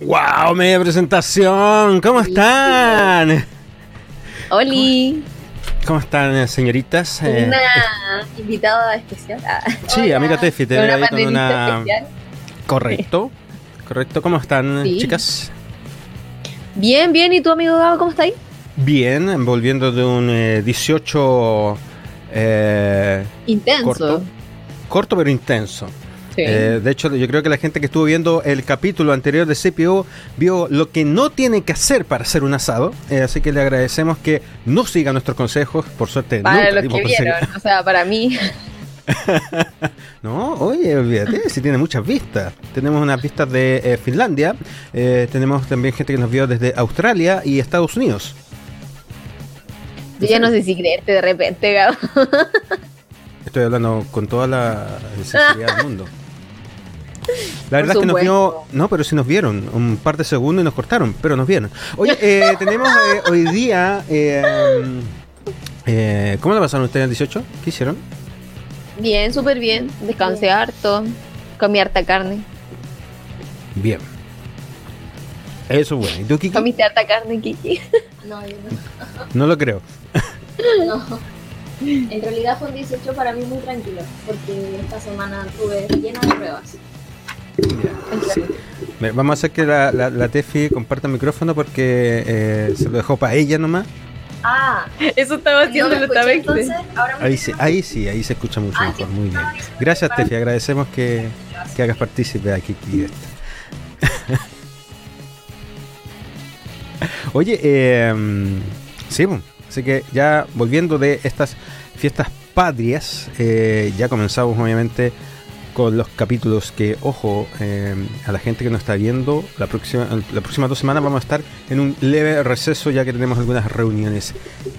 ¡Wow! Media presentación. ¿Cómo están? Oli. ¿Cómo están, señoritas? Eh, una invitada especial. Ah. Sí, amiga Tefi, te veo ahí con una. Correcto. Correcto. ¿Cómo están, chicas? Bien, bien. ¿Y tu amigo Gabo, cómo está ahí? Bien, volviendo de un 18. Eh, intenso. Corto, corto pero intenso. Eh, de hecho, yo creo que la gente que estuvo viendo el capítulo anterior de CPO vio lo que no tiene que hacer para hacer un asado. Eh, así que le agradecemos que no siga nuestros consejos. Por suerte, para los que vieron, o sea, para mí. no, oye, olvídate, si tiene muchas vistas. Tenemos unas vistas de eh, Finlandia, tenemos también gente que nos vio desde Australia y Estados Unidos. Yo ya no sé si creerte de repente, Gabo. Estoy hablando con toda la sinceridad del mundo. La verdad es que nos vio, no, pero sí nos vieron un par de segundos y nos cortaron, pero nos vieron. Oye, eh, tenemos eh, hoy día, eh, ¿cómo le pasaron ustedes el 18? ¿Qué hicieron? Bien, súper bien. Descansé harto, comí harta carne. Bien. Eso es bueno. ¿Y tú, Kiki? ¿Comiste harta carne, Kiki? No, yo no. No lo creo. No. En realidad fue un 18 para mí muy tranquilo, porque esta semana tuve llena de pruebas. Vamos a hacer que la, la, Tefi comparta el micrófono porque eh, se lo dejó para ella nomás. Ah, eso estaba haciendo ¿no entonces, ahí, sí, ahí sí, ahí se escucha mucho ah, mejor, muy bien. Gracias Tefi, agradecemos que, que hagas partícipe aquí. Oye, eh, sí, así que ya volviendo de estas fiestas patrias, eh, ya comenzamos obviamente con los capítulos que, ojo, eh, a la gente que nos está viendo, la próxima, la próxima dos semanas vamos a estar en un leve receso ya que tenemos algunas reuniones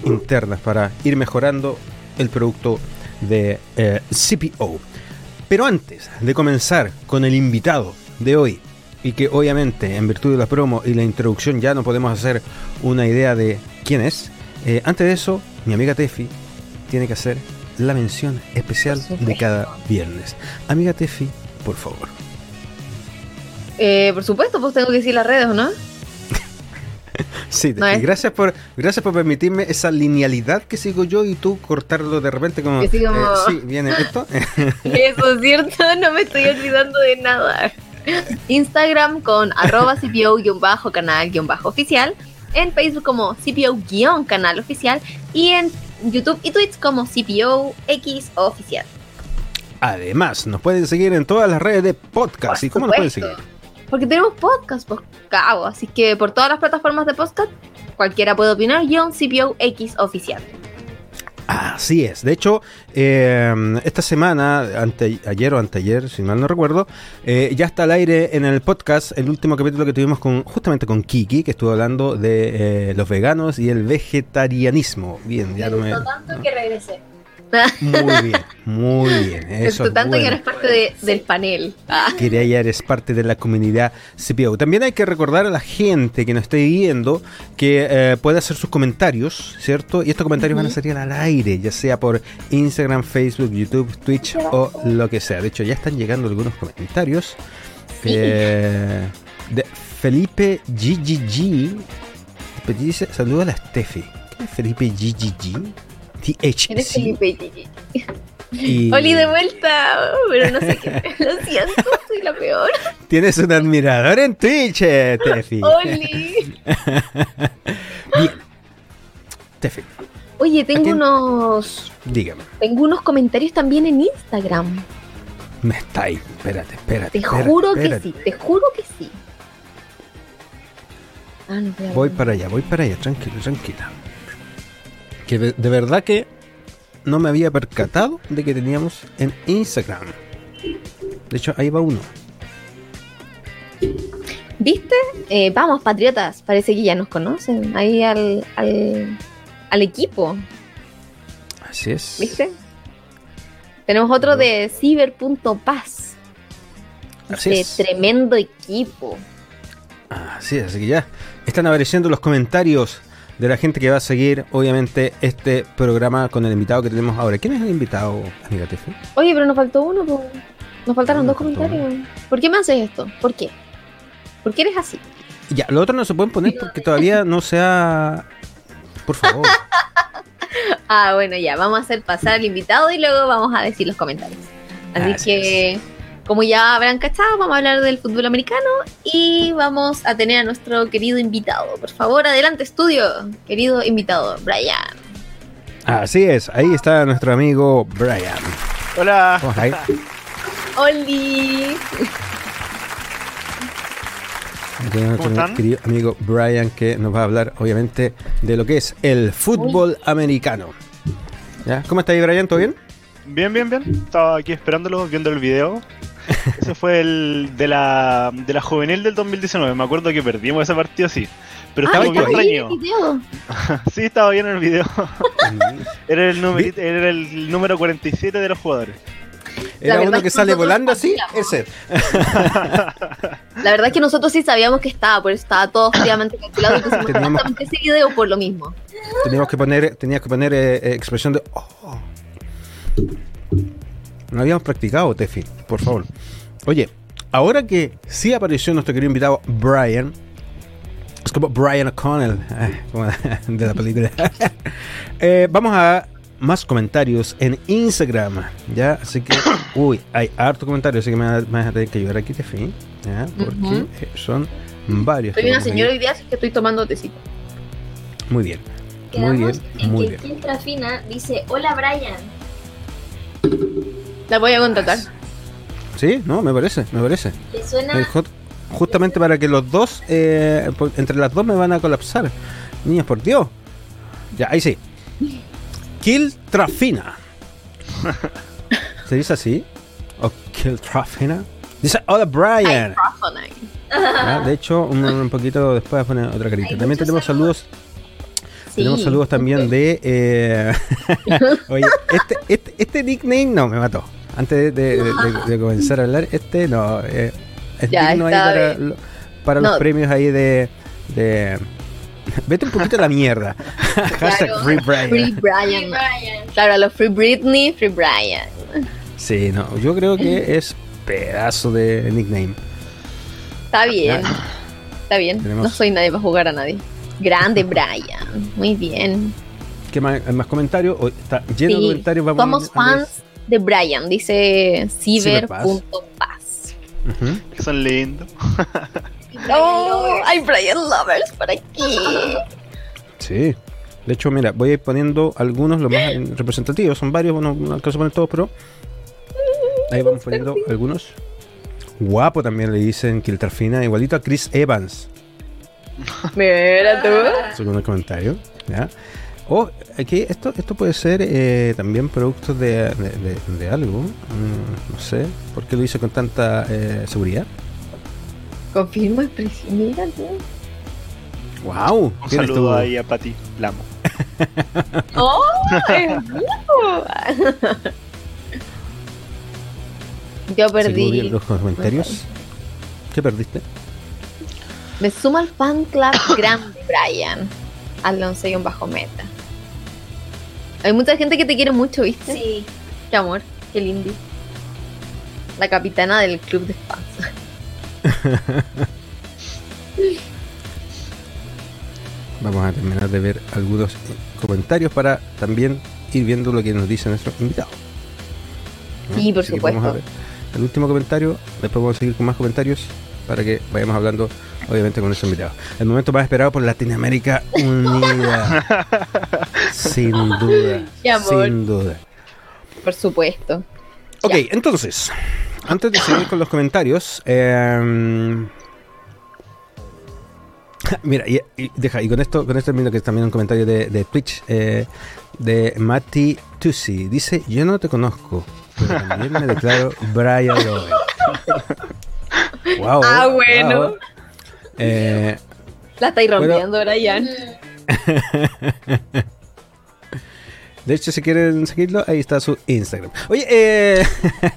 internas para ir mejorando el producto de eh, CPO. Pero antes de comenzar con el invitado de hoy, y que obviamente en virtud de la promo y la introducción ya no podemos hacer una idea de quién es, eh, antes de eso, mi amiga Tefi tiene que hacer la mención especial de cada viernes. Amiga Tefi, por favor. Eh, por supuesto, pues tengo que decir las redes, ¿o no? sí, gracias por gracias por permitirme esa linealidad que sigo yo y tú cortarlo de repente como, eh, sí, viene esto. Eso es cierto, no me estoy olvidando de nada. Instagram con arroba CPO-canal-oficial, en Facebook como CPO-canal oficial y en YouTube y Twitch como CPO X Oficial. Además, nos pueden seguir en todas las redes de podcast. ¿Y cómo nos pueden seguir? Porque tenemos podcast, pues cabo. Así que por todas las plataformas de podcast, cualquiera puede opinar, guion CPO X Oficial. Así es. De hecho, em, esta semana, ayer o anteayer, si mal no recuerdo, eh, ya está al aire en el podcast el último capítulo que tuvimos con justamente con Kiki, que estuvo hablando de eh, los veganos y el vegetarianismo. Bien, ya no me. tanto que regresé. Muy bien, muy bien. Eso tanto que eres parte del panel. Ah. Que ya eres parte de la comunidad CPO. También hay que recordar a la gente que nos esté viendo que eh, puede hacer sus comentarios, ¿cierto? Y estos comentarios van a salir al aire, ya sea por Instagram, Facebook, YouTube, Twitch o lo que sea. De hecho, ya están llegando algunos comentarios. Eh, de Felipe GGG. Dice, saluda a la Steffi. ¿Qué es Felipe GGG? THC. Eres Felipe y... Oli de vuelta, pero no sé qué. Lo siento, soy la peor. Tienes un admirador en Twitch, eh, Tefi. Oli. Bien. Tefi. Oye, tengo unos. Dígame. Tengo unos comentarios también en Instagram. Me está ahí. Espérate, espérate. Te juro que sí, te juro que sí. Ah, no, voy para allá, voy para allá, tranquilo, tranquila que de, verdad que no me había percatado de que teníamos en Instagram. De hecho, ahí va uno. ¿Viste? Eh, vamos, patriotas. Parece que ya nos conocen. Ahí al, al, equipo. Así es. ¿Viste? Tenemos otro de ciber.paz. Así es. tremendo equipo. Así es, así que ya están apareciendo los comentarios de la gente que va a seguir, obviamente, este programa con el invitado que tenemos ahora. ¿Quién es el invitado, amiga Tefi? Oye, pero nos faltó uno, nos faltaron dos comentarios. ¿Por qué me haces esto? ¿Por qué? Porque eres así. Ya, lo otro no se pueden poner porque todavía no se ha... Por favor. ah, bueno, ya, vamos a hacer pasar al invitado y luego vamos a decir los comentarios. Así, que, como ya habrán cachado, vamos a hablar del fútbol americano y vamos a tener a nuestro querido invitado. Por favor, adelante, estudio, querido invitado, Brian. Así es, ahí está nuestro amigo Brian. Hola. Oli. ¿Cómo están? querido amigo Brian que nos va a hablar obviamente de lo que es el fútbol americano. ¿Ya? ¿Cómo está ahí Brian? ¿Todo bien? Bien, bien, bien. Estaba aquí esperándolo, viendo el video. Ese fue el de la, de la juvenil del 2019. Me acuerdo que perdimos ese partido así. Pero estaba bien extraño. sí, estaba bien en el video. era, el número, era el número 47 de los jugadores. Era uno que sale volando así, ese. La verdad es que nosotros sí sabíamos que estaba, por eso estaba todo fríamente calculado y pusimos teníamos, ese video por lo mismo. Teníamos que poner, tenías que poner eh, eh, expresión de oh. No habíamos practicado, Tefi, por favor. Oye, ahora que sí apareció nuestro querido invitado Brian, es como Brian O'Connell, eh, de la película. vamos a más comentarios en Instagram, ¿ya? Así que, uy, hay harto comentarios, así que me vas a tener que ayudar aquí, Tefi, ¿ya? Porque son varios. Soy una señora así que estoy tomando tecito. Muy bien. muy bien, en muy que bien. Fina dice, hola Brian. La voy a contratar. Sí, no, me parece, me parece. ¿Te suena? Justamente para que los dos, eh, entre las dos me van a colapsar. Niños, por Dios. Ya, ahí sí. Kill Trafina. ¿Se dice así? ¿O Kill Trafina? Dice, hola Brian. Ah, de hecho, un, poquito después pone otra carita. También tenemos saludos. Tenemos saludos también de... Eh, oye, este, este, este, nickname no, me mató. Antes de, comenzar a hablar, este no. Eh, es digno ahí para, para los premios ahí de Vete un poquito a la mierda. Hashtag Free Brian. Free Brian. Claro, los Free Britney, Free Brian. Sí, no, yo creo que es pedazo de nickname. Está bien. Está bien. No soy nadie para jugar a nadie. Grande Brian. Muy bien. ¿Qué más, más comentarios? Está lleno de comentarios. Vamos Somos fans de Brian, dice ciber.paz. Que son lindos. ¡Oh! ¡Hay Brian Lovers por aquí! Sí. De hecho, mira, voy a ir poniendo algunos, los más representativos. Son varios, bueno, no alcanzo a poner todos, pero. Ahí vamos poniendo algunos. Guapo también le dicen Kiltrafina, igualito a Chris Evans. Mira tú. Segundo comentario. ¿ya? Oh, aquí esto, esto puede ser eh, también producto de, de, algo. Mm, no sé. ¿Por qué lo dice con tanta eh, seguridad? Confirmo expresión. Mira Wow. Un saludo ahí a Pati Lamo. ¡Oh! Yo perdí. los comentarios? ¿Qué perdiste? Me suma al fan club grande, Brian. Alonso y un bajo meta. Hay mucha gente que te quiere mucho, ¿viste? Sí. Qué amor, qué lindo. La capitana del club de fans. Vamos a terminar de ver algunos comentarios para también ir viendo lo que nos dice nuestro invitado. Sí, por supuesto. el último comentario, después vamos a seguir con más comentarios para que vayamos hablando, obviamente, con nuestro invitado. El momento más esperado por Latinoamérica Unida. sin duda. Sin duda. Por supuesto. Ok, entonces, antes de seguir con los comentarios, eh, Mira, y, deja, y con esto, con esto termino que es también un comentario de, Twitch eh, de Mati Tusi. Dice, yo no te conozco, pero también me declaro Brian Lowe. wow. Ah, bueno. Eh, La estáis rompiendo, Brian. De hecho, si quieren seguirlo, ahí está su Instagram. Oye, eh,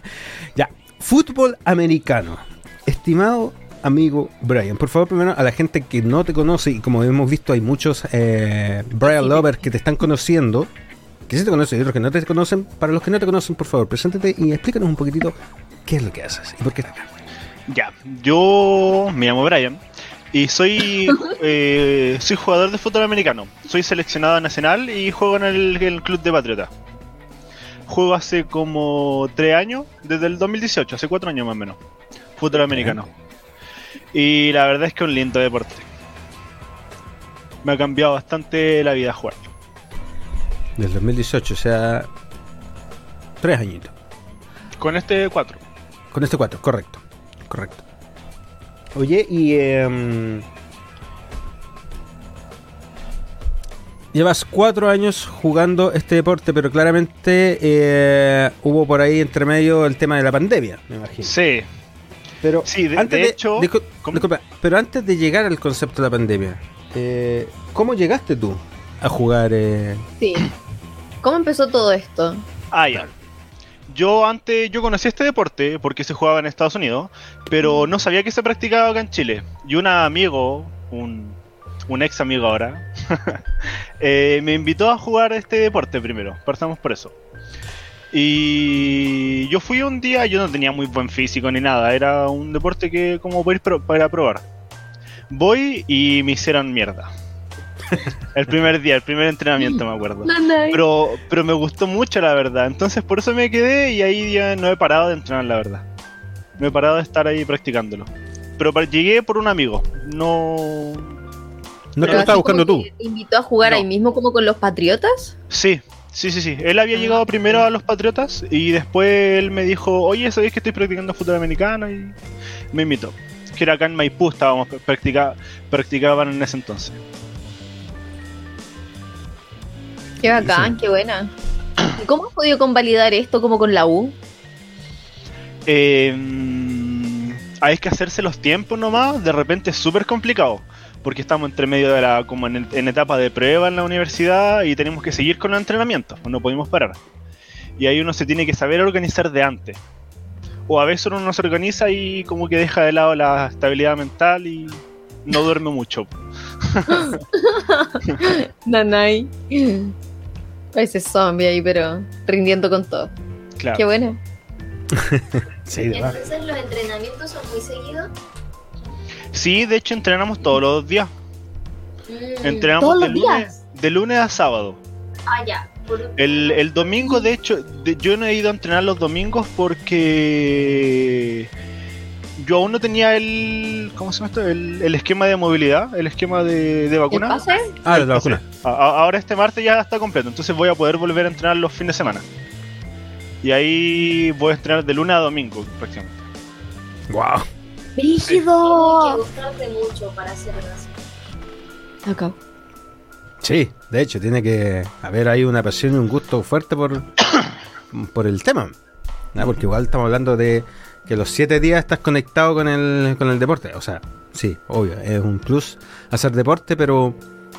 ya, fútbol americano. Estimado amigo Brian. Por favor, primero a la gente que no te conoce, y como hemos visto, hay muchos eh, Brian Lovers que te están conociendo, que sí te conocen y otros que no te conocen. Para los que no te conocen, por favor, preséntate y explícanos un poquitito qué es lo que haces y por qué estás acá. Ya, yo me llamo Brian y soy eh, soy jugador de fútbol americano. Soy seleccionado nacional y juego en el, el Club de Patriota. Juego hace como tres años, desde el 2018, hace cuatro años más o menos. Fútbol americano. Y la verdad es que es un lindo deporte. Me ha cambiado bastante la vida jugar. Del 2018, o sea, tres añitos. Con este cuatro. Con este cuatro, correcto. Correcto. Oye, y... em, llevas cuatro años jugando este deporte, pero claramente eh, hubo por ahí entre medio el tema de la pandemia, me imagino. Sí, Pero sí, de, antes de hecho. discul- ¿cómo? disculpa, pero antes de llegar al concepto de la pandemia, eh, ¿cómo llegaste tú a jugar? eh? Sí. ¿Cómo empezó todo esto? Ah, ya. Yo antes, yo conocí este deporte porque se jugaba en Estados Unidos, pero no sabía que se practicaba acá en Chile. Y un amigo, un, ex amigo ahora, eh, me invitó a jugar este deporte primero. Partamos por eso. Y yo fui un día, yo no tenía muy buen físico ni nada, era un deporte que como para para probar. Voy y me hicieron mierda. El primer día, el primer entrenamiento, me acuerdo. Pero, pero me gustó mucho, la verdad. Entonces por eso me quedé y ahí ya no he parado de entrenar, la verdad. No he parado de estar ahí practicándolo. Pero llegué por un amigo. No... No te Pero lo estabas buscando tú. que ¿Te invitó a jugar No. ahí mismo como con los Patriotas? Sí, sí, sí, sí. Él había Ah. llegado primero a los Patriotas y después él me dijo, oye, ¿sabéis que estoy practicando fútbol americano? Y me invitó. Que era acá en Maipú, estábamos practica practicaban en ese entonces. Qué bacán, qué buena. ¿Y cómo has podido convalidar esto como con la U? Eh, mm, hay que hacerse los tiempos nomás, de repente es súper complicado, porque estamos entre medio de la, como en, en etapa de prueba en la universidad y tenemos que seguir con los entrenamientos, no podemos parar. Y ahí uno se tiene que saber organizar de antes. O a veces uno no se organiza y como que deja de lado la estabilidad mental y no duerme mucho. Nanay. Ese zombie ahí, pero rindiendo con todo. Claro. Qué buena. Sí, de verdad. Entonces los entrenamientos son muy seguidos. Sí, de hecho entrenamos todos los días. Mm. Entrenamos ¿Todos de los lunes, días? de lunes a sábado. Ah, ya. El, el domingo, de hecho, de- yo no he ido a entrenar los domingos porque yo aún no tenía el. ¿Cómo se llama esto? El, el esquema de movilidad, el esquema de, de ¿El vacuna. pase? Ah, El vacuna. pase. A- a- ahora este martes ya está completo, entonces voy a poder volver a entrenar los fines de semana. Y ahí voy a entrenar de lunes a domingo prácticamente. Wow. Tiene que ¡Brígido! gustarte mucho para hacerlo así. Acá. Sí, de hecho, tiene que haber ahí una pasión y un gusto fuerte por, por el tema. ¿no? Porque igual estamos hablando de que los siete días estás conectado con el, con el deporte. O sea, sí, obvio, es un plus hacer deporte, pero,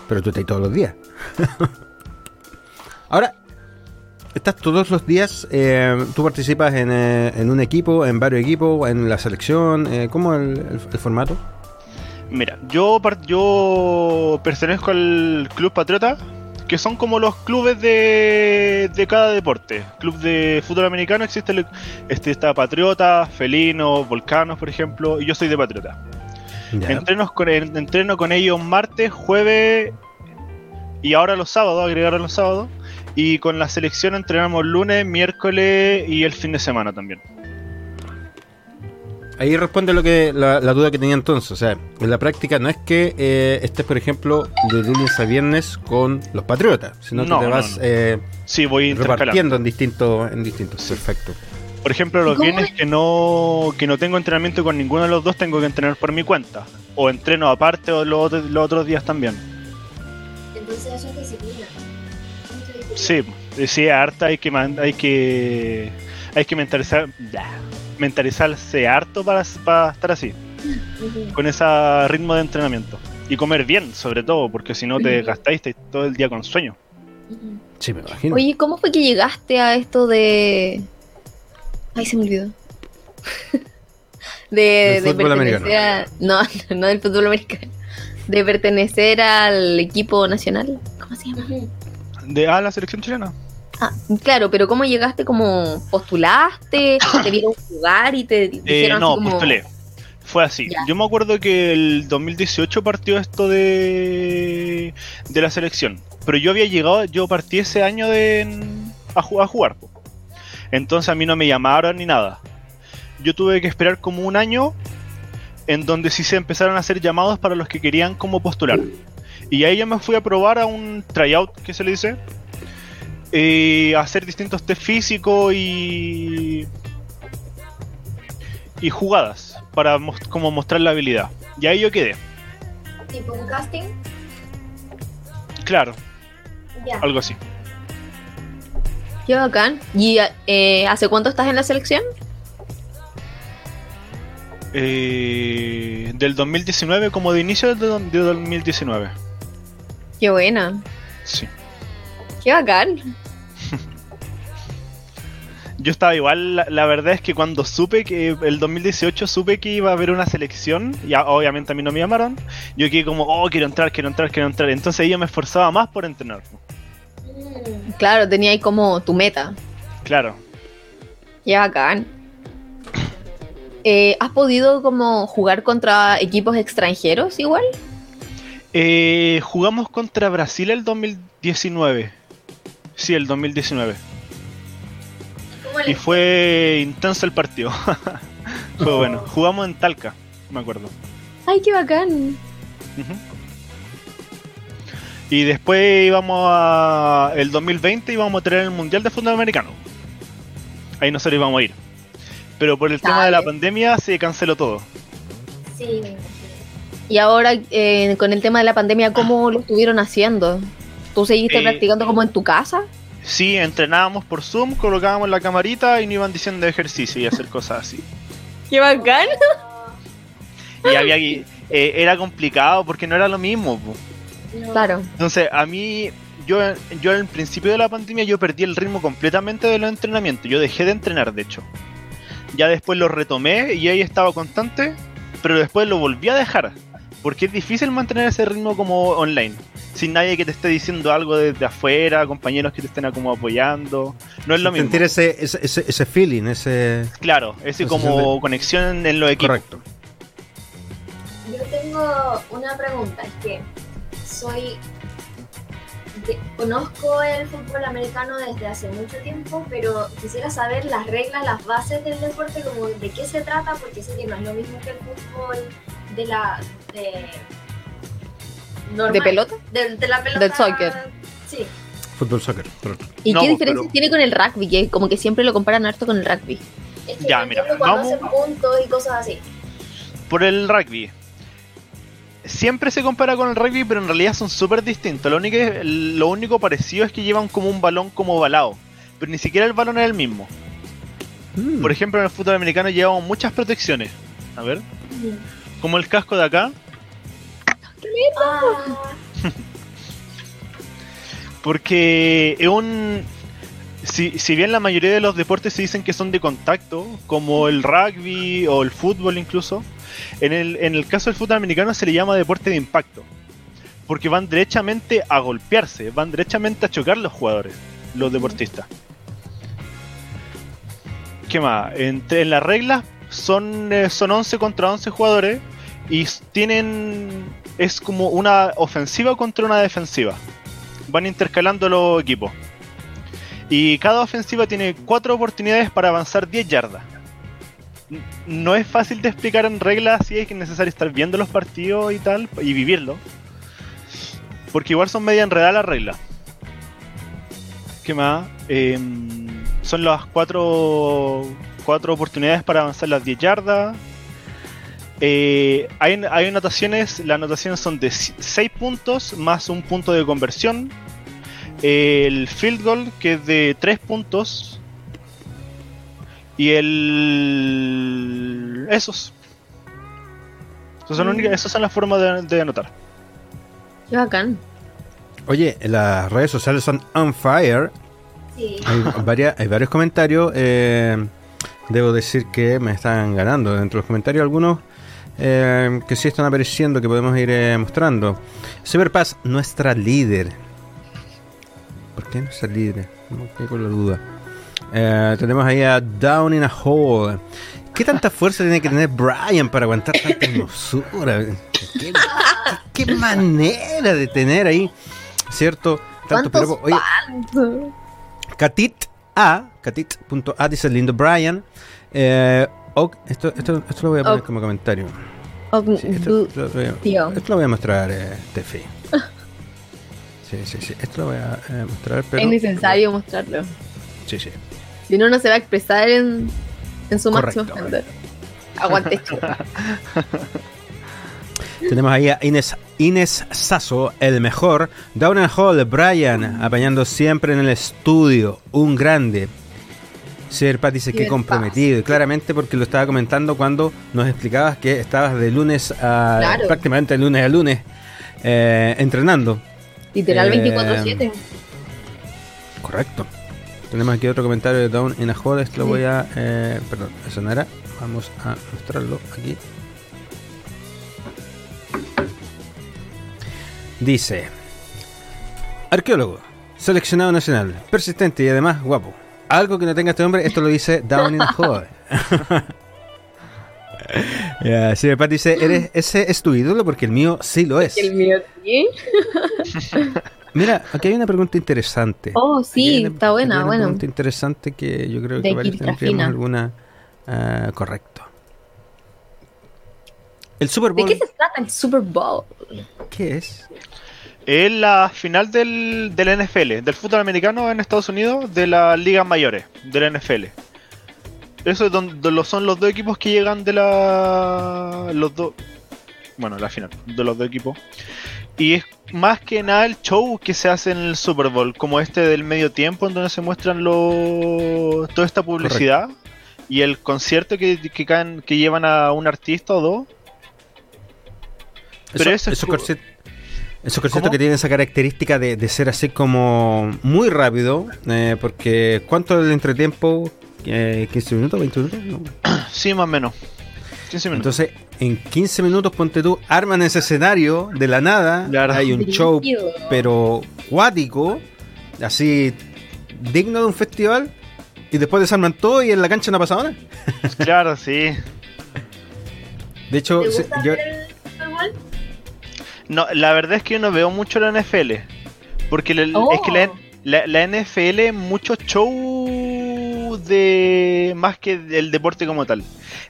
pero tú estás todos los días. Ahora, estás todos los días, eh, tú participas en, eh, en un equipo, en varios equipos, en la selección, eh, ¿cómo es el, el- el formato? Mira, yo, yo pertenezco al Club Patriota, que son como los clubes de, de cada deporte. Club de fútbol americano existe, el- este, está Patriota, Felino, Volcanos, por ejemplo, y yo soy de Patriota. Entrenos con, en- entreno con ellos martes, jueves y ahora los sábados, agregaron los sábados. Y con la selección entrenamos lunes, miércoles y el fin de semana también. Ahí responde lo que la, la duda que tenía entonces. O sea, en la práctica no es que eh, estés, por ejemplo, de lunes a viernes con los patriotas, sino No, que te no, vas no. eh, Sí, voy repartiendo en distintos, en distintos. Perfecto. Por ejemplo, los ¿Cómo viernes que no, que no tengo entrenamiento con ninguno de los dos, tengo que entrenar por mi cuenta. O entreno aparte o los, otros- los otros días también. Entonces eso es disciplina. Sí, sí, harta hay que hay que hay que mentalizar ya, mentalizarse harto para, para estar así, con ese ritmo de entrenamiento. Y comer bien, sobre todo, porque si no te gastáis todo el día con sueño. Sí, me imagino. Oye, ¿cómo fue que llegaste a esto de. Ay, se me olvidó. De, Del de fútbol pertenecer a- No, no del fútbol americano. De pertenecer al equipo nacional. ¿Cómo se llama? De ah, la selección chilena. Ah, claro, pero ¿cómo llegaste? ¿Como postulaste? ¿Te vieron jugar y te Eh, dijeron no, así como... postulé. fue así. Yo me acuerdo que el 2018 partió esto de, de la selección. Pero yo había llegado, yo partí ese año de, a, jugar. Entonces a mí no me llamaron ni nada. Yo tuve que esperar como un año en donde sí se empezaron a hacer llamados para los que querían como postular. Y ahí yo me fui a probar a un tryout, que se le dice, eh, hacer distintos test físicos y y jugadas para como mostrar la habilidad. Y ahí yo quedé. ¿Tipo un casting? Claro. Algo así. Qué bacán. ¿Y eh, hace cuánto estás en la selección? Eh, del 2019, como de inicio de 2019. Qué buena. Sí. Qué bacán. Yo estaba igual, la, verdad es que cuando supe que el 2018 supe que iba a haber una selección, ya obviamente a mí no me llamaron, yo quedé como, oh, quiero entrar, quiero entrar, quiero entrar. Entonces yo me esforzaba más por entrenar. Claro, tenía ahí como tu meta. Claro. Ya bacán. Eh, ¿Has podido como jugar contra equipos extranjeros igual? Eh, jugamos contra Brasil el 2019. Sí, el 2019. Y fue intenso el partido. fue bueno. Jugamos en Talca, me acuerdo. Ay, qué bacán. Y después íbamos a. El 2020 íbamos a tener el Mundial de Fútbol Americano. Ahí nosotros íbamos a ir. Pero por el tema de la pandemia se canceló todo. Sí. Y ahora, eh, con el tema de la pandemia, ¿cómo lo estuvieron haciendo? ¿Tú seguiste eh, practicando como en tu casa? Sí, entrenábamos por Zoom, colocábamos la camarita y nos iban diciendo ejercicio y hacer cosas así. ¡Qué bacán! Y había eh, era complicado porque no era lo mismo. Claro. Entonces, a mí, yo, yo el principio de la pandemia yo perdí el ritmo completamente de los entrenamientos. Yo dejé de entrenar, de hecho. Ya después lo retomé y ahí estaba constante, pero después lo volví a dejar. Porque es difícil mantener ese ritmo como online sin nadie que te esté diciendo algo desde afuera, compañeros que te estén como apoyando. No es lo mismo. Sentir ese, ese, ese, feeling, ese. Claro, ese como conexión en los equipos. Correcto. Yo tengo una pregunta, es que soy. Conozco el fútbol americano desde hace mucho tiempo, pero quisiera saber las reglas, las bases del deporte, como de qué se trata, porque sé que no es lo mismo que el fútbol de la. De, ¿De pelota? De, la pelota. Del soccer. Sí. Fútbol soccer. ¿Y qué diferencia tiene con el rugby? Que como que siempre lo comparan harto con el rugby. Es que ya, mira, vamos. puntos y cosas así. Por el rugby. Siempre se compara con el rugby, pero en realidad son súper distintos. Lo único, lo único parecido es que llevan como un balón como balado. Pero ni siquiera el balón es el mismo. Mm. Por ejemplo, en el fútbol americano llevamos muchas protecciones. A ver. Como el casco de acá, Ah. Porque es un. Si, si, bien la mayoría de los deportes se dicen que son de contacto, como el rugby o el fútbol incluso, en el, en el caso del fútbol americano se le llama deporte de impacto. Porque van derechamente a golpearse, van derechamente a chocar los jugadores, los deportistas. ¿Qué más? En, en las reglas son, eh, son 11 contra 11 jugadores y tienen es como una ofensiva contra una defensiva. Van intercalando los equipos. Y cada ofensiva tiene cuatro oportunidades para avanzar 10 yardas. No es fácil de explicar en reglas, si es que es necesario estar viendo los partidos y tal, y vivirlo. Porque igual son media enredadas las reglas. ¿Qué más? Em, son las cuatro, cuatro oportunidades para avanzar las 10 yardas. Eh, hay, hay anotaciones, las anotaciones son de 6 puntos más un punto de conversión. el field goal, que es de 3 puntos. Y el. Esos. Esas son, mm. son las formas de, anotar. Qué bacán. Oye, las redes sociales son on fire. Sí. Hay, hay varios comentarios. Eh, debo decir que me están ganando dentro de los comentarios algunos eh, que sí están apareciendo, que podemos ir eh, mostrando. Cyberpass, nuestra líder. ¿Por qué nuestra líder? No tengo la duda. Eh, tenemos ahí a Down in a Hole. ¿Qué tanta fuerza tiene que tener Brian para aguantar tanta hermosura? ¿Qué, manera de tener ahí, ¿cierto? Tanto pero, oye, Katit A, Katit.a dice el lindo Brian. Eh, esto, esto, esto, lo voy a poner como comentario. esto, lo voy a, mostrar, eh, Tefi. Sí, sí, sí. Esto lo voy a eh, mostrar, pero... Es necesario mostrarlo. Sí, sí. Si no, no se va a expresar en, en su máximo Aguante Tenemos ahí a Inés, Inés Sasso, el mejor. Down and Hall, Brian, apañando siempre en el estudio. Un grande. Sir Pat dice que comprometido. Y claramente porque lo estaba comentando cuando nos explicabas que estabas de lunes a. prácticamente de lunes a lunes eh, entrenando. Literal 24-7. Eh, correcto. Tenemos aquí otro comentario de Down in a Hole. Esto lo voy a. Eh, perdón, eso no era. Vamos a mostrarlo aquí. Dice: Arqueólogo, seleccionado nacional, persistente y además guapo. Algo que no tenga este hombre, esto lo dice Down in a Hole. Yeah, si me dice, ¿eres, ¿ese es tu ídolo? Porque el mío sí lo es. El mío sí. Mira, aquí hay una pregunta interesante. Oh, sí, está buena, una bueno. pregunta interesante que yo creo que varios tendríamos alguna. Uh, correcto. El Super Bowl. ¿De qué se trata el Super Bowl? ¿Qué es? Es la final del, del NFL, del fútbol americano en Estados Unidos, de las ligas mayores, del NFL. Eso es donde son los dos equipos que llegan de la. Los dos. Bueno, la final, de los dos equipos. Y es más que nada el show que se hace en el Super Bowl, como este del medio tiempo, en donde se muestran lo, toda esta publicidad y el concierto que, que, caen, que llevan a un artista o dos. Pero eso, esos conciertos que tienen esa característica de, ser así como muy rápido, eh, porque ¿cuánto es el entretiempo? ¿15 minutos? ¿20 minutos? Sí, más o menos. 15 minutos. Entonces, en 15 minutos, ponte tú, arman ese escenario de la nada. Hay un show, pero cuático, así digno de un festival. Y después desarman todo y en la cancha no ha pasado nada. claro, sí. De hecho, yo... No, la verdad es que yo no veo mucho la NFL. Porque es que la, oh. la, la NFL, muchos shows de. más que el deporte como tal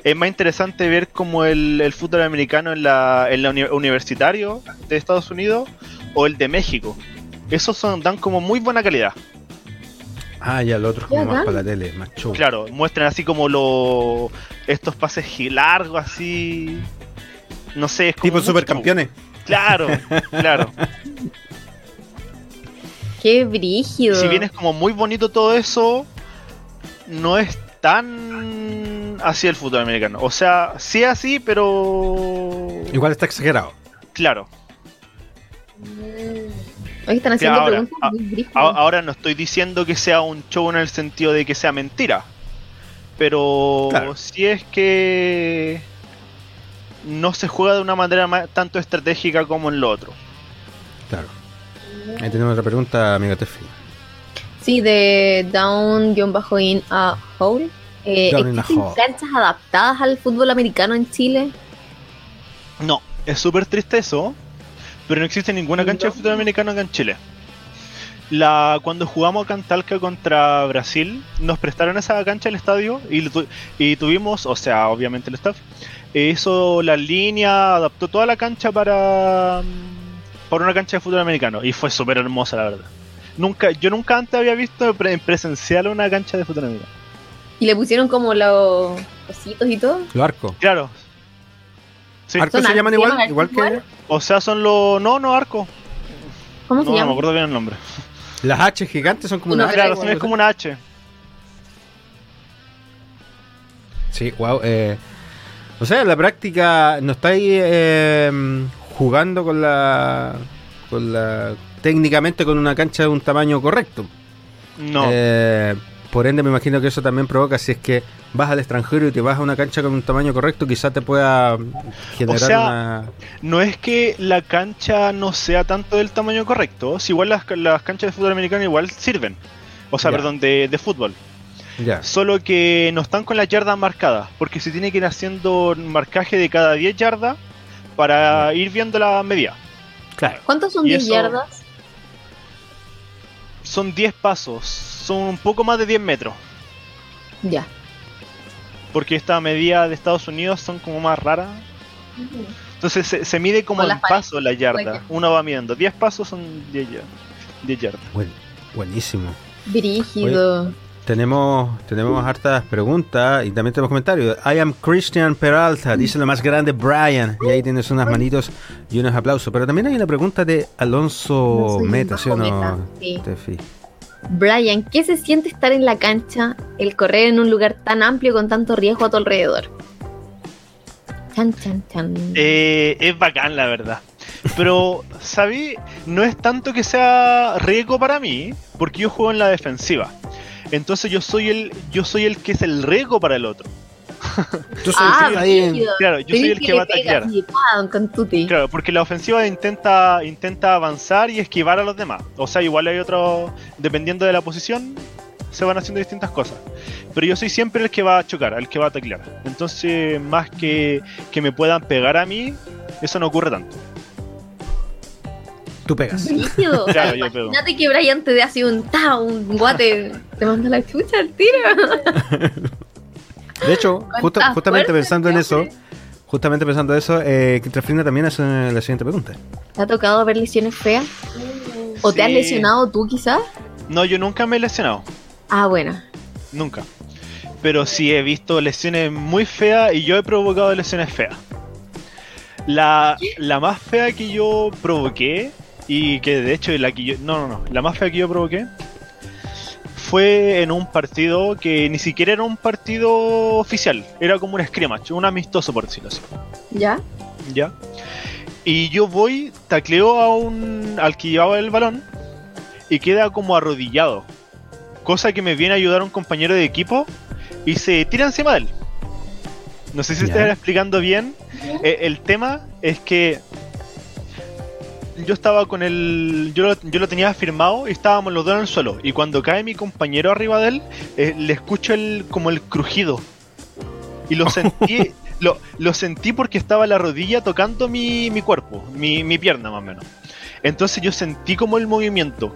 es más interesante ver como el, fútbol americano en la, en la universitario de Estados Unidos o el de México. Esos son, dan como muy buena calidad. Ah, ya, el otro es como más para la tele, más chulo. Claro, muestran así como los estos pases largos, así. No sé, es como. Tipo supercampeones. Claro, claro. Qué brígido. Si bien es como muy bonito todo eso, no es tan así el fútbol americano. O sea, sí así, pero. Igual está exagerado. Claro. Hoy están haciendo ahora, ahora no estoy diciendo que sea un show en el sentido de que sea mentira. Pero si es que no se juega de una manera tanto estratégica como en lo otro. Claro. Ahí tenemos otra pregunta, amigo Tefi. Sí, de down-in a hole. Eh, ¿Existen canchas adaptadas al fútbol americano en Chile? No, es súper triste eso, pero no existe ninguna cancha de fútbol americano acá en Chile. La, cuando jugamos a Cantalca contra Brasil, nos prestaron esa cancha el estadio y, y tuvimos, o sea, obviamente el staff, hizo la línea, adaptó toda la cancha para, para una cancha de fútbol americano y fue súper hermosa, la verdad. Nunca, yo nunca antes había visto en presencial una cancha de fútbol americano. ¿Y le pusieron como los cositos y todo? Los arcos. Claro. ¿Arcos se llaman igual? Igual que. O sea, son los. No, no, arcos. ¿Cómo se llama? No me acuerdo bien el nombre. Las H gigantes son como una H. Claro, son como una H. Sí, wow. Eh, o sea, en la práctica no estáis eh, jugando con la. con la técnicamente con una cancha de un tamaño correcto. No. Eh, por ende, me imagino que eso también provoca, si es que vas al extranjero y te vas a una cancha con un tamaño correcto, quizá te pueda generar o sea, una... No es que la cancha no sea tanto del tamaño correcto, si igual las, canchas de fútbol americano igual sirven. O sea, perdón, de, fútbol. Ya. Solo que no están con las yardas marcadas, porque se tiene que ir haciendo marcaje de cada 10 yardas para ir viendo la media. Claro. ¿Cuántos son Y 10 eso- yardas? Son 10 pasos, son un poco más de 10 metros, Ya. porque esta medida de Estados Unidos son como más raras. Entonces se, se mide como en pasos la yarda. Uno va midiendo. 10 pasos son 10 yardas. 10 yardas. Buen- buenísimo. Brígido. Tenemos, tenemos hartas preguntas y también tenemos comentarios. I am Christian Peralta, dice lo más grande Brian. Y ahí tienes unas manitos y unos aplausos. Pero también hay una pregunta de Alonso Alonso Meta, ¿sí o no? Meta, sí. Tefi? Brian, ¿qué se siente estar en la cancha, el correr en un lugar tan amplio con tanto riesgo a tu alrededor? Chan, chan, chan. Eh, es bacán, la verdad. Pero, ¿sabí? No es tanto que sea riesgo para mí, porque yo juego en la defensiva. Entonces yo soy el, yo soy el que es el riesgo para el otro. Ah, ahí en- brígido. Claro, yo soy el que va a tuti. Claro, porque la ofensiva intenta, intenta avanzar y esquivar a los demás. O sea, igual hay otro, dependiendo de la posición, se van haciendo distintas cosas. Pero yo soy siempre el que va a chocar, el que va a taclear. Entonces, más que que me puedan pegar a mí, eso no ocurre tanto. Tú pegas. Claro, yo pego. imagínate que Brian te dé así un ta, un guate, te manda la chucha al tiro. De hecho, justo- justamente pensando en eso, justamente pensando eso, eh, también hace la siguiente pregunta. ¿Te ha tocado ver lesiones feas? ¿O te has lesionado tú quizás? No, yo nunca me he lesionado. Ah, bueno. Nunca. Pero sí he visto lesiones muy feas y yo he provocado lesiones feas. La, la más fea que yo provoqué, y que de hecho la que yo. No, no, no. La más fea que yo provoqué fue en un partido que ni siquiera era un partido oficial. Era como un scrimmage, un amistoso por decirlo así. ¿Ya? ¿Ya? Y yo voy, tacleo a un. al que llevaba el balón y queda como arrodillado. Cosa que me viene a ayudar un compañero de equipo y se tira encima de él. No sé si Ya. estoy explicando bien. Eh, el tema es que yo estaba con el. Yo lo, yo lo tenía firmado y estábamos los dos en el suelo. Y cuando cae mi compañero arriba de él, eh, le escucho el, como el crujido. Y lo sentí. lo, lo sentí porque estaba la rodilla tocando mi, mi cuerpo, mi, mi pierna más o menos. Entonces yo sentí como el movimiento.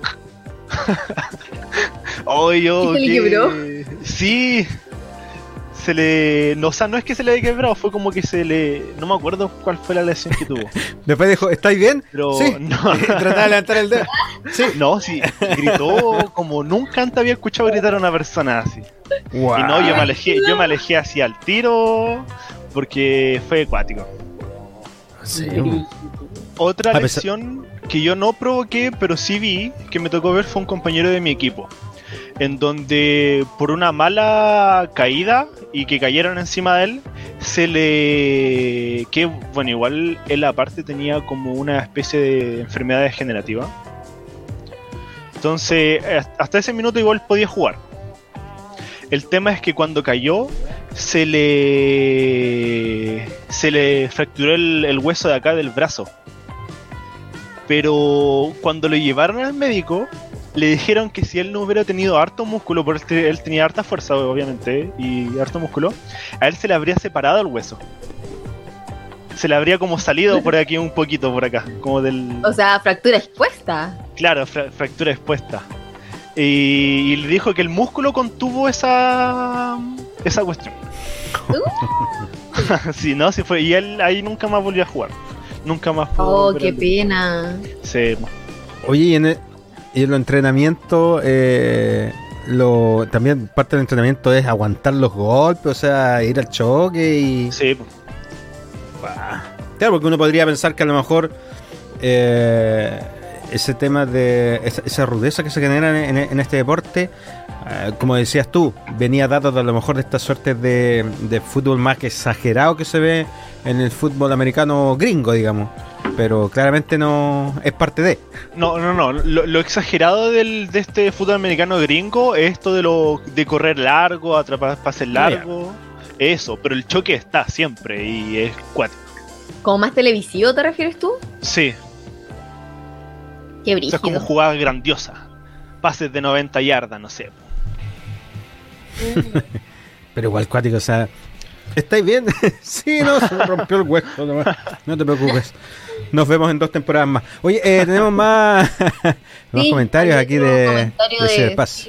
Ay, yo, ¿Y se le qué- quebró? Sí. Se le. No, o sea, no es que se le haya quebrado, fue como que se le. No me acuerdo cuál fue la lesión que tuvo. Después dijo, ¿estáis bien? Pero Sí. no. Trataba de levantar el dedo. Sí. No, sí, gritó como nunca antes había escuchado gritar a una persona así. Wow. Y no, yo me alejé, yo me alejé hacia el tiro porque fue acuático. Sí. Otra lesión que yo no provoqué, pero sí vi, que me tocó ver, fue un compañero de mi equipo. En donde por una mala caída y que cayeron encima de él, se le... que bueno, igual él aparte tenía como una especie de enfermedad degenerativa. Entonces, hasta ese minuto igual podía jugar. El tema es que cuando cayó, se le. se le fracturó el, el hueso de acá del brazo. Pero cuando lo llevaron al médico, le dijeron que si él no hubiera tenido harto músculo, porque él tenía harta fuerza, obviamente, y harto músculo, a él se le habría separado el hueso. Se le habría como salido por aquí un poquito, por acá, como del. O sea, fractura expuesta. Claro, fra- fractura expuesta. Y, y le dijo que el músculo contuvo esa esa cuestión. sí, no, sí fue. Y él ahí nunca más volvió a jugar. Nunca más pudo Oh, qué pena. Sí. Oye, y en el, y en los entrenamientos, eh, lo, también parte del entrenamiento es aguantar los golpes, o sea, ir al choque y... Sí, Claro, porque uno podría pensar que a lo mejor eh, ese tema de esa, esa rudeza que se genera en, en este deporte, eh, como decías tú, venía dado de a lo mejor de esta suerte de, de fútbol más que exagerado que se ve en el fútbol americano gringo, digamos. Pero claramente no es parte de. No, no, no. Lo, lo exagerado del, de este fútbol americano gringo es esto de lo de correr largo, atrapar pases largos. Eso, pero el choque está siempre y es cuático. ¿Como más televisivo te refieres tú? Sí, Qué o sea, es como jugadas grandiosas. Pases de 90 yardas, no sé. Pero igual cuático, o sea, ¿estáis bien? sí, no, se me rompió el hueso, no te preocupes. Nos vemos en dos temporadas más. Oye, eh, tenemos más, comentarios aquí de, de, Paz.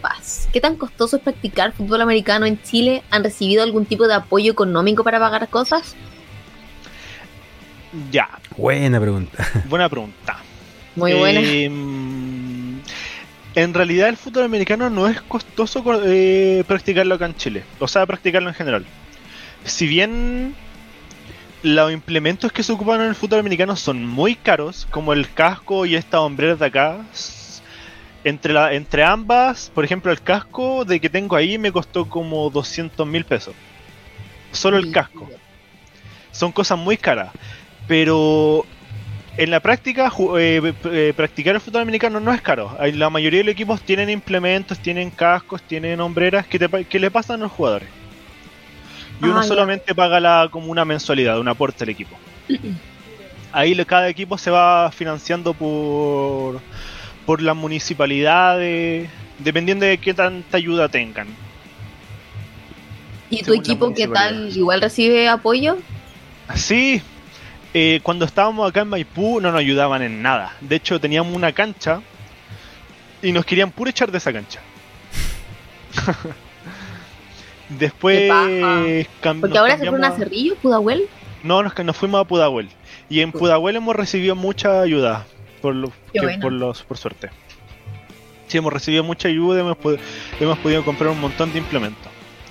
Paz. ¿Qué tan costoso es practicar fútbol americano en Chile? ¿Han recibido algún tipo de apoyo económico para pagar cosas? Ya. Buena pregunta. Buena pregunta. Muy buena. Em, en realidad el fútbol americano no es costoso eh, practicarlo acá en Chile. O sea, practicarlo en general. Si bien los implementos que se ocupan en el fútbol americano son muy caros, como el casco y estas hombreras de acá. Entre, la, entre ambas, por ejemplo, el casco de que tengo ahí me costó como 200 mil pesos. Solo el casco. Son cosas muy caras. Pero en la práctica, eh, eh, practicar el fútbol americano no es caro. La mayoría de los equipos tienen implementos, tienen cascos, tienen hombreras que, que le pasan a los jugadores y uno ah, solamente paga la, como una mensualidad, un aporte al equipo. Ahí cada equipo se va financiando por, por las municipalidades, dependiendo de qué tanta ayuda tengan. ¿Y tu equipo qué tal? ¿Igual recibe apoyo? Sí, eh, cuando estábamos acá en Maipú no nos ayudaban en nada. De hecho, teníamos una cancha y nos querían puro echar de esa cancha. Después. Porque ahora se fueron a Cerrillo, Pudahuel. No, nos, nos fuimos a Pudahuel. Y en Pudahuel hemos recibido mucha ayuda. Por, lo, por, los, por suerte. Sí, hemos recibido mucha ayuda. Hemos, hemos podido comprar un montón de implementos: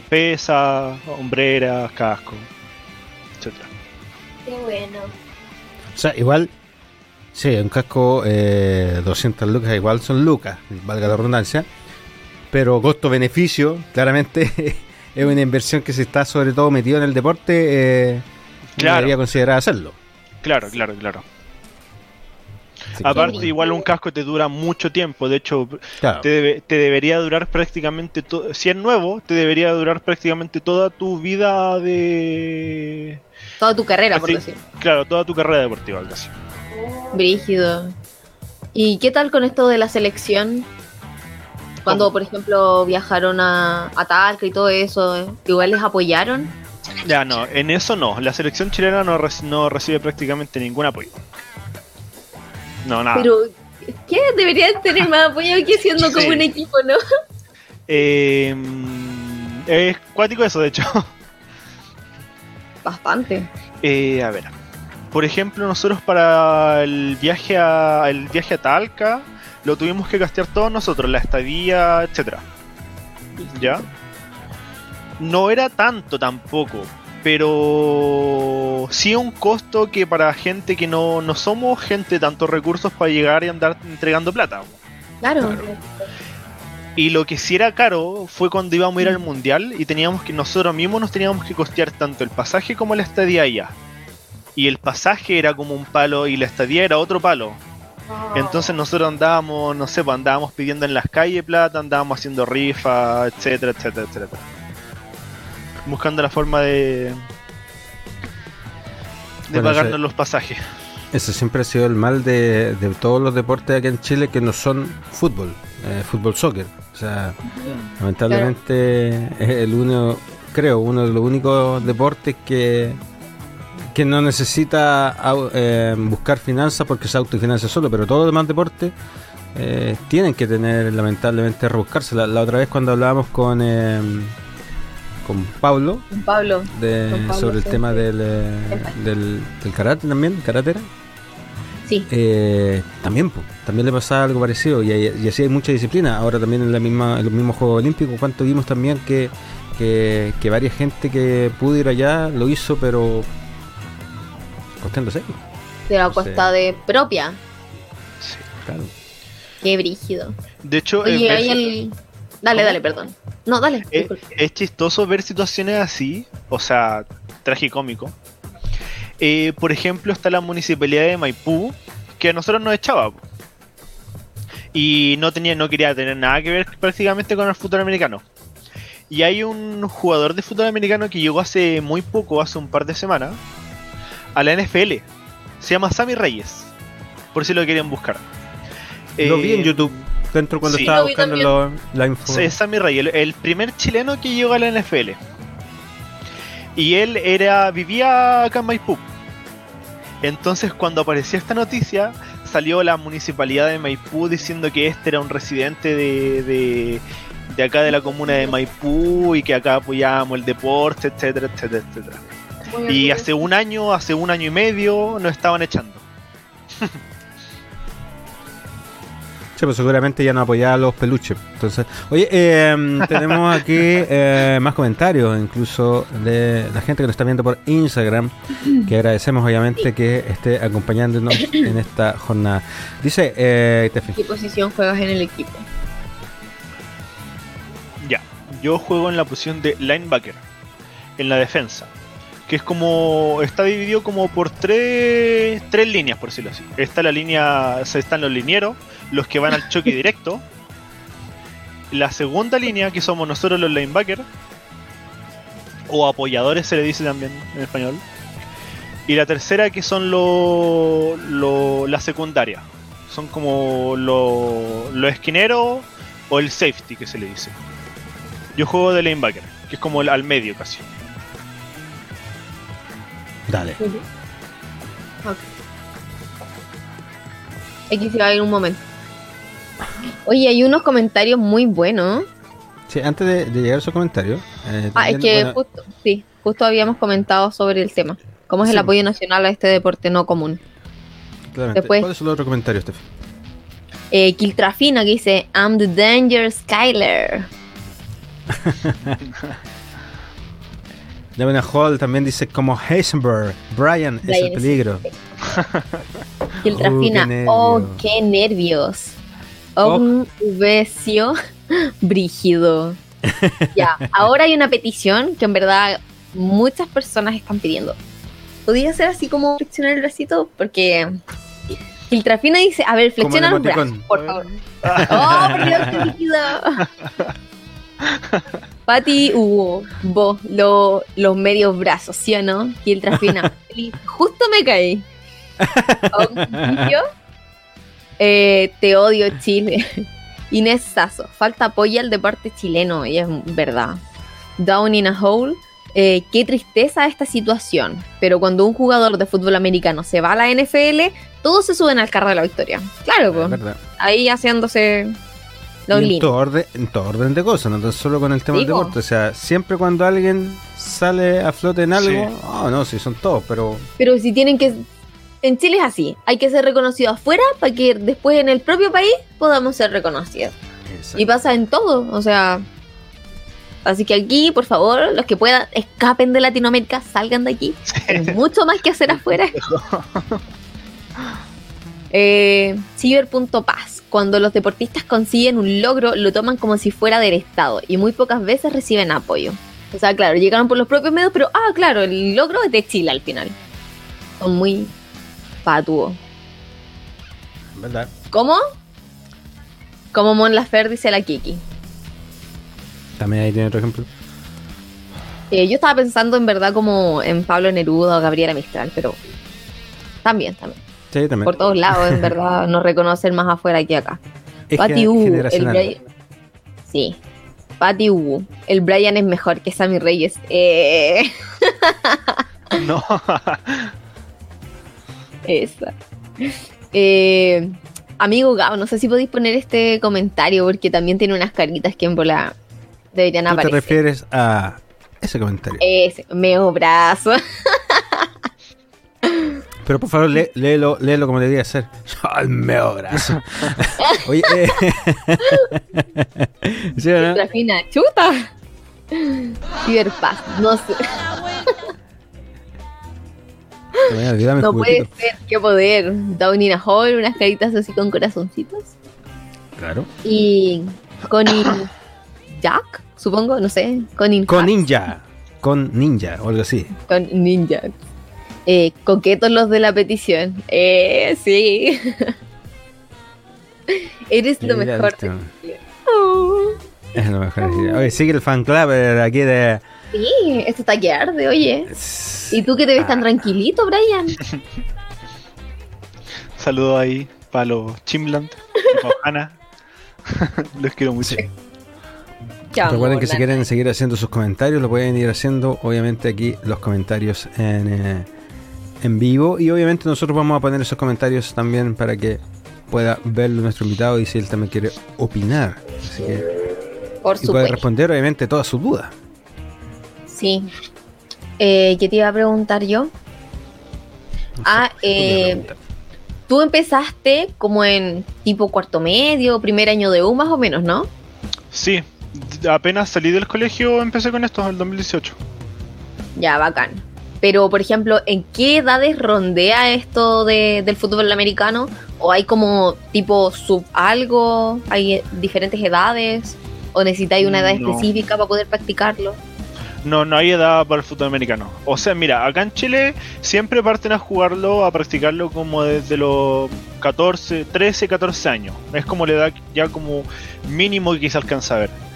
pesa, hombreras, casco, etcétera. Qué bueno. O sea, igual. Sí, un casco eh, 200 lucas, igual son lucas, valga la redundancia. Pero costo-beneficio, claramente es una inversión que se está sobre todo metido en el deporte, eh, debería considerar hacerlo. Claro, claro, claro. Aparte, igual un casco te dura mucho tiempo. De hecho, te, debería durar prácticamente todo. Si es nuevo, te debería durar prácticamente toda tu vida de. Toda tu carrera, por decir. Claro, toda tu carrera deportiva, casi. Brígido. ¿Y qué tal con esto de la selección? Cuando, por ejemplo, viajaron a, a Talca y todo eso, igual les apoyaron. Ya, no, en eso no. La selección chilena no, no recibe prácticamente ningún apoyo. No, nada. Pero, ¿qué? Deberían tener más apoyo que siendo como un equipo, ¿no? Eh, es cuático eso, de hecho. Bastante. Eh, a ver. Por ejemplo, nosotros para el viaje a, el viaje a Talca lo tuvimos que gastear todos nosotros, la estadía, etcétera. ¿Ya? No era tanto tampoco, pero sí un costo que para gente que no, no somos gente de tantos recursos para llegar y andar entregando plata. Claro. Y lo que sí era caro fue cuando íbamos a ir al mundial y teníamos que nosotros mismos nos teníamos que costear tanto el pasaje como la estadía allá. Y el pasaje era como un palo y la estadía era otro palo. Entonces nosotros andábamos, no sé, pues andábamos pidiendo en las calles plata, andábamos haciendo rifas, etcétera, etcétera, etcétera. Buscando la forma de, de pagarnos los pasajes. Ese siempre ha sido el mal de, todos los deportes aquí en Chile que no son fútbol, eh, fútbol soccer. O sea, lamentablemente es el uno, creo, uno de los únicos deportes que que no necesita eh, buscar finanzas porque se autofinancia solo, pero todos los demás deportes eh, tienen que tener lamentablemente rebuscarse. La, otra vez cuando hablábamos con eh, con Pablo, Pablo, sobre el tema del, del, karate también, karatera. Sí. también, también le pasaba algo parecido y, así hay mucha disciplina. Ahora también en la misma en los mismos Juegos Olímpicos, cuánto vimos también que, que, que varias gente que pudo ir allá lo hizo, pero de la costa de propia. Sí, claro. Qué brígido. De hecho, Dale, dale, perdón. No, dale. Es, es, chistoso ver situaciones así, o sea, tragicómico. Eh, por ejemplo, está la municipalidad de Maipú, que a nosotros nos echaba. Y no tenía, no quería tener nada que ver prácticamente con el fútbol americano. Y hay un jugador de fútbol americano que llegó hace muy poco, hace un par de semanas, a la NFL. Se llama Sammy Reyes. Por si lo quieren buscar. Lo vi en eh, YouTube. dentro cuando estaba buscando la info. Es Sammy Rey, el, primer chileno que llegó a la NFL. Y él era vivía acá en Maipú. Entonces cuando apareció esta noticia, salió la municipalidad de Maipú diciendo que este era un residente de, de, acá de la comuna de Maipú y que acá apoyábamos el deporte, etcétera, etcétera, etcétera. Y hace un año, hace un año y medio, nos estaban echando. Sí, pues seguramente ya no apoyaba a los peluches. Entonces, oye, em, tenemos aquí eh, más comentarios, incluso de la gente que nos está viendo por Instagram, que agradecemos obviamente que esté acompañándonos en esta jornada. Dice, eh, ¿qué posición juegas en el equipo? Ya, yo juego en la posición de linebacker, en la defensa que es como está dividido como por tres, tres líneas por decirlo así está la línea están los linieros los que van al choque directo. La segunda línea, que somos nosotros los linebackers, o apoyadores se le dice también en español. Y la tercera, que son los lo, la secundaria. Son como los lo esquineros o el safety que se le dice. Yo juego de linebacker, que es como al medio casi. Dale. Aquí se va a ir un momento. Oye, hay unos comentarios muy buenos. Sí, antes de, llegar a esos comentarios. Eh, ah, es que justo, sí, justo habíamos comentado sobre el tema. ¿Cómo es el apoyo nacional a este deporte no común? Claramente. Después, ¿Cuál es el otro comentario, Steph? Eh, Kiltrafina que dice, I'm the danger Skyler. Devin Hall también dice como Heisenberg, Brian, es el peligro. Kiltrafina, oh, qué nervios. Obvesio brígido. ya, ahora hay una petición que en verdad muchas personas están pidiendo. ¿Podría ser así como flexionar el bracito? Porque Filtrafina dice, a ver, flexiona los brazos, por favor. ¡Oh, por Pati Hugo, vos, los medios brazos, ¿sí o no? Filtrafina. Justo me caí. Eh, te odio, Chile. Inés Sasso, falta apoyo al deporte chileno, y es verdad. Down in a hole. Eh, qué tristeza esta situación. Pero cuando un jugador de fútbol americano se va a la NFL, todos se suben al carro de la victoria. Claro, pues. Ahí haciéndose los en todo, orden, en todo orden de cosas, no solo con el tema del deporte. O sea, siempre cuando alguien sale a flote en algo, oh, no, sí, son todos, pero. Pero si tienen que en Chile es así, hay que ser reconocido afuera para que después en el propio país podamos ser reconocidos. Y pasa en todo, o sea... Así que aquí, por favor, los que puedan, escapen de Latinoamérica, salgan de aquí. Hay mucho más que hacer afuera. eh, Ciber.paz. Cuando los deportistas consiguen un logro, lo toman como si fuera del Estado y muy pocas veces reciben apoyo. O sea, claro, llegaron por los propios medios, pero, ah, claro, el logro es de Chile al final. Son muy fatuo. ¿Verdad? ¿Cómo? Como Mon Lafer dice la Kiki. También ahí tiene otro ejemplo. Eh, yo estaba pensando en verdad como en Pablo Neruda o Gabriela Mistral, pero también, también. Sí, también. Por todos lados, en verdad, nos reconocen más afuera que acá. Es Pati el Brian... Sí. Pati el Brian es mejor que Sammy Reyes. Eh... no. Esa. Eh, amigo Gabo, no sé si podéis poner este comentario porque también tiene unas caritas que en bola deberían ¿Tú aparecer. te refieres a ese comentario? Ese, meo brazo. Pero por favor, léelo, léelo como debería ser. Al meo brazo. Oye, eh. ¿Sí o no? fina, chuta. Ciberpaz, no sé. No puede ser, qué poder. Down in a hole, unas caritas así con corazoncitos. Claro. Y con Jack, supongo, no sé. Con, con Ninja. Con Ninja o algo así. Con Ninja. Eh, coquetos los de la petición. Eh, sí. Eres lo mejor. Oh. Es lo mejor. Oye, sigue el fan club aquí de. Sí, esto está que arde, oye. ¿Y tú que te ves tan ah. tranquilito, Brian? Saludo ahí para los Chimland, para Hanna. Los quiero mucho. Recuerden que si quieren seguir haciendo sus comentarios, lo pueden ir haciendo, obviamente, aquí los comentarios en, eh, en vivo. Y obviamente nosotros vamos a poner esos comentarios también para que pueda verlo nuestro invitado y si él también quiere opinar. Así que. Por y puede responder, obviamente, todas sus dudas. Sí. Eh, ¿Qué te iba a preguntar yo? ah, eh, tú empezaste como en tipo cuarto medio, primer año de U más o menos, ¿no? Sí, apenas salí del colegio empecé con esto en el 2018. Ya, bacán. Pero, por ejemplo, ¿en qué edades rondea esto de, del fútbol americano? ¿O hay como tipo sub algo? ¿Hay diferentes edades? ¿O necesitáis una edad específica para poder practicarlo? No, no hay edad para el fútbol americano. O sea, mira, acá en Chile siempre parten a jugarlo, a practicarlo como desde los 14, 13, 14 años. Es como la edad ya como mínimo que se alcanza a ver.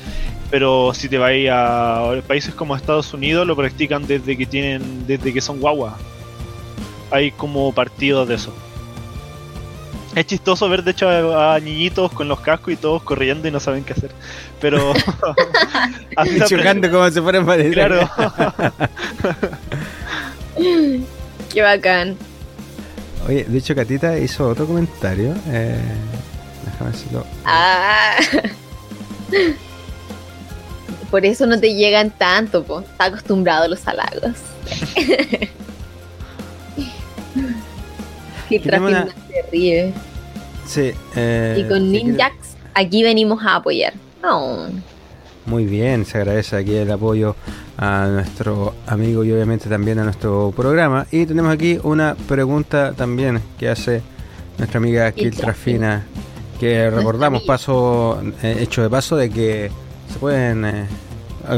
Pero si te vas a países como Estados Unidos, lo practican desde que tienen, desde que son guaguas. Hay como partidos de eso. Es chistoso ver, de hecho, a, niñitos con los cascos y todos corriendo y no saben qué hacer. Pero. así Chocando como si fueran para Claro. qué bacán. Oye, de hecho, Catita hizo otro comentario. Eh, déjame decirlo. Ah. Por eso no te llegan tanto, po. Está acostumbrado a los halagos. Qué una... se ríe. Sí. Eh, y con Ninjax, aquí venimos a apoyar. Muy bien, se agradece aquí el apoyo a nuestro amigo y obviamente también a nuestro programa. Y tenemos aquí una pregunta también que hace nuestra amiga Kiltrafina, que recordamos paso, eh, hecho de paso de que se pueden eh,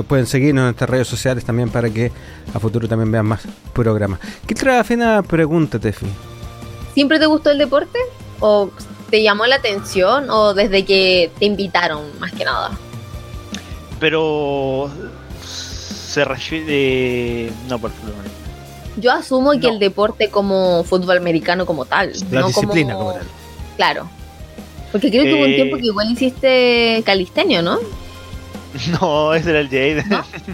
pueden seguirnos en nuestras redes sociales también para que a futuro también vean más programas. ¿Qué trae fina pregunta, Tefi? ¿Siempre te gustó el deporte? ¿O te llamó la atención? ¿O desde que te invitaron, más que nada? Pero se refiere. No, por favor. Yo asumo que el deporte como fútbol americano como tal. La disciplina como... tal. Claro. Porque creo que hubo un eh, tiempo que igual hiciste calistenio, ¿no? No, ese era el Jade.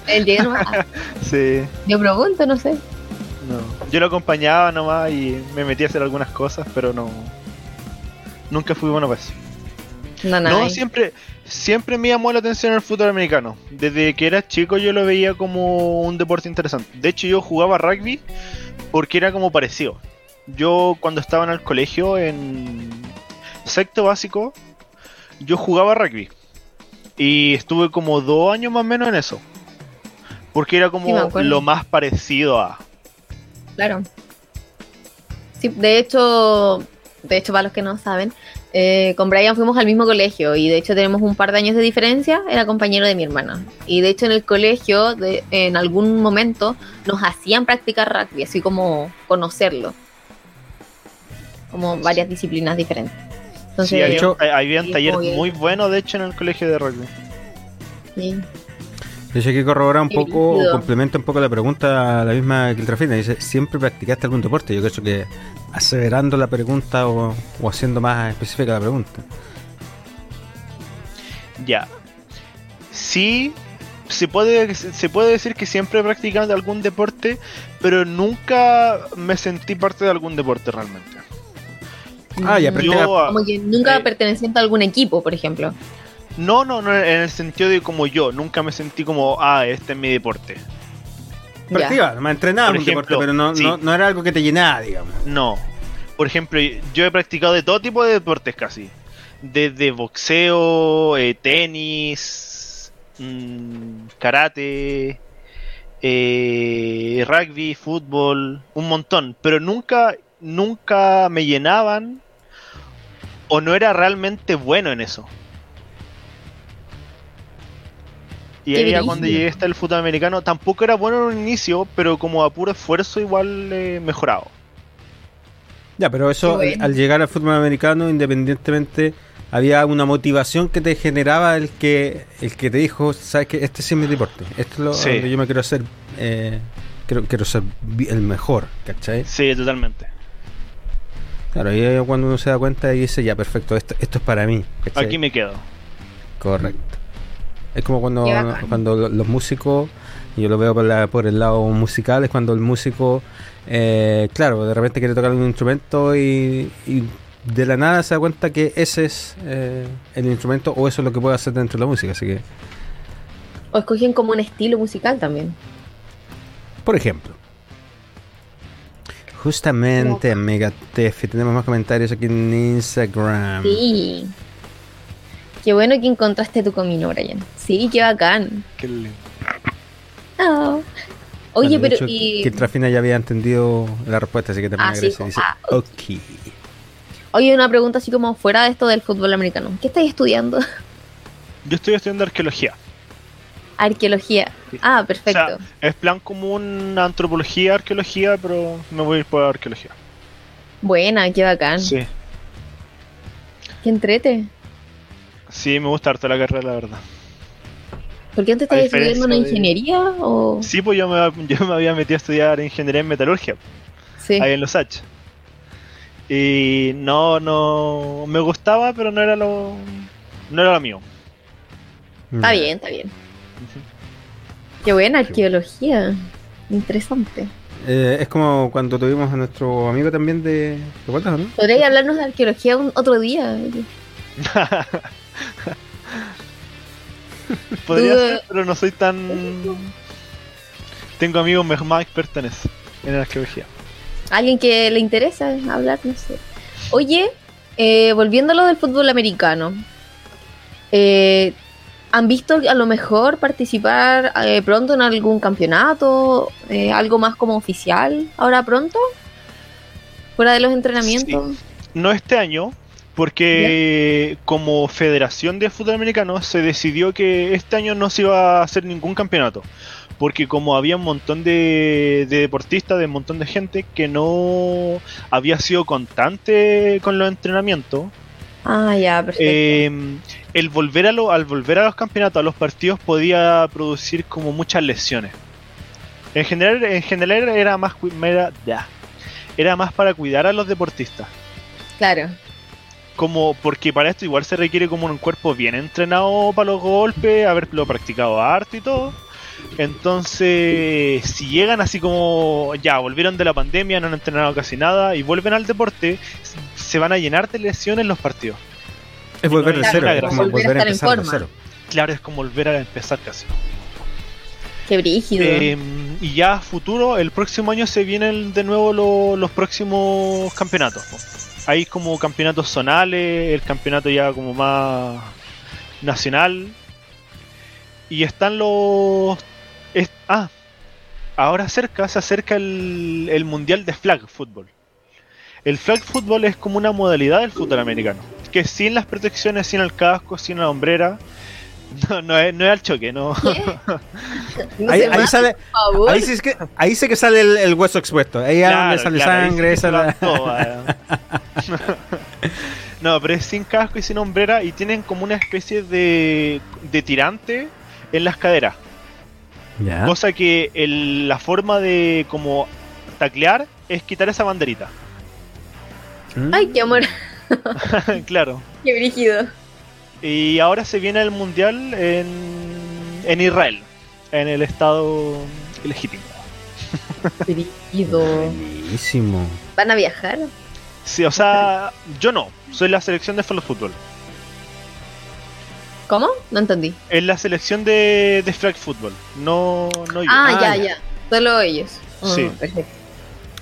El Jade nomás. sí. Yo pregunto, no sé. No. Yo lo acompañaba nomás y me metí a hacer algunas cosas, pero no. Nunca fui bueno para eso. No, no. No, siempre, siempre me llamó la atención el fútbol americano. Desde que era chico yo lo veía como un deporte interesante. De hecho, yo jugaba rugby porque era como parecido. Yo cuando estaba en el colegio, en sexto básico, yo jugaba rugby. Y estuve como dos años más o menos en eso. Porque era como lo más parecido a. Claro. Sí, de hecho, de hecho, para los que no saben, eh, con Brian fuimos al mismo colegio y de hecho tenemos un par de años de diferencia. Era compañero de mi hermana. Y de hecho, en el colegio, de, en algún momento, nos hacían practicar rugby, así como conocerlo. Como varias disciplinas diferentes sí, de hecho, había un taller muy bueno, de hecho, en el colegio de rugby. Sí. De hecho, que corroborar un poco, o complementa un poco la pregunta a la misma Kiltrafina. Dice, ¿siempre practicaste algún deporte? Yo creo que aseverando la pregunta o, haciendo más específica la pregunta. Ya. Sí, se puede, se puede decir que siempre he practicado algún deporte, pero nunca me sentí parte de algún deporte realmente. Ah, ya, pero como que nunca eh, perteneciente a algún equipo, por ejemplo. No, no, no, en el sentido de como yo, nunca me sentí como, ah, este es mi deporte. Practicaba, me entrenaba un deporte, pero no, no, era algo que te llenaba, digamos. No. Por ejemplo, yo he practicado de todo tipo de deportes casi. Desde boxeo, eh, tenis, mm, karate, eh, rugby, fútbol, un montón. Pero nunca nunca me llenaban o no era realmente bueno en eso. Y ahí cuando llegué hasta el fútbol americano, tampoco era bueno en un inicio, pero como a puro esfuerzo igual he mejorado. Ya, pero eso al llegar al fútbol americano, independientemente, había una motivación que te generaba el que el que te dijo, sabes que este sí es mi deporte, esto es lo, que yo me quiero hacer, eh, quiero, quiero ser el mejor, ¿cachai? Sí, totalmente. Claro, y cuando uno se da cuenta y dice, ya, perfecto, esto, esto es para mí. Aquí me quedo. Correcto. Es como cuando, cuando los músicos, yo lo veo por, la, por el lado musical, es cuando el músico, eh, claro, de repente quiere tocar un instrumento y, de la nada se da cuenta que ese es eh, el instrumento o eso es lo que puede hacer dentro de la música, así que... O escogen como un estilo musical también. Por ejemplo. Justamente, amiga Tefi, tenemos más comentarios aquí en Instagram. Sí. Qué bueno que encontraste tu camino, Brian. Sí, qué bacán. Qué lindo. Oh. Oye, pero. y... Que Trafina ya había entendido la respuesta, así que también ah, sí. dice, ah, ok. Oye, una pregunta así como fuera de esto del fútbol americano. ¿Qué estáis estudiando? Yo estoy estudiando arqueología. Arqueología. Ah, perfecto. O sea, es plan como una antropología, arqueología, pero me voy a ir por arqueología. Buena, qué bacán. Sí. Qué entrete. Sí, me gusta harto la carrera, la verdad. ¿Por qué antes estabas estudiando una ingeniería? O... Sí, pues yo me, yo me había metido a estudiar ingeniería en metalurgia. Sí. Ahí en Los H. Y no, no. Me gustaba, pero no era lo. No era lo mío. Está bien, está bien. Qué buena arqueología. Interesante. Eh, es como cuando tuvimos a nuestro amigo también de. ¿Te acuerdas, no? Podría hablarnos de arqueología otro día. Podría ser, pero no soy tan. Tengo amigos más expertos en eso, en arqueología. Alguien que le interesa hablar, no sé. Oye, eh, volviendo a lo del fútbol americano. Eh, ¿Han visto a lo mejor participar eh, pronto en algún campeonato? Eh, ¿Algo más como oficial ahora pronto? ¿Fuera de los entrenamientos? No este año, porque como Federación de Fútbol Americano se decidió que este año no se iba a hacer ningún campeonato. Porque como había un montón de, de deportistas, de un montón de gente que no había sido constante con los entrenamientos, Ah, ya, perfecto. Em, el volver a lo, al volver a los campeonatos, a los partidos, podía producir como muchas lesiones. En general, en general era más era, era más para cuidar a los deportistas. Claro. Como porque para esto igual se requiere como un cuerpo bien entrenado para los golpes, haberlo practicado harto y todo. Entonces, si llegan así como ya volvieron de la pandemia, no han entrenado casi nada y vuelven al deporte, se van a llenar de lesiones los partidos. Es volver de cero, es como volver a, empezar de cero. Claro, es como volver a empezar casi. Qué brígido. Em, y ya a futuro, el próximo año se vienen de nuevo los próximos campeonatos. Hay como campeonatos zonales, el campeonato ya como más nacional. Y están los... ah, ahora cerca, se acerca el, el Mundial de Flag Football. El flag football es como una modalidad del fútbol americano, que sin las protecciones, sin el casco, sin la hombrera, no, no, es, no es al choque, no. ahí, ahí, sale, ahí, sí es que, ahí sé que sale el, hueso expuesto, ahí donde sale sangre, esa la... No, pero es sin casco y sin hombrera y tienen como una especie de, de tirante en las caderas. Cosa que el, la forma de como taclear es quitar esa banderita. Mm. Ay, qué amor. claro. Qué brígido. Y ahora se viene el mundial en, en Israel, en el estado legítimo. Brígido. Buenísimo. ¿Van a viajar? Sí, o sea, yo no. Soy la selección de fútbol. ¿Cómo? No entendí. Es la selección de, de flag football, no, no yo. Ah, ya, ah, ya. Solo ellos. sí. Oh, perfecto.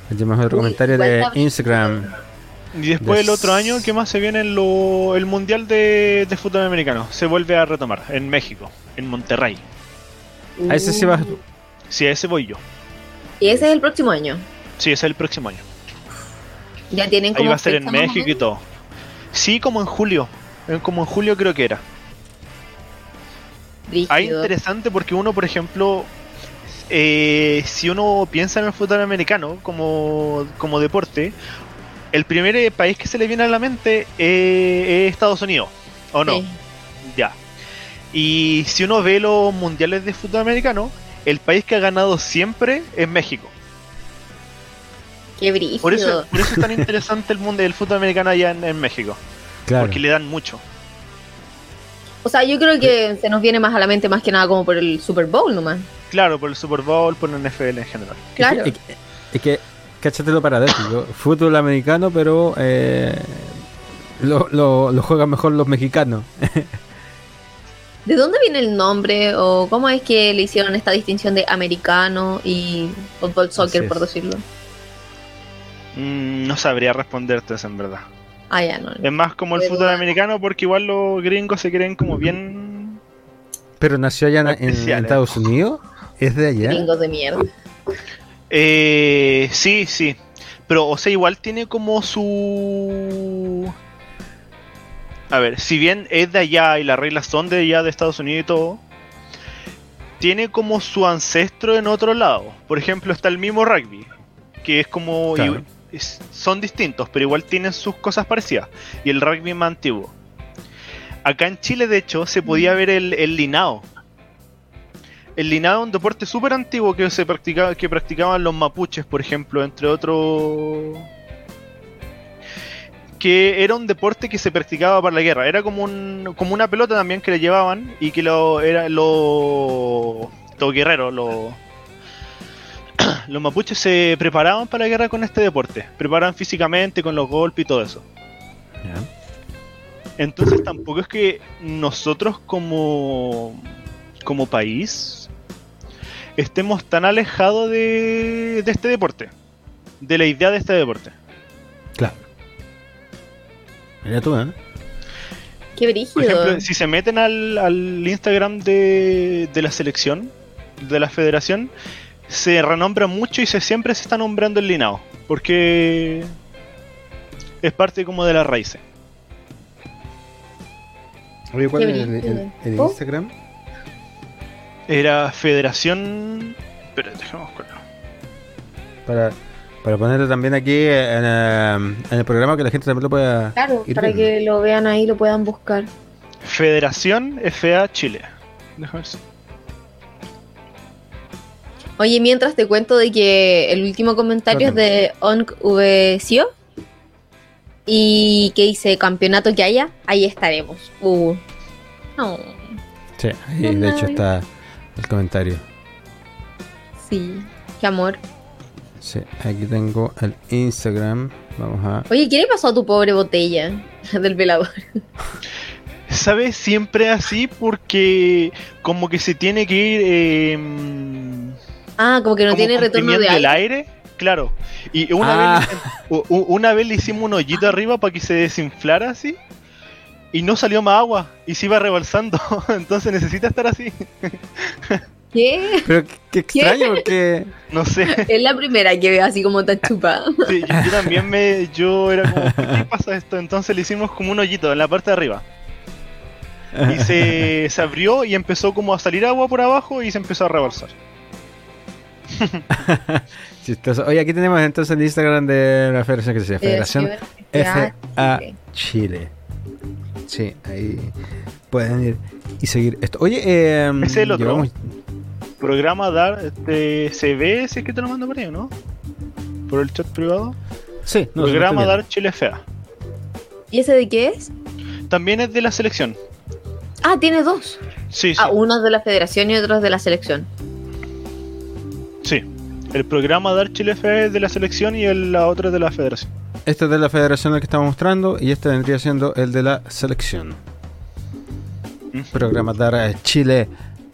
Tenemos otro comentario de Instagram. Y después el otro año, ¿qué más se viene? el Mundial de, Fútbol Americano. Se vuelve a retomar en México, en Monterrey. ¿A ese sí vas tú? Sí, a ese voy yo. ¿Y ese es el próximo año? Sí, ese es el próximo año. Ya tienen como Ahí va a ser en México y todo. Sí, como en julio. Como en julio creo que era. Ahí interesante porque uno, por ejemplo, eh, si uno piensa en el fútbol americano como, como deporte, el primer eh, país que se le viene a la mente eh, es Estados Unidos, ¿o no? Ya. Y si uno ve los mundiales de fútbol americano, el país que ha ganado siempre es México. Qué brillo. Por eso, por eso es tan interesante el mundo del fútbol americano allá en, México. Claro. Porque le dan mucho. O sea, yo creo que se nos viene más a la mente más que nada como por el Super Bowl nomás. Claro, por el Super Bowl, por el NFL en general. Claro. Es que, es que cáchatelo paradójico. Fútbol americano, pero eh, lo, lo, lo juegan mejor los mexicanos. ¿De dónde viene el nombre o cómo es que le hicieron esta distinción de americano y fútbol soccer, por decirlo? Mm, no sabría responderte eso en verdad. Ah, ya, no. Es más como el Pero fútbol americano porque igual los gringos se creen como bien... Pero nació allá en. Estados Unidos. Es de allá. Gringos de mierda. Eh, sí, sí. Pero, o sea, igual tiene como su... A ver, si bien es de allá y las reglas son de allá de Estados Unidos y todo, tiene como su ancestro en otro lado. Por ejemplo, está el mismo rugby, que es como... Claro. Son distintos, pero igual tienen sus cosas parecidas. Y el rugby más antiguo. Acá en Chile, de hecho, se podía ver el, el linao. El linado es un deporte súper antiguo que se practicaba, que practicaban los mapuches, por ejemplo, entre otros. Que era un deporte que se practicaba para la guerra. Era como un, como una pelota también que le llevaban y que lo era lo los guerreros, los los mapuches se preparaban para la guerra con este deporte. Preparaban físicamente con los golpes y todo eso. Ya. Entonces tampoco es que nosotros como, como país estemos tan alejados de, de este deporte, de la idea de este deporte. Claro. Mira tú, ¿eh? Qué Por brígido. ejemplo, si se meten al, al Instagram de, de la selección, de la federación, se renombra mucho y se siempre se está nombrando el Linao, porque es parte como de las raíces. Oye, ¿cuál Qué es el, el- brígido. el Oh. Instagram? Era Federación... Espera, déjame buscarlo. Para, para ponerlo también aquí en, eh, en el programa que la gente también lo pueda Claro, ir para viendo. que lo vean ahí, lo puedan buscar. Federación FA Chile. Déjame ver si- Oye, mientras te cuento de que el último comentario es de ONCVCIO y que dice campeonato que haya, ahí estaremos. Uh. No, Sí, ahí de hecho está el comentario. sí, qué amor. Sí, aquí tengo el Instagram. Vamos a. Oye, ¿qué le pasó a tu pobre botella del velador? ¿Sabes? Siempre así porque como que se tiene que ir... eh, Ah, como que no como tiene retorno de aire. el aire. Claro. Y una, Ah. vez, una vez le hicimos un hoyito arriba para que se desinflara así. Y no salió más agua. Y se iba rebalsando. Entonces necesita estar así. ¿Qué? Pero qué, qué extraño porque. No sé. Es la primera que veo así como está chupada. Sí, yo, yo también me. Yo era como. ¿Por qué pasa esto? Entonces le hicimos como un hoyito en la parte de arriba. Y se, se abrió y empezó como a salir agua por abajo y se empezó a rebalsar. Chistoso. Oye, aquí tenemos entonces el Instagram de la federación que se llama Federación FA Chile. Sí, ahí pueden ir y seguir esto. Oye, eh, Ese es el otro. llevamos- Programa dar. Este, ¿Se ve si es que te lo mando por ahí no? Por el chat privado. Sí, no, Programa Dar Chile FA. ¿Y ese de qué es? También es de la selección. Ah, tiene dos. Sí, sí. Ah, uno es de la federación y otro es de la selección. El programa Dar Chile FA es de la selección y el, la otra es de la federación. Este es de la federación el que estamos mostrando y este vendría siendo el de la selección. Mm. Programa Dar Chile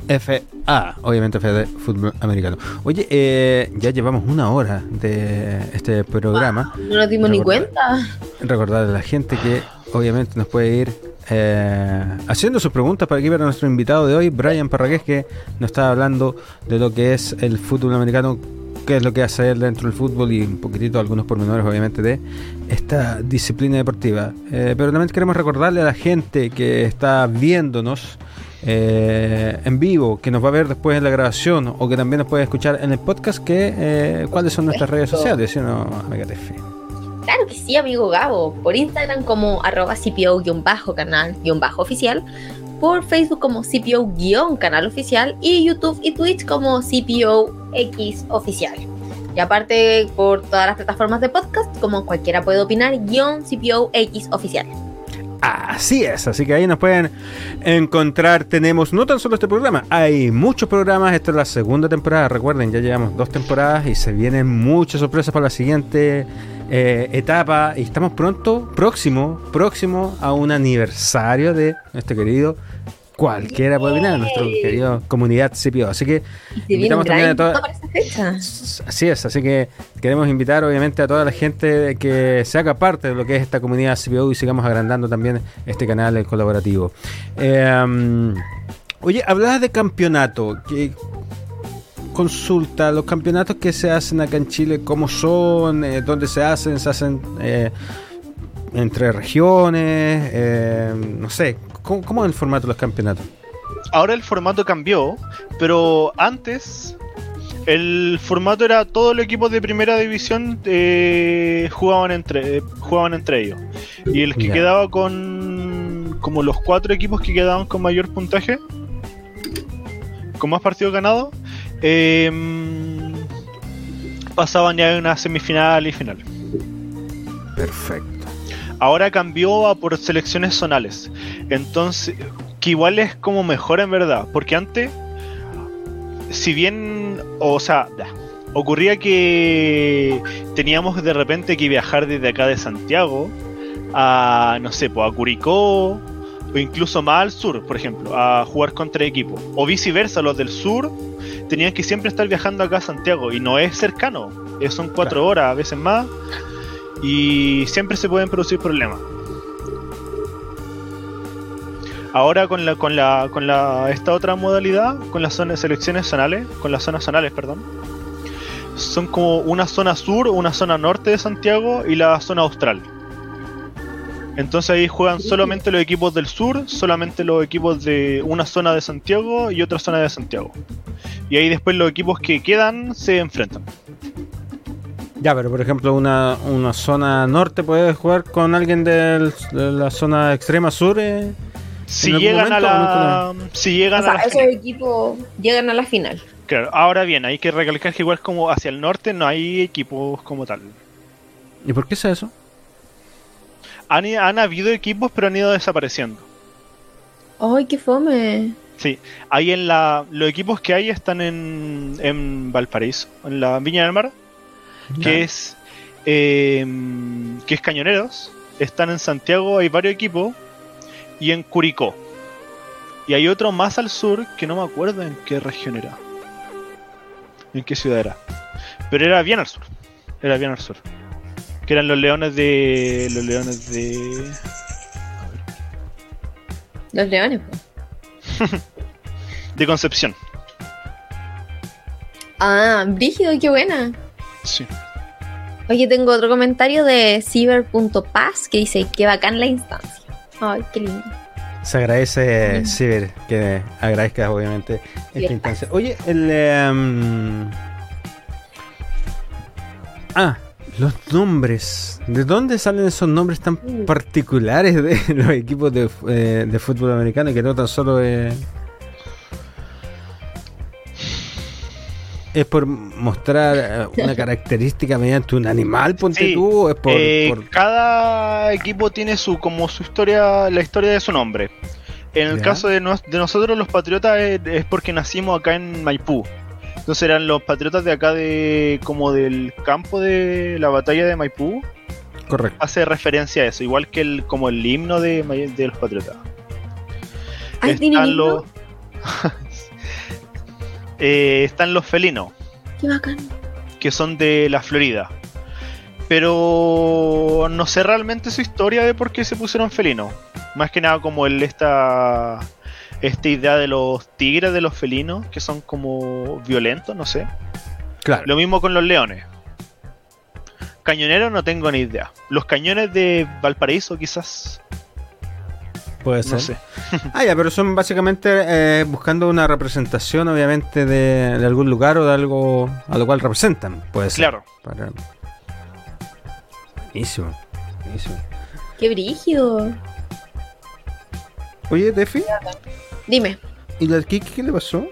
FA, obviamente FA de fútbol americano. Oye, eh, ya llevamos una hora de este programa. No nos dimos ni cuenta. Recordar a la gente que obviamente nos puede ir eh, haciendo sus preguntas para aquí para nuestro invitado de hoy, Brian Parragués, que nos está hablando de lo que es el fútbol americano, qué es lo que hace él dentro del fútbol y un poquitito algunos pormenores obviamente de esta disciplina deportiva. Eh, pero también queremos recordarle a la gente que está viéndonos eh, en vivo, que nos va a ver después en la grabación o que también nos puede escuchar en el podcast, que eh, cuáles son nuestras redes sociales, ¿sí o no, amiga Tefi? Claro que sí, amigo Gabo. Por Instagram como arroba CPO-canal-oficial. Por Facebook como CPO-canal oficial. Y YouTube y Twitch como CPO-X oficial. Y aparte por todas las plataformas de podcast, como cualquiera puede opinar, guion CPO-X oficial. Así es, así que ahí nos pueden encontrar. Tenemos no tan solo este programa, hay muchos programas. Esta es la segunda temporada. Recuerden, ya llevamos dos temporadas y se vienen muchas sorpresas para la siguiente eh, etapa. Y estamos pronto, próximo, próximo a un aniversario de nuestro querido cualquiera puede venir a nuestra querida comunidad CPO. Así que invitamos también a toda. Así es, así que queremos invitar obviamente a toda la gente que se haga parte de lo que es esta comunidad CPO y sigamos agrandando también este canal colaborativo. Eh, oye, hablabas de campeonato. Consulta los campeonatos que se hacen acá en Chile, cómo son, eh, dónde se hacen, se hacen eh, entre regiones, no sé, ¿Cómo, es el formato de los campeonatos? Ahora el formato cambió, pero antes el formato era todo el equipo de primera división eh, jugaban entre jugaban entre ellos. Y el que quedaba con como los cuatro equipos que quedaban con mayor puntaje con más partidos ganados em, pasaban ya una semifinal y final perfecto ahora cambió a por selecciones zonales. Entonces, que igual es como mejor en verdad, porque antes, si bien, o sea, ocurría que teníamos de repente que viajar desde acá de Santiago a, no sé, pues a Curicó, o incluso más al sur, por ejemplo, a jugar contra equipo. O viceversa, los del sur tenían que siempre estar viajando acá a Santiago y no es cercano, son cuatro horas, a veces más y siempre se pueden producir problemas. Ahora con la con la con la esta otra modalidad, con las zonas selecciones zonales, con las zonas zonales, perdón. Son como una zona sur, una zona norte de Santiago y la zona austral. Entonces ahí juegan solamente los equipos del sur, solamente los equipos de una zona de Santiago y otra zona de Santiago. Y ahí después los equipos que quedan se enfrentan. Ya, pero por ejemplo, una, una zona norte puede jugar con alguien de la zona extrema sur. Eh, si, llegan a la, si llegan a la. esos equipos llegan a la final. Claro, ahora bien, hay que recalcar que igual como hacia el norte no hay equipos como tal. ¿Y por qué es eso? Han, han habido equipos, pero han ido desapareciendo. ¡Ay, qué fome! Sí, ahí en la. Los equipos que hay están en, en Valparaíso, en la Viña del Mar que es eh, que es Cañoneros. Están en Santiago, hay varios equipos. Y en Curicó. Y hay otro más al sur que no me acuerdo en qué región era. En qué ciudad era. Pero era bien al sur. Era bien al sur. Que eran los leones de. Los leones de. Los leones, de Concepción. Ah, Brígido, qué buena. Sí. Oye, tengo otro comentario de ciber.paz que dice que bacán la instancia. Ay, qué lindo. Se agradece, Ciber, que agradezcas obviamente esta instancia. Oye, el... Em, ah, los nombres. ¿De dónde salen esos nombres tan particulares de los equipos de, eh, de fútbol americano que no tan solo... Es por mostrar eh, una característica mediante un animal, ponte tú, es eh, por, Cada equipo tiene su como su historia, la historia de su nombre. En el caso de, de, nosotros los patriotas es, porque nacimos acá en Maipú. Entonces eran los patriotas de acá de como del campo de la batalla de Maipú. Correcto. Hace referencia a eso, igual que el como el himno de, de los patriotas. Están los Eh, están los felinos. Qué bacán. Que son de la Florida. Pero no sé realmente su historia de por qué se pusieron felinos. Más que nada como el esta esta idea de los tigres de los felinos que son como violentos, no sé. Claro. Lo mismo con los leones. Cañoneros no tengo ni idea. Los cañones de Valparaíso quizás. Puede ser. ah, ya, pero son básicamente eh, buscando una representación, obviamente, de, algún lugar o de algo a lo cual representan. Puede ser. Claro. Buenísimo. Buenísimo. Qué brígido. Oye, Defi. Dime. ¿Y la Kiki qué le pasó?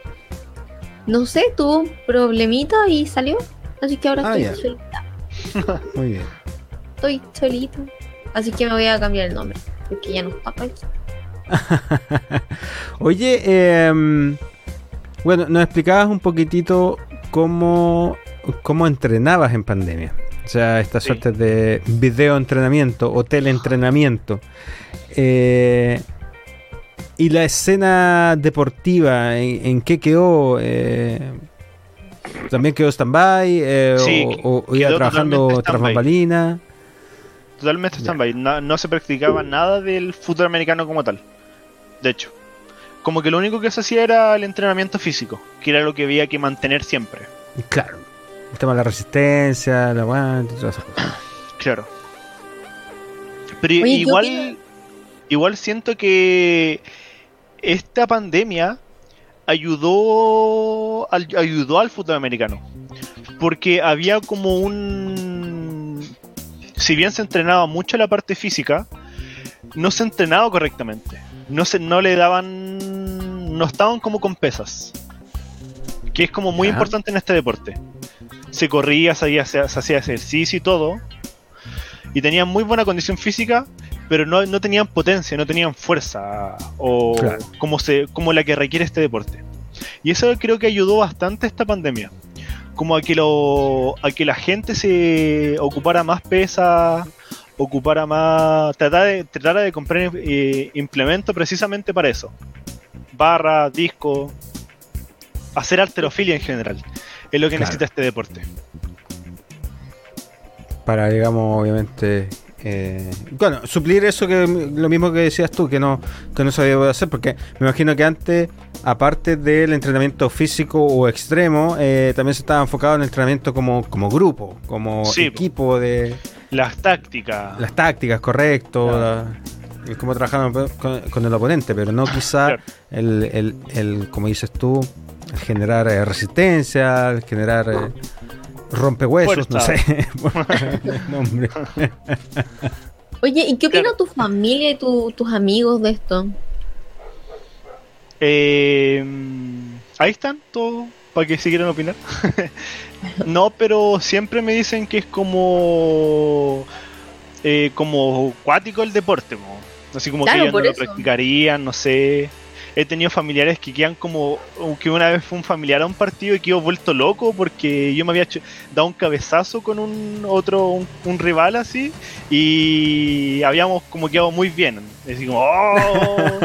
No sé, tuvo un problemita y salió. Así que ahora ah, estoy solita. Muy bien. Estoy solito. Así que me voy a cambiar el nombre. porque ya no está ahí. Oye, eh, bueno, nos explicabas un poquitito cómo, cómo entrenabas en pandemia. O sea, esta Sí. suerte de video entrenamiento o teleentrenamiento. Eh, y la escena deportiva, ¿en, en qué quedó? Eh, ¿También quedó stand-by? Eh, Sí, o, o iba trabajando tras stand-by. bambalinas? Totalmente stand-by. No, no se practicaba nada del fútbol americano como tal. De hecho. Como que lo único que se hacía era el entrenamiento físico, que era lo que había que mantener siempre. Claro. El tema de la resistencia, el aguante y todas esas cosas. Claro. Pero Oye, ¿qué igual, igual siento que esta pandemia ayudó al, ayudó al fútbol americano. Porque había como un... Si bien se entrenaba mucho la parte física, no se entrenaba correctamente. No, se, no le daban... No estaban como con pesas. Que es como muy importante en este deporte. Se corría, se hacía, se hacía ejercicio y todo. Y tenían muy buena condición física, pero no, no tenían potencia, no tenían fuerza o Claro. como, se, como la que requiere este deporte. Y eso creo que ayudó bastante esta pandemia. Como a que, lo, a que la gente se ocupara más pesa, ocupara más. Tratara de, tratara de comprar eh, implementos precisamente para eso: barra, disco, hacer alterofilia en general. Es lo que Claro. necesita este deporte. para, digamos, obviamente, eh, bueno, suplir eso que lo mismo que decías tú, que no, que no sabía hacer, porque me imagino que antes, aparte del entrenamiento físico o extremo, eh, también se estaba enfocado en el entrenamiento como, como grupo, como Sí, equipo de Las tácticas. las tácticas, correcto, Claro. la- cómo trabajar con, con el oponente, pero no quizá Claro. el, el, el, como dices tú, el generar eh, resistencia, el generar eh, rompehuesos, no sé. Nombre. Oye, ¿y qué opina Claro. tu familia y tu- tus amigos de esto? Eh, ahí están todos para que si quieren opinar. no, pero siempre me dicen que es como eh, como cuático el deporte, mo. así como Claro, que ellos no por lo eso. practicarían, no sé. He tenido familiares que quedan como que una vez fue un familiar a un partido y quedó vuelto loco porque yo me había hecho- dado un cabezazo con un otro un, un rival así y habíamos como quedado muy bien así como "Oh".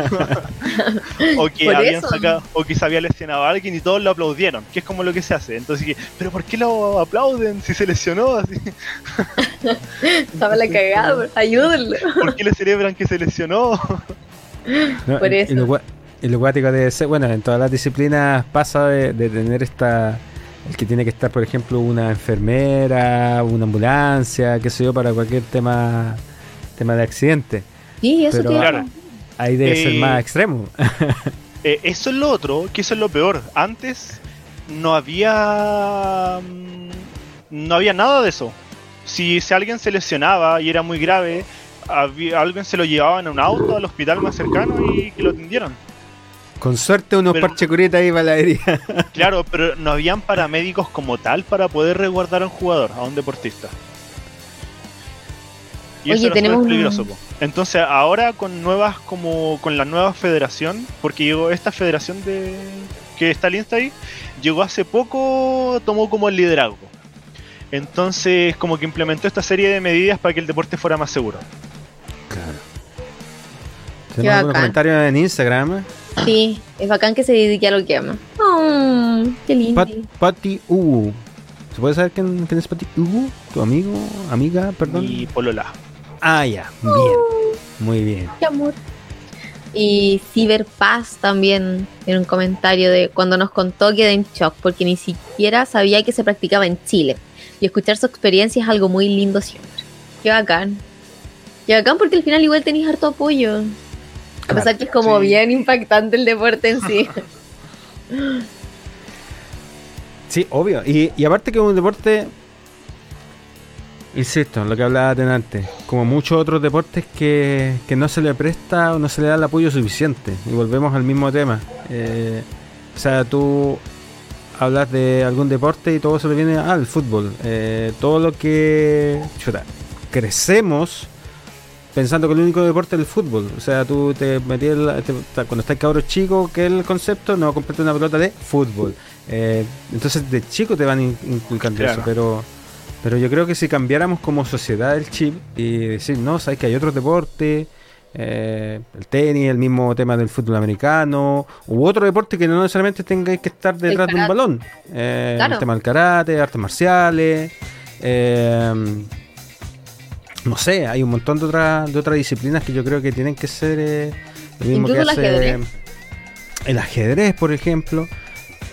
o que habían sacado o que se había lesionado a alguien y todos lo aplaudieron que es como lo que se hace entonces pero por qué lo aplauden si se lesionó así Estaba la cagada, ayúdenlo. por qué le celebran que se lesionó No, Por eso. Lo, y lo guático de ser, bueno, en todas las disciplinas pasa de, de tener esta, el que tiene que estar, por ejemplo, una enfermera, una ambulancia, qué sé yo, para cualquier tema, tema de accidente. Sí, eso Pero- Claro. Ahí debe ser Eh, más extremo. Eh, eso es lo otro, que eso es lo peor. Antes no había. mm, No había nada de eso. Si, si alguien se lesionaba y era muy grave, había, alguien se lo llevaba en un auto al hospital más cercano y que lo atendieran. Con suerte unos pero- parches curitas ahí para la herida. Claro, pero no habían paramédicos como tal para poder resguardar a un jugador, a un deportista. Y Oye, eso era tenemos un- peligroso. po. Entonces ahora con nuevas, como con la nueva federación, porque llegó esta federación de que está lista ahí, llegó hace poco, tomó como el liderazgo. Entonces como que implementó esta serie de medidas para que el deporte fuera más seguro. Claro. Tenemos algunos comentarios en Instagram. Sí, es bacán que se dedique a lo que ama. Oh, qué lindo. Pat, Pati Hugo. ¿Se puede saber quién, quién es Pati Hugo? ¿Tu amigo? ¿Amiga? Perdón. Y Polola. Ah, ya. Bien. Muy bien. Qué amor. Y Ciberpaz también en un comentario de cuando nos contó quedé en shock porque ni siquiera sabía que se practicaba en Chile. Y escuchar su experiencia es algo muy lindo siempre. Qué bacán. Qué bacán porque al final igual tenéis harto apoyo. A Claro, pesar que es como sí. bien impactante el deporte en sí. Sí, obvio. Y, y aparte que es un deporte, insisto, lo que hablaba de antes, como muchos otros deportes que, que no se le presta o no se le da el apoyo suficiente. Y volvemos al mismo tema. Eh, o sea, tú hablas de algún deporte y todo se le viene al fútbol. Eh, todo lo que chuta, crecemos pensando que el único deporte es el fútbol. O sea, tú te metías, cuando estás cabro chico, que es el concepto, no, comprarte una pelota de fútbol. Eh, entonces de chico te van inculcando eso, pero pero yo creo que si cambiáramos como sociedad el chip y decir, no, sabes que hay otros deportes, eh, el tenis, el mismo tema del fútbol americano, u otro deporte que no necesariamente tengáis que estar detrás de un balón. Eh, el tema del karate, artes marciales. Eh, no sé, hay un montón de, otras de otras disciplinas que yo creo que tienen que ser lo mismo que hace el ajedrez, por ejemplo.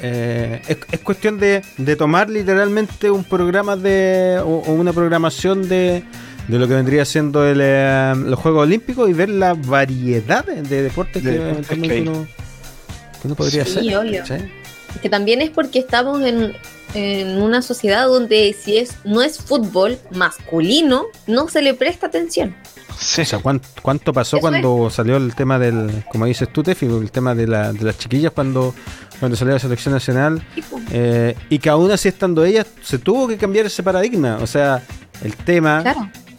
Eh, es, cuestión de, tomar literalmente un programa de o, una programación de, de, lo que vendría siendo el, eh, los Juegos Olímpicos y ver la variedad de deportes que, uno, podría hacer. Que también es porque estamos en, en una sociedad donde si es no es fútbol masculino, no se le presta atención. O sea, ¿cuánto, pasó cuando salió el tema del, como dices tú, Tefi, el tema de, la, de las chiquillas cuando, cuando salió la selección nacional? Eh, y que aún así estando ellas, se tuvo que cambiar ese paradigma. O sea, el tema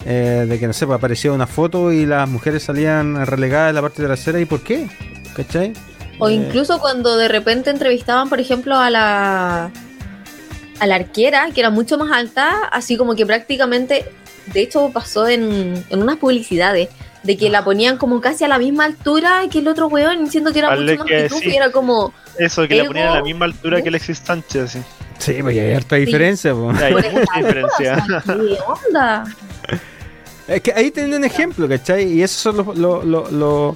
eh, de que, no sé, pues, aparecía una foto y las mujeres salían relegadas en la parte trasera. ¿Y por qué? ¿Cachai? O eh, incluso cuando de repente entrevistaban, por ejemplo, a la a la arquera, que era mucho más alta, así como que prácticamente de hecho pasó en, unas publicidades de que la ah. ponían como casi a la misma altura que el otro weón, diciendo que era mucho más que tú, y era como... Eso, que la ponían a la misma altura que Alexis Sánchez, sí. Sí, pues hay harta diferencia, Hay mucha diferencia. ¿Qué onda? Es que ahí tienen un ejemplo, ¿cachai? Y esos son los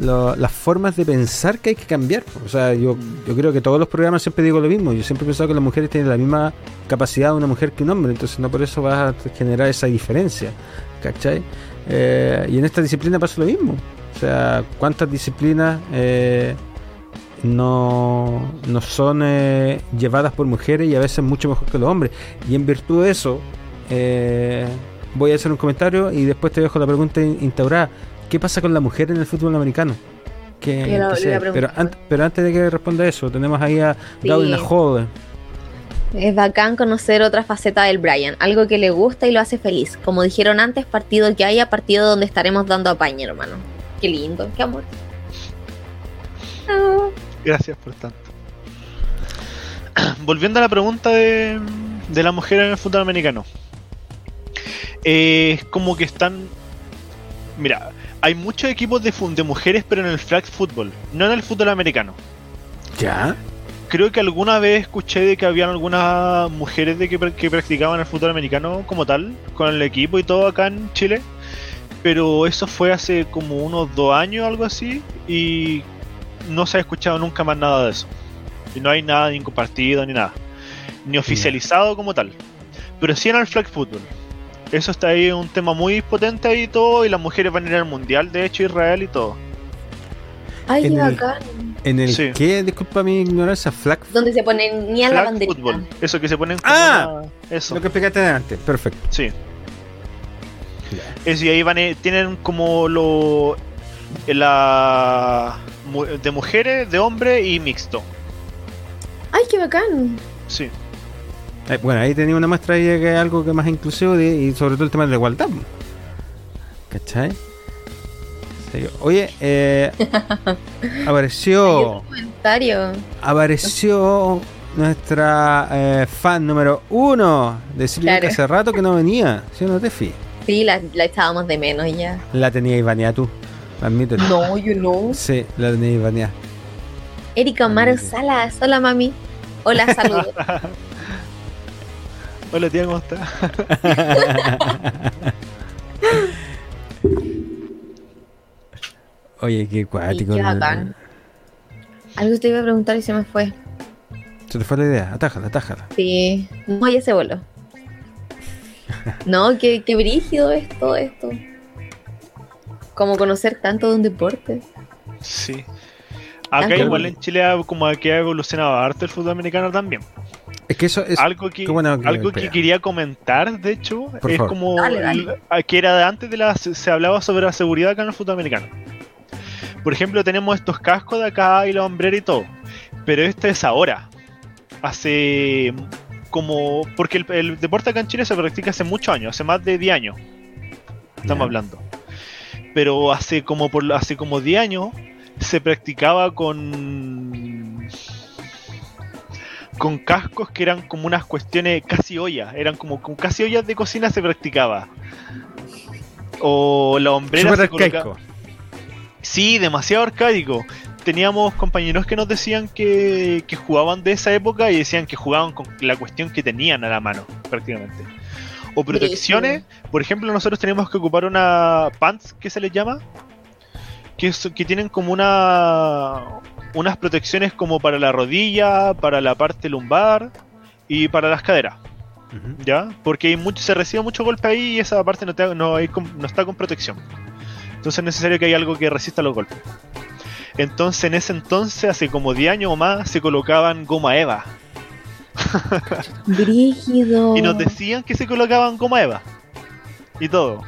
las formas de pensar que hay que cambiar. O sea, yo, yo creo que todos los programas siempre digo lo mismo. Yo siempre he pensado que las mujeres tienen la misma capacidad de una mujer que un hombre, entonces no por eso vas a generar esa diferencia. ¿Cachai? Eh, y en esta disciplina pasa lo mismo. O sea, ¿cuántas disciplinas eh, no, no son eh, llevadas por mujeres y a veces mucho mejor que los hombres? Y en virtud de eso, voy a hacer un comentario y después te dejo la pregunta instaurada. ¿Qué pasa con la mujer en el fútbol americano? pero, pero, antes de que responda eso, tenemos ahí a sí. Hall. Es bacán conocer otra faceta del Brian, algo que le gusta y lo hace feliz. Como dijeron antes, partido que haya, partido donde estaremos dando apaño, hermano. Qué lindo, qué amor. Gracias por tanto. Volviendo a la pregunta de, de la mujer en el fútbol americano. Es como que están. Mira, hay muchos equipos de, de mujeres, pero en el flag football, no en el fútbol americano. ¿Ya? Creo que alguna vez escuché de que habían algunas mujeres de que, que practicaban el fútbol americano como tal, con el equipo y todo acá en Chile. Pero eso fue hace como unos dos años, algo así, y no se ha escuchado nunca más nada de eso. Y no hay nada ni compartido ni nada. Ni oficializado como tal. Pero sí en el flag football. Eso está ahí un tema muy potente ahí y todo, y las mujeres van a ir al mundial, de hecho, Israel y todo. Ay, en el, ¿En el qué? Disculpa mi ignorancia, flag. Donde se ponen ni a la bandera. Fútbol. Eso que se ponen como Ah, eso. Lo que explicaste antes, perfecto. Sí. Es y ahí van eh, tienen como lo la de mujeres, de hombres y mixto. Ay, qué bacán. Sí. Eh, bueno, ahí tenía una muestra de que es algo que más inclusivo y sobre todo el tema de la igualdad. ¿Cachai? Oye, eh, apareció. comentario. Apareció nuestra eh, fan número uno de Silvia que hace rato que no venía, ¿sí o no, Tefi? Sí, la, la echábamos de menos ya. La teníais baneada tú, admítelo. No, yo no. Sí, la teníais baneada. Erika Maro Salas, hola mami. Hola, saludos. Hola tía, ¿cómo estás? Oye, qué cuático. Qué bacán. Algo te iba a preguntar y se me fue. Se te fue la idea, atájala, atájala. Sí, no, ya se voló. no, qué, qué brígido es todo esto. Como conocer tanto de un deporte. Sí. Acá igual en Chile como que ha evolucionado harto el fútbol americano también. Es que eso es algo que, algo que quería comentar, de hecho, es como que era de antes de la se hablaba sobre la seguridad acá en el fútbol americano. Por ejemplo, tenemos estos cascos de acá y la hombrera y todo, pero este es ahora. Hace como porque el, deporte acá en Chile se practica hace muchos años, hace más de 10 años. Estamos hablando. pero hace como por hace como 10 años se practicaba con con cascos que eran como unas cuestiones casi ollas, eran como con casi ollas de cocina se practicaba. O la hombrera Súper se coloca- arcaico. Sí, demasiado arcádico. Teníamos compañeros que nos decían que, que jugaban de esa época y decían que jugaban con la cuestión que tenían a la mano, prácticamente. O protecciones, por ejemplo, nosotros teníamos que ocupar una pants, que se les llama, que, es- que tienen como una unas protecciones como para la rodilla, para la parte lumbar y para las caderas. ¿ya? Porque hay mucho, se recibe mucho golpe ahí y esa parte no, te- no, hay con- no está con protección. Entonces es necesario que haya algo que resista los golpes. Entonces en ese entonces, hace como 10 años o más, se colocaban goma eva. Brígido. Y nos decían que se colocaban goma eva. Y todo.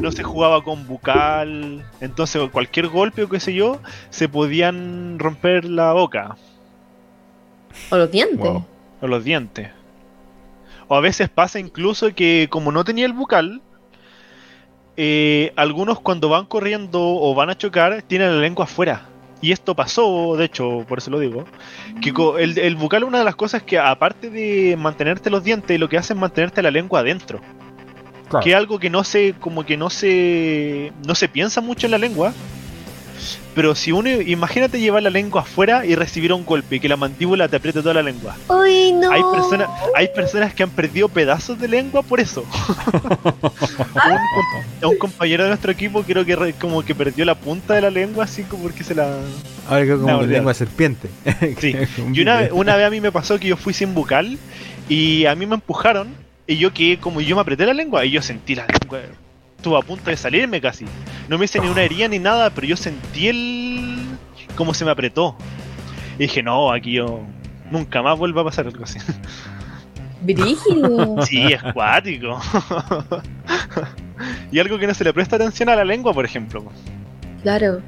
No se jugaba con bucal. Entonces cualquier golpe o qué sé yo, se podían romper la boca O los dientes. Wow. o los dientes. O a veces pasa incluso que como no tenía el bucal, eh, algunos cuando van corriendo o van a chocar tienen la lengua afuera. Y esto pasó, de hecho, por eso lo digo, que el, el bucal es una de las cosas que aparte de mantenerte los dientes, lo que hace es mantenerte la lengua adentro. Claro. Que es algo que no se, como que no se, no se piensa mucho en la lengua. Pero si uno, imagínate llevar la lengua afuera y recibir un golpe y que la mandíbula te apriete toda la lengua. Uy, no. Hay personas, hay personas que han perdido pedazos de lengua por eso. un, un compañero de nuestro equipo creo que re- como que perdió la punta de la lengua así como porque se la. Ahora que como olvídalo. lengua de serpiente. Sí. Y una, una vez a mí me pasó que yo fui sin bucal y a mí me empujaron y yo que como yo me apreté la lengua y yo sentí la lengua. Estuvo a punto de salirme casi. No me hice ni una herida ni nada, pero yo sentí el. como se me apretó. Y dije, no, aquí yo. Nunca más vuelva a pasar algo así. Brígido. Sí, es cuático. y algo que no se le presta atención a la lengua, por ejemplo. claro.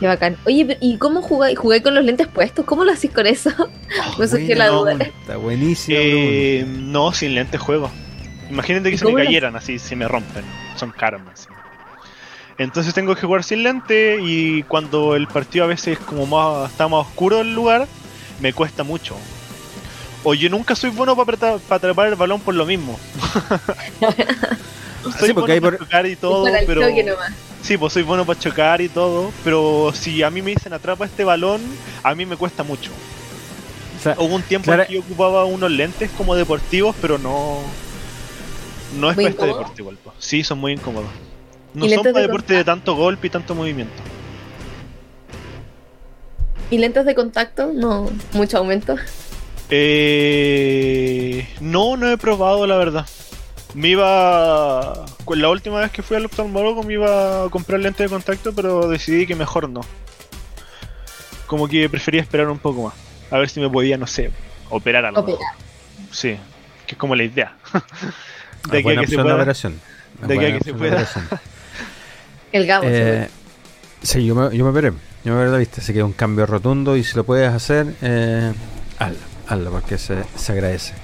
Qué bacán. Oye, pero ¿y cómo jugáis? ¿Jugué con los lentes puestos? ¿Cómo lo hacís con eso? Me surgió la duda. Está buenísimo. Eh, no, sin lentes juego. Imagínate que se me ¿Cómo lo- cayeran así, se me rompen. Son caros. así. Entonces tengo que jugar sin lente y cuando el partido a veces como más está más oscuro el lugar, me cuesta mucho. O yo nunca soy bueno para atrapar el balón por lo mismo. soy Sí, porque bueno hay para por- chocar y todo, Para el pero. Sí, pues soy bueno para chocar y todo, pero si a mí me dicen atrapa este balón, a mí me cuesta mucho. O sea, Hubo un tiempo Clara- en que yo ocupaba unos lentes como deportivos, pero no. No es ¿Muy para este incómodo? deporte igual. pues. Sí, son muy incómodos. No ¿Y son para de deporte de tanto golpe y tanto movimiento. ¿Y lentes de contacto? No, mucho aumento. Eh, no, no he probado la verdad. Me iba. La última vez que fui al oftalmólogo me iba a comprar lentes de contacto, pero decidí que mejor no. Como que prefería esperar un poco más. A ver si me podía, no sé, operar algo. Operar. Sí, que es como la idea. una de aquí a buena que se opción de pueda. operación. De aquí a que se pueda. El Gabo. Eh, sí, yo me, yo me operé. Yo me operé la vista, así que es un cambio rotundo y si lo puedes hacer, eh, hazlo, hazlo porque se, se agradece.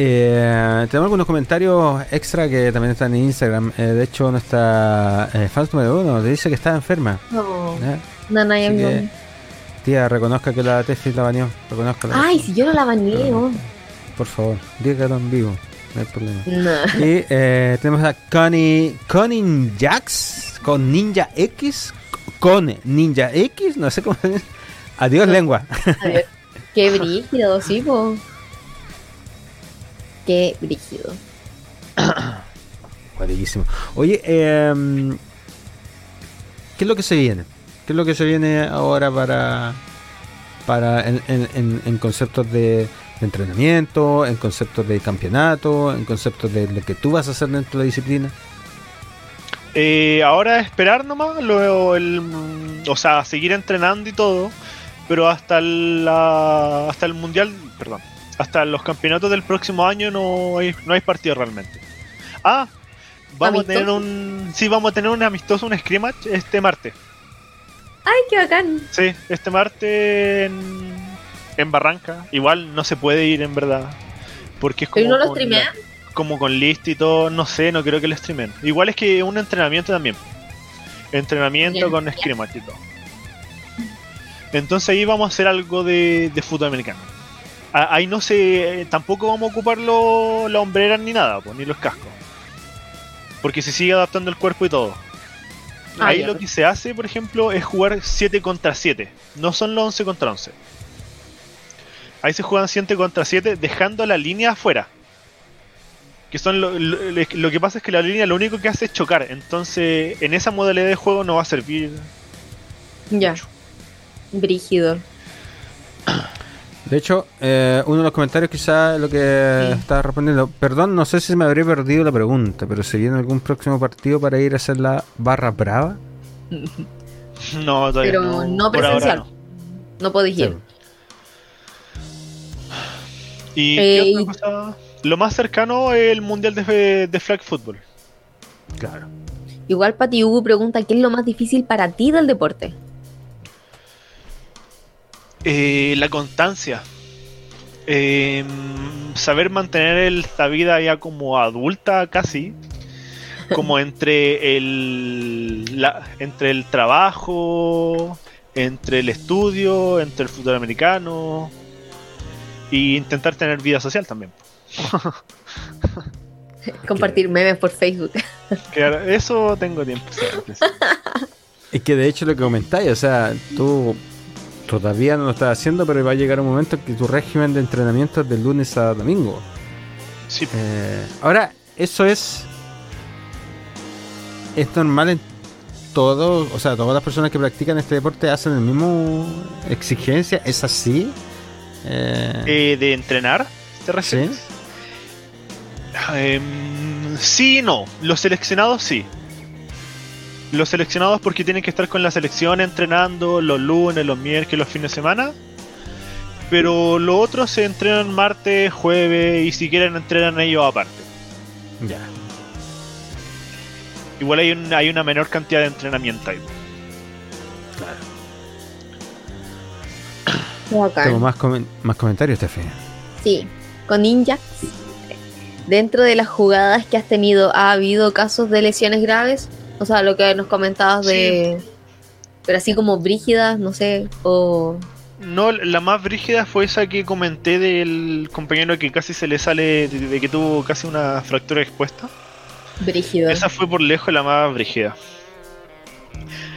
Eh, tenemos algunos comentarios extra que también están en Instagram. Eh, de hecho, nuestra eh, fans número uno dice que está enferma. No, ¿ya? no, no, Así no. que, tía, reconozca que la Tefi la baneó. Reconozca Ay, si yo no la baneo. Por favor, dígalo en vivo. No hay problema. No. Y eh, tenemos a Connie, Connie Jax con Ninja X. Con Ninja X, no sé cómo. Adiós, lengua. A ver, qué brígido, sí, po. Qué brígido. Guadísimo. Oye, em, ¿qué es lo que se viene? ¿Qué es lo que se viene ahora para, para en, en- en- en conceptos de, de entrenamiento, en conceptos de campeonato, en conceptos de lo que tú vas a hacer dentro de la disciplina? Eh, ahora esperar nomás, luego el, o sea, seguir entrenando y todo, pero hasta la, hasta el mundial, perdón, hasta los campeonatos del próximo año no hay, no hay partido realmente. Ah, vamos a tener un, sí, vamos a tener un amistoso, un scrimmage este martes. Ay, qué bacán. Sí, este martes en, en Barranca. Igual no se puede ir en verdad, porque es como ¿Pero no lo con streamean? la- como con list y todo, no sé, no creo que lo streamen. Igual es que un entrenamiento también. Entrenamiento Bien, con scrimmage y todo. Entonces ahí vamos a hacer algo de, de fútbol americano. Ahí no sé, tampoco vamos a ocupar lo- las hombreras ni nada, pues, ni los cascos. Porque se sigue adaptando el cuerpo y todo. Ah, Ahí ya, lo que se hace, por ejemplo, es jugar 7 contra 7. No son los 11 contra 11. Ahí se juegan 7 contra 7 dejando la línea afuera. Que son lo, lo- lo que pasa es que la línea lo único que hace es chocar. Entonces, en esa modalidad de juego no va a servir. Ya. Brígido. De hecho, eh, uno de los comentarios quizá lo que Sí. estaba respondiendo, perdón, no sé si me habría perdido la pregunta, pero ¿se viene algún próximo partido para ir a hacer la barra brava? No, todavía Pero no. no Por ahora presencial. no. No podéis ir. ¿Y Eh, qué otra cosa? Lo más cercano es el mundial de, de flag football. Claro. Igual Pati Hugo pregunta, ¿qué es lo más difícil para ti del deporte? Eh, la constancia. Eh, saber mantener el- esta vida ya como adulta casi. Como entre el, la- entre el trabajo, entre el estudio, entre el fútbol americano. Y intentar tener vida social también. Compartir memes por Facebook. Claro, eso tengo tiempo. sí. Es que de hecho lo que comentáis, o sea, tú todavía no lo estás haciendo, pero va a llegar un momento en que tu régimen de entrenamiento es de lunes a domingo. Sí, Eh, ahora, eso es. Es normal en todo, o sea, todas las personas que practican este deporte hacen el mismo exigencia, ¿es así? Eh, Eh, de entrenar, ¿te refieres? Sí. Em, sí no. Los seleccionados sí. Los seleccionados porque tienen que estar con la selección entrenando los lunes, los miércoles, los fines de semana. Pero los otros se entrenan martes, jueves y si quieren entrenan ellos aparte. ya. Igual hay, un- hay una menor cantidad de entrenamiento ahí. Tengo más, comen- más comentarios, Tefi. Sí, con Ninjax. Dentro de las jugadas que has tenido, ¿ha habido casos de lesiones graves? O sea, lo que nos comentabas de... Pero así como brígidas, no sé, o... No, la más brígida fue esa que comenté del compañero que casi se le sale, de, de que tuvo casi una fractura expuesta. Brígido. Esa fue por lejos la más brígida.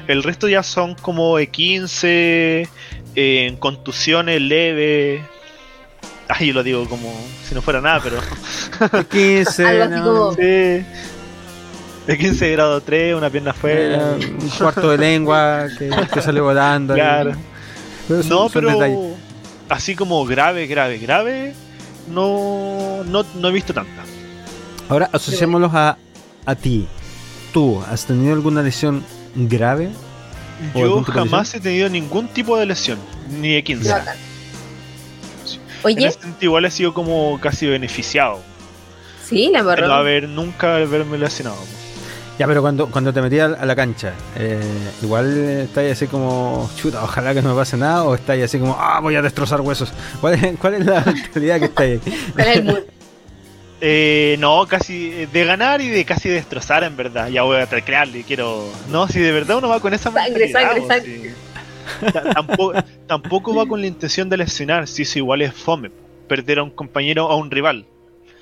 El resto ya son como de 15, eh, contusiones leves. Ay, yo lo digo como si no fuera nada, pero. 15, Algo así como- sí. De 15 grado 3, una pierna afuera. eh, un cuarto de lengua que, que sale volando. Claro. Pero No, pero detalles. así como grave, grave, grave, no, no, no he visto tanta. Ahora asociémoslos a, a ti. ¿Tú has tenido alguna lesión grave? ¿O Yo jamás he tenido ningún tipo de lesión, ni de 15. Bacán. En Oye, ese sentido, igual he sido como casi beneficiado. sí, la no embarró. haber nunca haberme lesionado. Ya, pero cuando, cuando te metías a la cancha, eh, igual estáis así como, chuta, ojalá que no me pase nada, o estáis así como, ah, voy a destrozar huesos. ¿Cuál es, cuál es la mentalidad que estáis ahí? ¿Cuál es el mood? Eh, no, casi eh, de ganar y de casi destrozar en verdad. Ya voy a crearle, quiero. No, si de verdad uno va con esa Sangre, mentalidad, sangre, sangre. si- Ta- tampoco, tampoco va con la intención de lesionar, si eso igual es fome. Perder a un compañero o a un rival.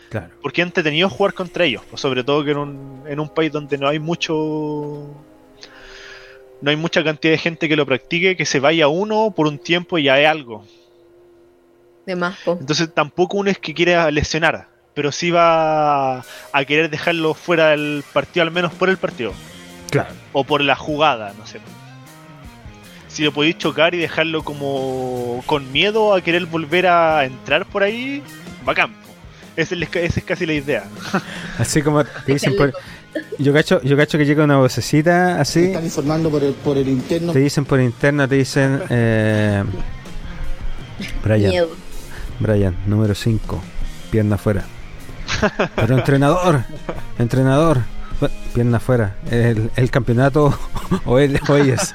Claro. Porque es entretenido jugar contra ellos, pues, sobre todo que en un, en un país donde no hay mucho. No hay mucha cantidad de gente que lo practique, que se vaya uno por un tiempo y ya es algo. De más. Entonces tampoco uno es que quiera lesionar, pero sí va a querer dejarlo fuera del partido, al menos por el partido. Claro. O por la jugada, no sé. Si lo podéis chocar y dejarlo como con miedo a querer volver a entrar por ahí, bacán. Esa es, casi la idea. Así como te dicen por, yo cacho, yo cacho que llega una vocecita así, están informando por el, por el interno. te dicen por interna, te dicen, eh, Brian, Miedo. Brian, número 5, pierna afuera. Pero entrenador, entrenador, pierna afuera. El, el campeonato o, él, o ellos.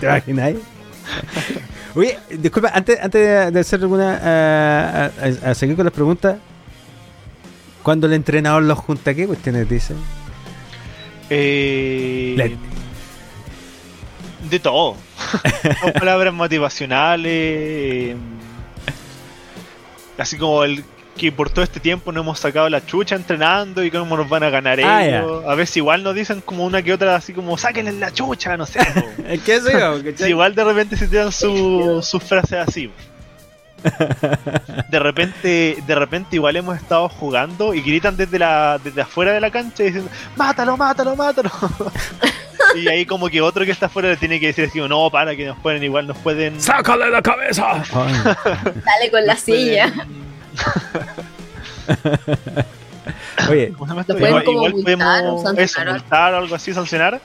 ¿Te imaginas? Oye, disculpa, antes, antes de- hacer alguna. eh, a seguir con las preguntas. Cuando el entrenador los junta, ¿qué cuestiones dicen? Eh, de todo. Son palabras motivacionales. eh, así como el que por todo este tiempo no hemos sacado la chucha entrenando y cómo nos van a ganar Ah, ellos. A veces igual nos dicen como una que otra así como sáquenle la chucha, no sé. po. Es eso igual de repente se tiran su- sus frases así. De repente, de repente igual hemos estado jugando y gritan desde la desde afuera de la cancha diciendo mátalo, mátalo, mátalo. y ahí como que otro que está afuera le tiene que decir así, no, para que nos pueden, igual nos pueden. ¡Sácale la cabeza! Dale con la nos pueden- silla. Igual, multar podemos eso, o algo. multar o algo así, sancionar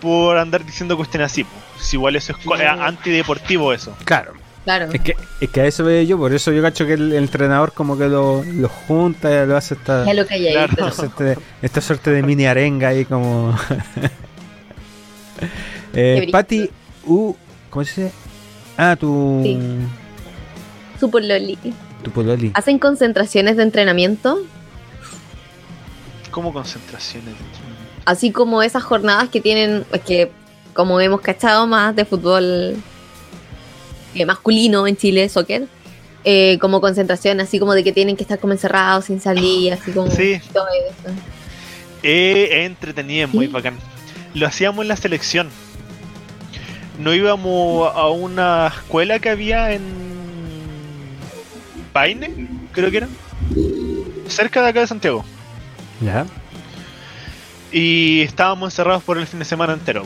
por andar diciendo cuestiones así. igual eso es Sí. antideportivo eso. claro. Claro. Es que, es que a eso veo yo, por eso yo cacho que el, el entrenador como que lo, lo junta y lo hace esta. Claro. este- esta suerte de mini arenga ahí como... eh, brillo. Pati U... ¿Cómo se dice? Ah, tu... Sí. Super Loli. Tu pololi. ¿Hacen concentraciones de entrenamiento? Como concentraciones. Así como esas jornadas que tienen, es que como hemos cachado más de fútbol eh, masculino en Chile, soccer, eh, como concentración, así como de que tienen que estar como encerrados sin salir, así como Sí. todo eso. Eh, entretenido, es muy Sí. bacán. Lo hacíamos en la selección. No íbamos a una escuela que había en Paine, creo que era. Cerca de acá de Santiago. ¿Ya? Y estábamos encerrados por el fin de semana entero.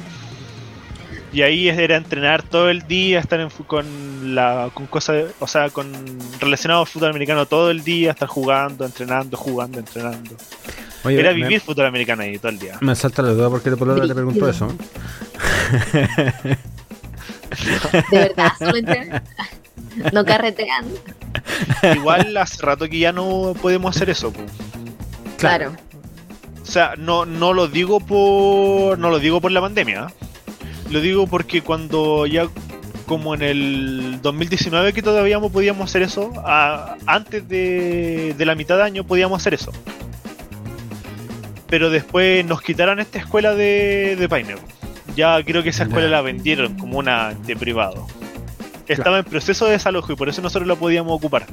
Y ahí era entrenar todo el día, estar en con la con cosas, o sea, con relacionado al fútbol americano todo el día, estar jugando, entrenando, jugando, entrenando. Oye, Era me- vivir fútbol americano ahí todo el día. Me salta la duda porque tu pololo te preguntó Brígido. eso. De verdad, solo entrenan. No carretean. Igual hace rato que ya no podemos hacer eso. po. Claro. O sea, no, no lo digo por. No lo digo por la pandemia. Lo digo porque cuando ya como en el 2019 que todavía no podíamos hacer eso, a- antes de, de la mitad de año podíamos hacer eso. Pero después nos quitaron esta escuela de, de Paine. Ya creo que esa escuela la vendieron como una de privado. Estaba en proceso de desalojo y por eso nosotros la podíamos ocupar.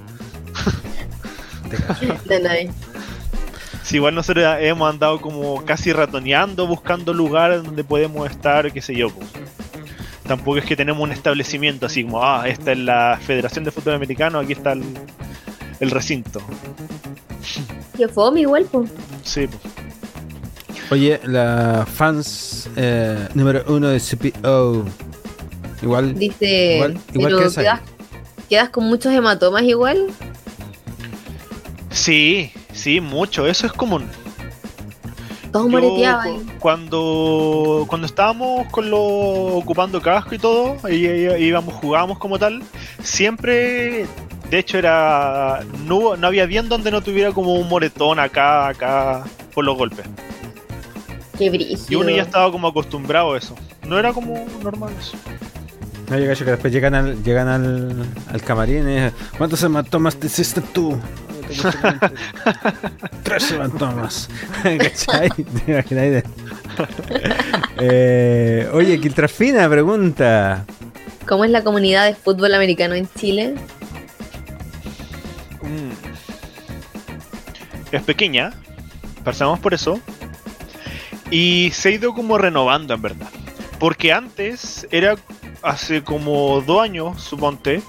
Si igual nosotros hemos andado como casi ratoneando, buscando lugares donde podemos estar, qué sé yo. po. Tampoco es que tenemos un establecimiento así como, ah, esta es la Federación de Fútbol Americano, aquí está el, el recinto. Que fome igual, pues. Sí, po. Oye, la fans eh, número uno de CPO. Igual. Dice, Igual- igual pero que esa. quedas, quedas con muchos hematomas igual. sí, sí, mucho, eso es común. Todos ahí. cuando cuando estábamos con lo ocupando casco y todo, y, y- íbamos jugábamos como tal, siempre de hecho era no, hubo- no había bien donde no tuviera como un moretón acá, acá por los golpes. Qué brillo. Y uno ya estaba como acostumbrado a eso. No era como normal eso. No, yo cacho que después llegan al, llegan al, al camarín y dicen, ¿Cuántos hematomas te hiciste tú? Tres hematomas. ¿Cachai? Eh, oye, Quiltrafina pregunta. ¿Cómo es la comunidad de fútbol americano en Chile? Mm. Es pequeña, pasamos por eso. Y se ha ido como renovando en verdad. Porque antes era, hace como dos años, suponte,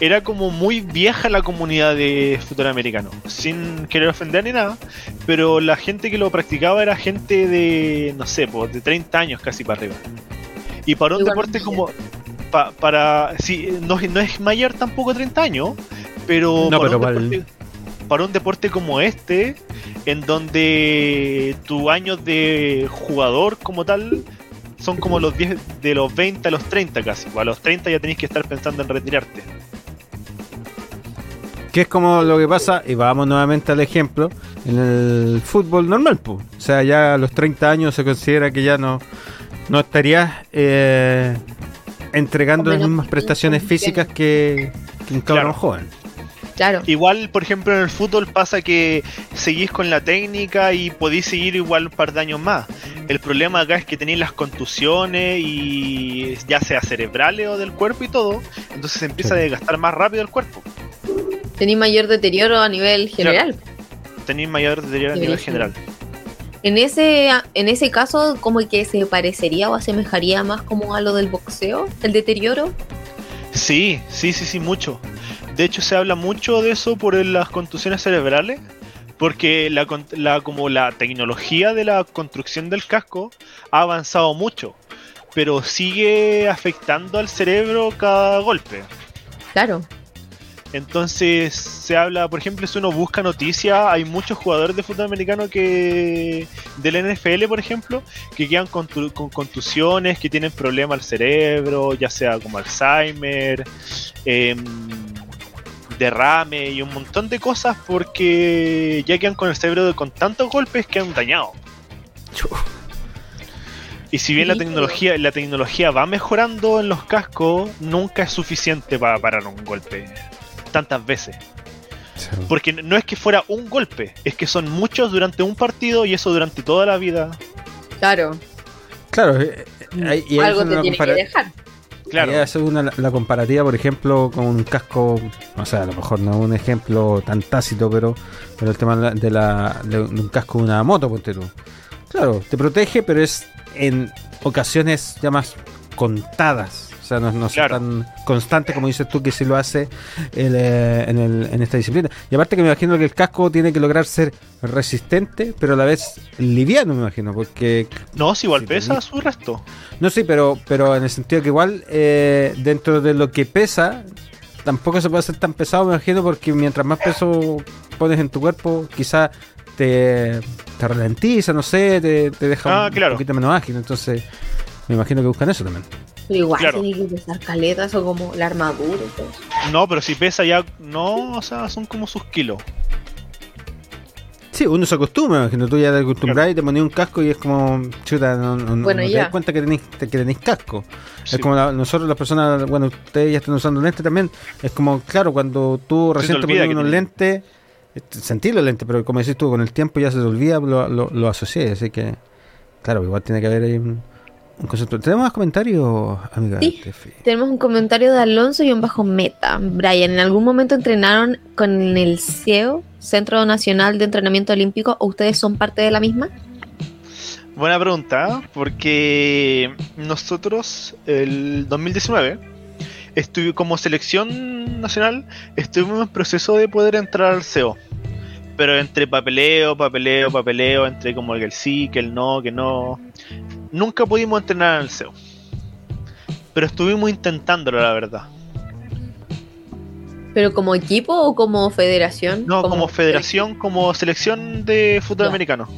era como muy vieja la comunidad de fútbol americano. Sin querer ofender ni nada. Pero la gente que lo practicaba era gente de, no sé, pues, de 30 años casi para arriba. Y para un deporte como... pa- para... Sí, no, no es mayor tampoco 30 años, pero, No, para, pero un deporte, para un deporte como este, en donde tu año de jugador como tal son como los 10 de los 20 a los 30 casi. O a los 30 ya tenéis que estar pensando en retirarte. Que es como lo que pasa, y vamos nuevamente al ejemplo, en el fútbol normal. po. O sea, ya a los 30 años se considera que ya no, no estarías eh, entregando las mismas prestaciones físicas que, que un cabrón Claro. joven. Claro. Igual, por ejemplo, en el fútbol pasa que seguís con la técnica y podéis seguir igual un par de años más. El problema acá es que tenéis las contusiones y ya sea cerebrales o del cuerpo y todo, entonces se empieza Sí. a desgastar más rápido el cuerpo. Tenéis mayor deterioro a nivel general. Tenéis mayor deterioro a nivel general. En ese, en ese caso, como que se parecería o asemejaría más como a lo del boxeo, el deterioro. Sí, sí, sí, sí, mucho. De hecho, se habla mucho de eso por las contusiones cerebrales, porque la- como la tecnología de la construcción del casco ha avanzado mucho, pero sigue afectando al cerebro cada golpe. Claro. Entonces se habla, por ejemplo, si uno busca noticias, hay muchos jugadores de fútbol americano que del NFL, por ejemplo, que quedan con, tu- con contusiones, que tienen problemas al cerebro, ya sea como Alzheimer, em, derrame y un montón de cosas porque ya quedan con el cerebro con tantos golpes que han dañado. Y si bien la tecnología, la tecnología va mejorando en los cascos, nunca es suficiente para parar un golpe tantas veces. Porque no es que fuera un golpe, es que son muchos durante un partido y eso durante toda la vida. Claro. Claro, eh, eh, y ahí Algo te tiene que dejar. Claro. Hace una, la comparativa, por ejemplo, con un casco, o sea, a lo mejor no es un ejemplo tan tácito, pero, pero el tema de, la, de, la- de un casco de una moto, ponte tú. Claro, te protege, pero es en ocasiones ya más contadas. O sea, no, no Claro. tan constante como dices tú que si lo hace el, eh, en, el- en esta disciplina. Y aparte que me imagino que el casco tiene que lograr ser resistente, pero a la vez liviano, me imagino, porque No, si igual pesa su resto. no, sí, pero, pero en el sentido que igual eh, dentro de lo que pesa, tampoco se puede hacer tan pesado, me imagino, porque mientras más peso pones en tu cuerpo, quizá te, te ralentiza, no sé, te, te deja Ah, un claro. poquito menos ágil. Entonces, me imagino que buscan eso también. Pero igual Claro. tiene que pesar caletas o como la armadura y todo eso. No, pero si pesa ya. No, o sea, son como sus kilos. Sí, uno se acostumbra, imagino. Tú ya te acostumbras y te pones un casco y es como, chuta, no, no, no- Bueno, no te das cuenta que tenéis, que tenéis casco. Sí. Es como la- nosotros las personas, bueno, ustedes ya están usando lentes también. Es como, claro, cuando tú te recién te, pones unos tenés. lentes, eh, sentís los lentes, pero como decís tú, con el tiempo ya se te olvida, lo, lo, lo asocié. Así que, claro, igual tiene que haber ahí un. ¿Tenemos más comentarios, amiga? Sí. Tefi? Tenemos un comentario de Alonso y un bajo meta. Brian, ¿en algún momento entrenaron con el CIEO, Centro Nacional de Entrenamiento Olímpico, o ustedes son parte de la misma? Buena pregunta, porque nosotros el 2019 estuve como selección nacional estuvimos en proceso de poder entrar al CEO. Pero entre papeleo, papeleo, papeleo, entre como que el sí, que el no, que no, nunca pudimos entrenar al CEO. Pero estuvimos intentándolo, la verdad. ¿Pero como equipo o como federación? No, como, federación, como selección de fútbol Ya. americano.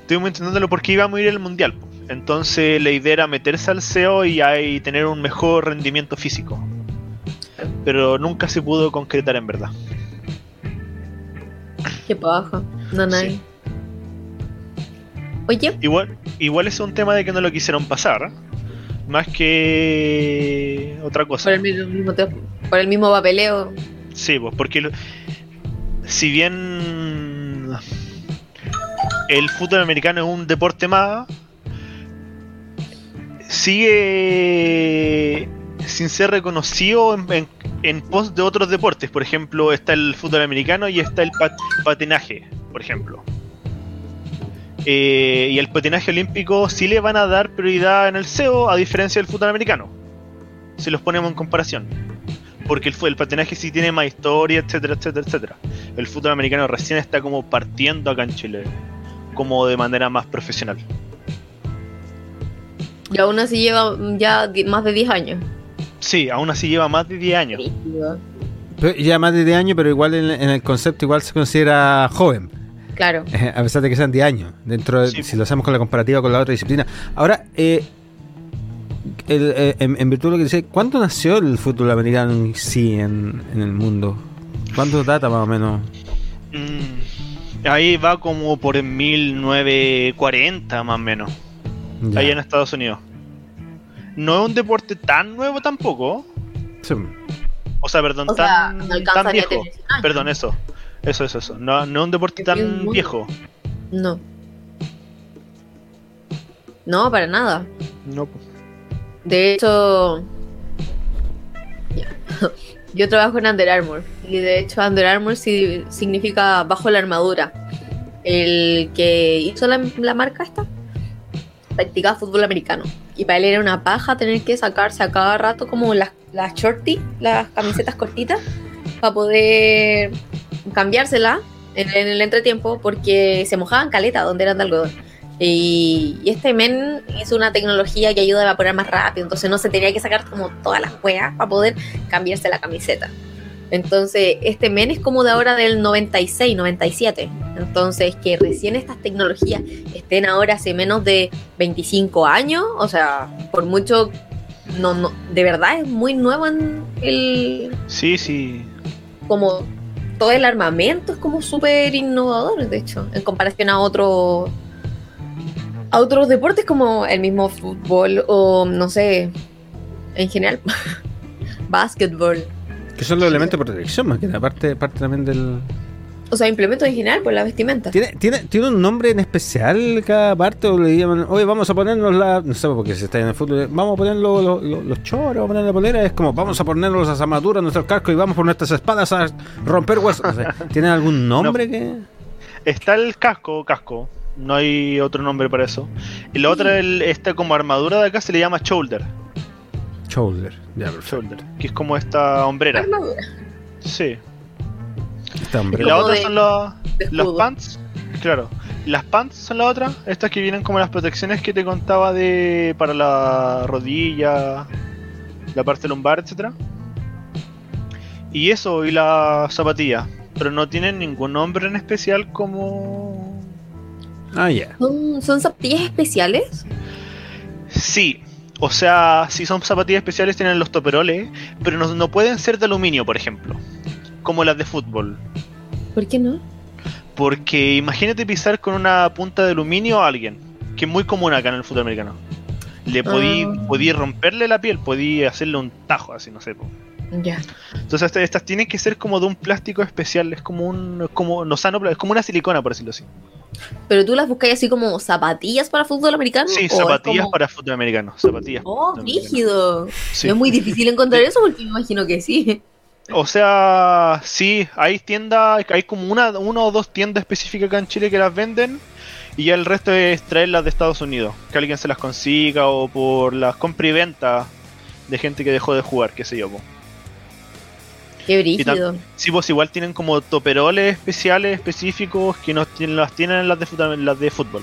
Estuvimos intentándolo porque íbamos a ir al mundial. Entonces la idea era meterse al CEO y ahí tener un mejor rendimiento físico. Pero nunca se pudo concretar en verdad. Qué paja. No, nadie. Sí. Oye, Igual, igual es un tema de que no lo quisieron pasar. Más que otra cosa. por el mismo, por el mismo papeleo. Sí, pues porque lo- si bien el fútbol americano es un deporte más, sigue sin ser reconocido en, en- en pos de otros deportes. Por ejemplo, está el fútbol americano y está el pat- patinaje, por ejemplo. Eh, y el patinaje olímpico sí le van a dar prioridad en el SEO a diferencia del fútbol americano. Si los ponemos en comparación porque el, patinaje sí tiene más historia, etcétera, etcétera, etcétera. El fútbol americano recién está como partiendo acá en Chile, como de manera más profesional. Y aún así lleva ya más de 10 años. Sí, aún así lleva más de 10 años. Pero ya más de 10 años, pero igual en, en el concepto igual se considera joven. Claro. Eh, a pesar de que sean 10 años, dentro de- Sí. si lo hacemos con la comparativa con la otra disciplina. Ahora, eh, el- eh, en, en virtud de lo que dice, ¿cuándo nació el fútbol americano en sí en, en el mundo? ¿Cuánto data más o menos? Mm, ahí va como por 1940 más o menos, Ya. ahí en Estados Unidos. No es un deporte tan nuevo tampoco. Sí. O sea, perdón, O sea, tan, no viejo. tener 100 años. Perdón, eso. Eso, eso, eso. No, no un deporte Es que es tan muy- viejo. No. No, para nada. No. De hecho, yo trabajo en Under Armour y de hecho Under Armour significa bajo la armadura. El que hizo la, la marca esta practicaba fútbol americano y para él era una paja tener que sacarse a cada rato como las, las shorty, las camisetas cortitas, para poder cambiársela en, en el entretiempo porque se mojaban caleta donde eran de algodón. Y, y este men hizo una tecnología que ayuda a evaporar más rápido, entonces no se tenía que sacar como todas las hueas para poder cambiarse la camiseta. Entonces, este men es como de ahora del 96, 97. Entonces, que recién estas tecnologías estén ahora hace menos de 25 años, o sea, por mucho, no, no, de verdad es muy nuevo en el, Sí, sí. como todo el armamento es como súper innovador, de hecho, en comparación a otros a otros deportes como el mismo fútbol o no sé, en general, básquetbol. Que son los elementos de protección, más que nada, parte, parte también del. O sea, implementos en general por la vestimenta. ¿Tiene, tiene, ¿Tiene un nombre en especial cada parte? ¿O le llaman, oye, vamos a ponernos la. No sé, porque si está en el fútbol, vamos a poner los, los, choros, vamos a poner la polera. Es como, vamos a ponernos las armaduras, nuestros cascos y vamos por nuestras espadas a romper huesos. O sea, ¿Tiene algún nombre que.? Está el casco, casco. No hay otro nombre para eso. Y la otra, el, esta como armadura de acá se le llama shoulder. Shoulder. Ya. Shoulder. Que es como esta hombrera. Armadura Sí. Y la otra de- son los, los pants. Claro. Las pants son la otra. Estas que vienen como las protecciones que te contaba de para la rodilla, la parte lumbar, etcétera. Y eso, y la zapatilla. Pero no tienen ningún nombre en especial como. Ah, ya. ¿Son, son zapatillas especiales? Sí. O sea, si son zapatillas especiales tienen los toperoles, pero no, no pueden ser de aluminio, por ejemplo. Como las de fútbol. ¿Por qué no? Porque imagínate pisar con una punta de aluminio a alguien, que es muy común acá en el fútbol americano. Le podí, podí romperle la piel, podí hacerle un tajo, así, no sé. Ya. Entonces estas, estas tienen que ser como de un plástico especial, es como un, como, no sano, es como una silicona, por decirlo así. ¿Pero tú las buscas así como zapatillas para fútbol americano? Sí, ¿O es zapatillas como- para fútbol americano, zapatillas. Oh, rígido. Sí. Es muy difícil encontrar eso porque me imagino que sí. O sea, sí, hay tiendas, hay como una, una o dos tiendas específicas acá en Chile que las venden y ya el resto es traerlas de Estados Unidos, que alguien se las consiga o por las compra y venta de gente que dejó de jugar, qué sé yo. po. Qué brígido. Sí, pues igual tienen como toperoles especiales, específicos, que no tienen, las tienen en las de, las de fútbol.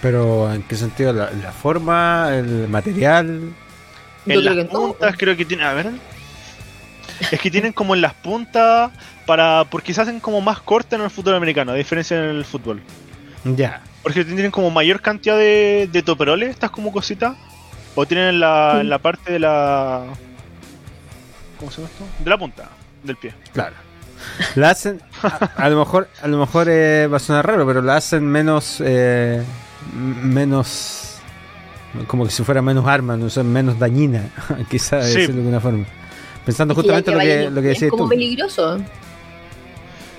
Pero, ¿en qué sentido? ¿La, la forma? ¿El material? En creo las puntas creo que tienen, a ver. Es que tienen como en las puntas para porque se hacen como más cortas en el fútbol americano, a diferencia en el fútbol. Ya. Porque tienen como mayor cantidad de, de toperoles, estas como cositas. O tienen en la, Sí. en la parte de la. ¿Cómo se llama esto? De la punta del pie. Claro. La hacen, a, a lo mejor, a lo mejor eh, va a sonar raro, pero la hacen menos, eh, menos, como que si fuera menos arma, no sé, menos dañina, quizás Sí. de alguna forma. Pensando Es justamente lo que, lo que decías como tú. peligroso.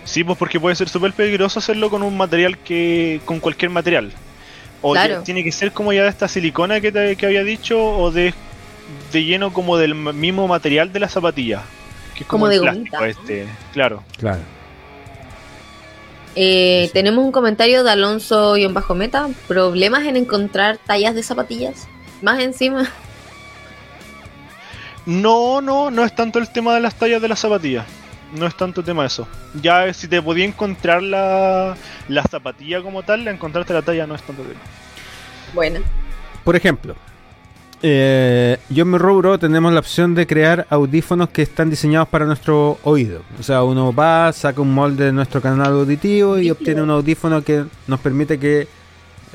Sí, pues porque puede ser súper peligroso hacerlo con un material que. con cualquier material. O Claro. ya- tiene que ser como ya de esta silicona que, te- que había dicho, o de, de lleno como del mismo material de la zapatilla. Que es como, Como el de plástico gomita, ¿no? este. Claro. Claro. Eh, tenemos un comentario de Alonso y en bajo meta. Problemas en encontrar tallas de zapatillas. Más encima. No, no, no es tanto el tema de las tallas de las zapatillas. No es tanto tema eso. Ya si te podía encontrar la, la zapatilla como tal, la encontrarte la talla no es tanto tema. Bueno. Por ejemplo, eh, yo en mi rubro tenemos la opción de crear audífonos que están diseñados para nuestro oído. O sea, uno va, saca un molde de nuestro canal auditivo y obtiene un audífono que nos permite que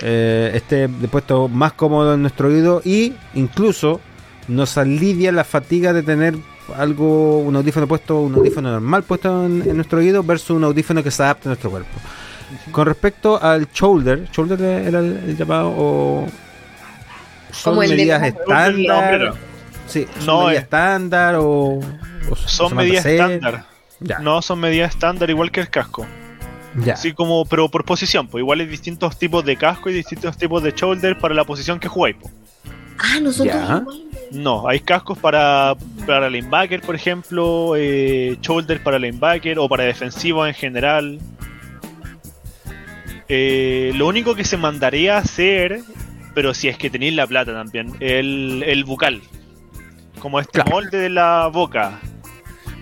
eh, esté de puesto más cómodo en nuestro oído y incluso nos alivia la fatiga de tener algo, un audífono puesto, un audífono normal puesto en, en nuestro oído versus un audífono que se adapte a nuestro cuerpo. Con respecto al shoulder, shoulder era el, el llamado o son Como el de medidas estándar. Sí, ¿son No, medidas eh. estándar o, Son medidas estándar. Ya, No, son medidas estándar igual que el casco. ya. Así como, pero por posición, pues igual hay distintos tipos de casco y distintos tipos de shoulder para la posición que jugáis. po. Ah, nosotros Ya. igual. No, hay cascos para, para linebacker, por ejemplo, eh, shoulder para linebacker o para defensivo en general. Eh, lo único que se mandaría a hacer, pero si es que tenéis la plata también, el, el bucal. Como este Claro. molde de la boca.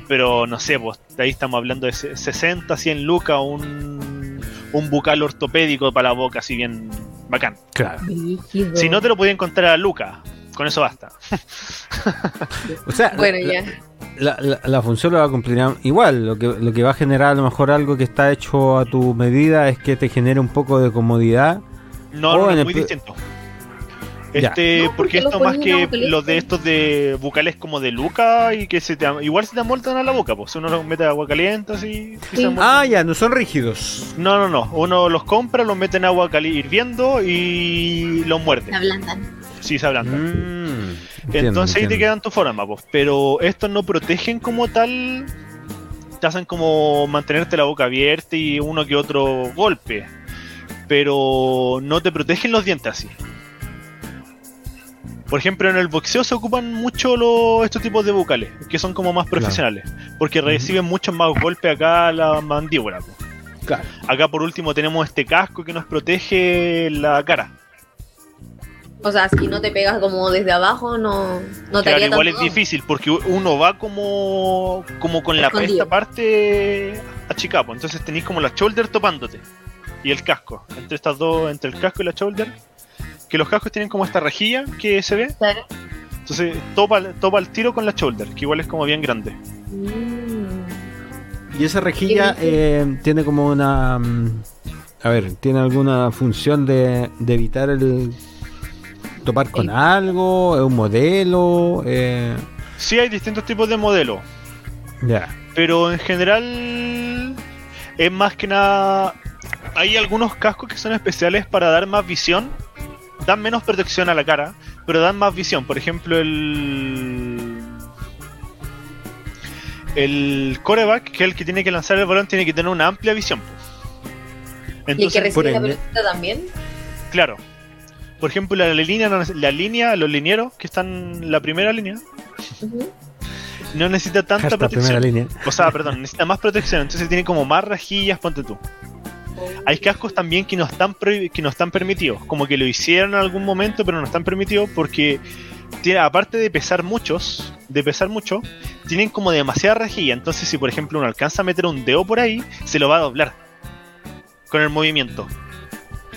Pero no sé, pues de ahí estamos hablando de se- 60, 100 lucas, un, un bucal ortopédico para la boca, así bien bacán. Claro. Si no te lo podía encontrar a Luca, con eso basta. O sea, Bueno, la, ya. la, la- la función lo va a cumplir igual. Lo que, lo que va a generar a lo mejor algo que está hecho a tu medida es que te genere un poco de comodidad. No, no, es muy distinto. Este, No, porque porque esto más que los de estos de bucales como de Luca y que se te, igual se te amoldan a la boca, pues uno los mete agua caliente así. Sí. Ah, ya, no son rígidos. No, no, no. Uno los compra, los mete en agua caliente hirviendo y los Se muerde. ablandan. Sí, se ablandan. Mm, entiendo, Entonces ahí te quedan tu forma, pues. Pero estos no protegen como tal. Te hacen como mantenerte la boca abierta y uno que otro golpe. Pero no te protegen los dientes así. Por ejemplo, en el boxeo se ocupan mucho los, estos tipos de bucales, que son como más profesionales. Porque reciben muchos más golpes acá a la mandíbula. Claro. Acá por último tenemos este casco que nos protege la cara. O sea, si no te pegas como desde abajo, no, no te Claro, haría igual es tanto difícil porque uno va como como con la esta parte achicada, pues, entonces tenéis como la shoulder topándote y el casco, entre estas dos, entre el casco y la shoulder, que los cascos tienen como esta rejilla que se ve, Claro. entonces topa, topa el tiro con la shoulder, que igual es como bien grande. Mm. Y esa rejilla eh, tiene como una. mm, A ver, ¿tiene alguna función de, de evitar el. Topar con algo? ¿Es un modelo? Eh, Sí hay distintos tipos de modelos, ya. pero en general es más que nada hay algunos cascos que son especiales para dar más visión dan menos protección a la cara pero dan más visión por ejemplo el el coreback que es el que tiene que lanzar el balón tiene que tener una amplia visión ¿Y el que entonces por recibe la pelotita también? claro por ejemplo la, línea la línea los linieros que están en la primera línea Ujú. no necesita tanta Hashtag protección primera línea. o sea perdón necesita más protección entonces tiene como más rejillas ponte tú Hay cascos también que no están que no están permitidos, como que lo hicieron en algún momento, pero no están permitidos porque tiene, aparte de pesar muchos, de pesar mucho, tienen como demasiada rejilla. Entonces, si por ejemplo uno alcanza a meter un dedo por ahí, se lo va a doblar con el movimiento.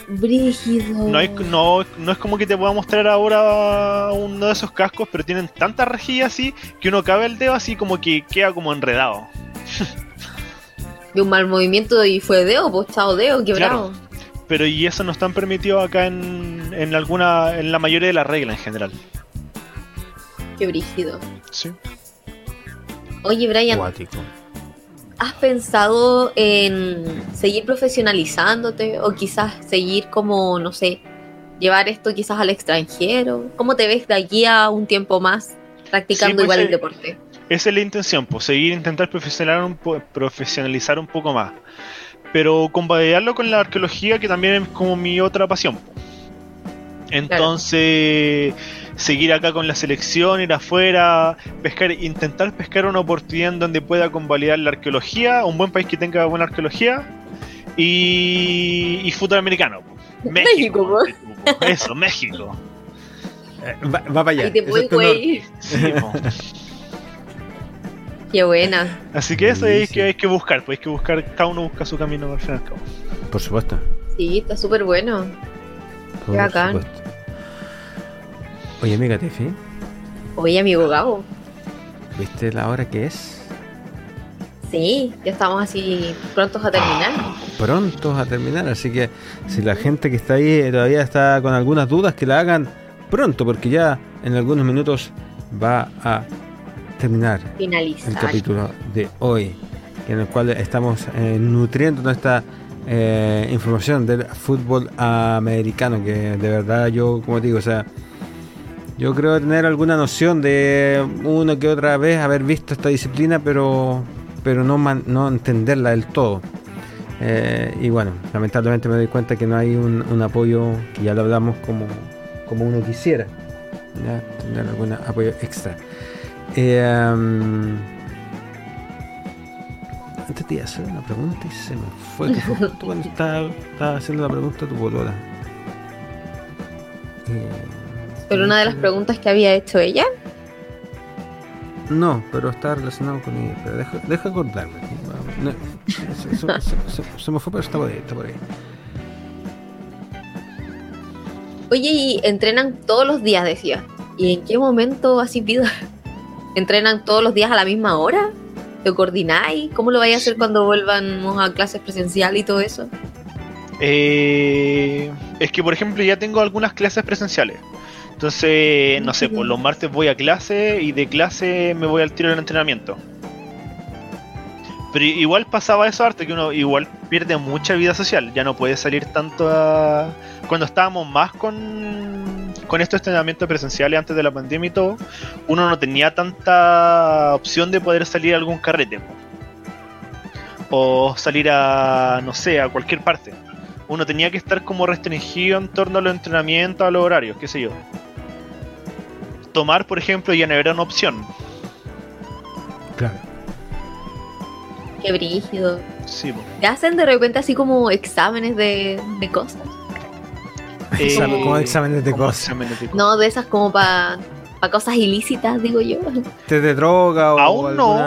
Brígido. No, hay- no, no es como que te pueda mostrar ahora uno de esos cascos, pero tienen tanta rejilla así que uno cabe el dedo así como que queda como enredado. De un mal movimiento y fue dedo, pues chao dedo, quebrado. Pero y eso no están permitidos acá en, en alguna, en la mayoría de las reglas en general. Qué brígido. Sí. Oye, Brian. ¿Has pensado en seguir profesionalizándote o quizás seguir como, no sé, llevar esto quizás al extranjero? ¿Cómo te ves de aquí a un tiempo más practicando Sí, pues, igual el deporte? Esa es la intención, pues seguir intentar profesionalizar un, po- profesionalizar un poco más. Pero combatirlo con la arqueología, que también es como mi otra pasión. po. Entonces, seguir acá con la selección, ir afuera, pescar, intentar pescar una oportunidad en donde pueda convalidar la arqueología, un buen país que tenga buena arqueología y, y fútbol americano. México, po. eso, México. Eh, va, va para allá. Ahí te voy, es. Sí. Qué buena. Así que eso hay Buenísimo. que, hay que buscar, pues hay que buscar, cada uno busca su camino al fin y al cabo. Por supuesto. Sí, está súper bueno. Por bacán. supuesto. Oye, amiga Tefi, Oye, amigo Gabo. ¿viste la hora que es? Sí, ya estamos así prontos a terminar. Prontos a terminar, así que si la gente que está ahí eh, todavía está con algunas dudas, que la hagan pronto, porque ya en algunos minutos va a terminar Finalizar. el capítulo de hoy, en el cual estamos eh, nutriendo nuestra eh, información del fútbol americano, que de verdad yo, como te digo, o sea, Yo creo tener alguna noción de una que otra vez haber visto esta disciplina, pero, pero no, no entenderla del todo. Eh, y bueno, lamentablemente me doy cuenta que no hay un, apoyo, que ya lo hablamos como, como uno quisiera. Tener algún apoyo extra. Eh, um, antes te iba a hacer una pregunta y se me fue. Tú cuando estaba, haciendo la pregunta tu bolola. Eh, ¿Pero una de las preguntas que había hecho ella? No, pero está relacionado con ella. Pero deja, deja acordarme. se, me fue, pero está por ahí. Está por ahí. Oye, y entrenan todos los días, decía. ¿Y en qué momento así vida? ¿Entrenan todos los días a la misma hora? ¿Te coordináis? ¿Cómo lo vais a hacer cuando vuelvan a clases presenciales y todo eso? Eh, es que, por ejemplo, ya tengo algunas clases presenciales. Entonces, no sé, pues los martes voy a clase y de clase me voy al tiro del entrenamiento. Pero igual pasaba eso arte que uno igual pierde mucha vida social, ya no puede salir tanto a... Cuando estábamos más con, con estos entrenamientos presenciales antes de la pandemia y todo, uno no tenía tanta opción de poder salir a algún carrete. O salir a, no sé, a cualquier parte. Uno tenía que estar como restringido en torno a los entrenamientos, a los horarios, qué sé yo tomar, por ejemplo, ya no era una opción. Claro. Qué brígido. Sí, ¿Te hacen de repente así como exámenes de, de cosas? Eh, como exámenes de cosas. No, de esas como para cosas ilícitas, digo yo. ¿Te de droga o Aún no,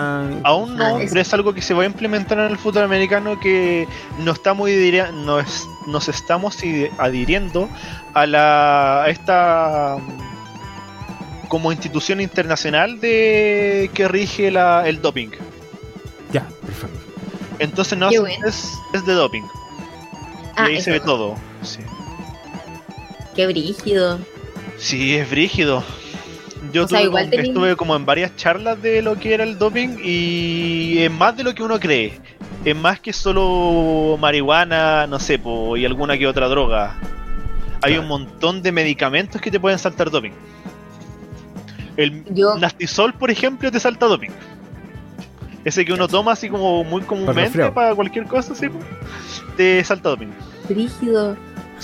aún no, ah, pero es algo que se va a implementar en el fútbol americano que no estamos nos, nos estamos adhiriendo a la a esta como institución internacional de que rige la, el doping. Ya, perfecto. Entonces no es, es, de doping. Ah, ahí se ve todo. Sí. Qué brígido. Sí, es brígido. Yo estuve como en varias charlas de lo que era el doping y es más de lo que uno cree. Es más que solo marihuana, no sé, y alguna que otra droga. Hay un montón de medicamentos que te pueden saltar doping. El Yo... Nastisol, por ejemplo, te salta doping. Ese que uno toma así como muy comúnmente para, cualquier cosa, ¿sí? te salta doping. Rígido.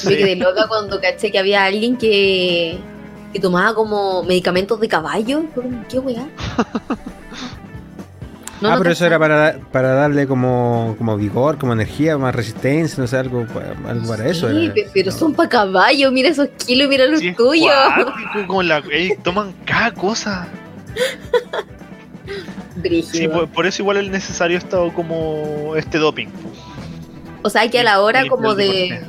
Me quedé loca cuando caché que había alguien que, que tomaba como medicamentos de caballo. ¿Qué weá? ah, pero eso era para, para darle como, como vigor, como energía, más resistencia, no sé, algo, algo para eso. Sí, pero son para caballo, mira esos kilos, mira los tuyos. como la, toman cada cosa. sí, por, eso igual es necesario esto como este doping. O sea, que a la hora como de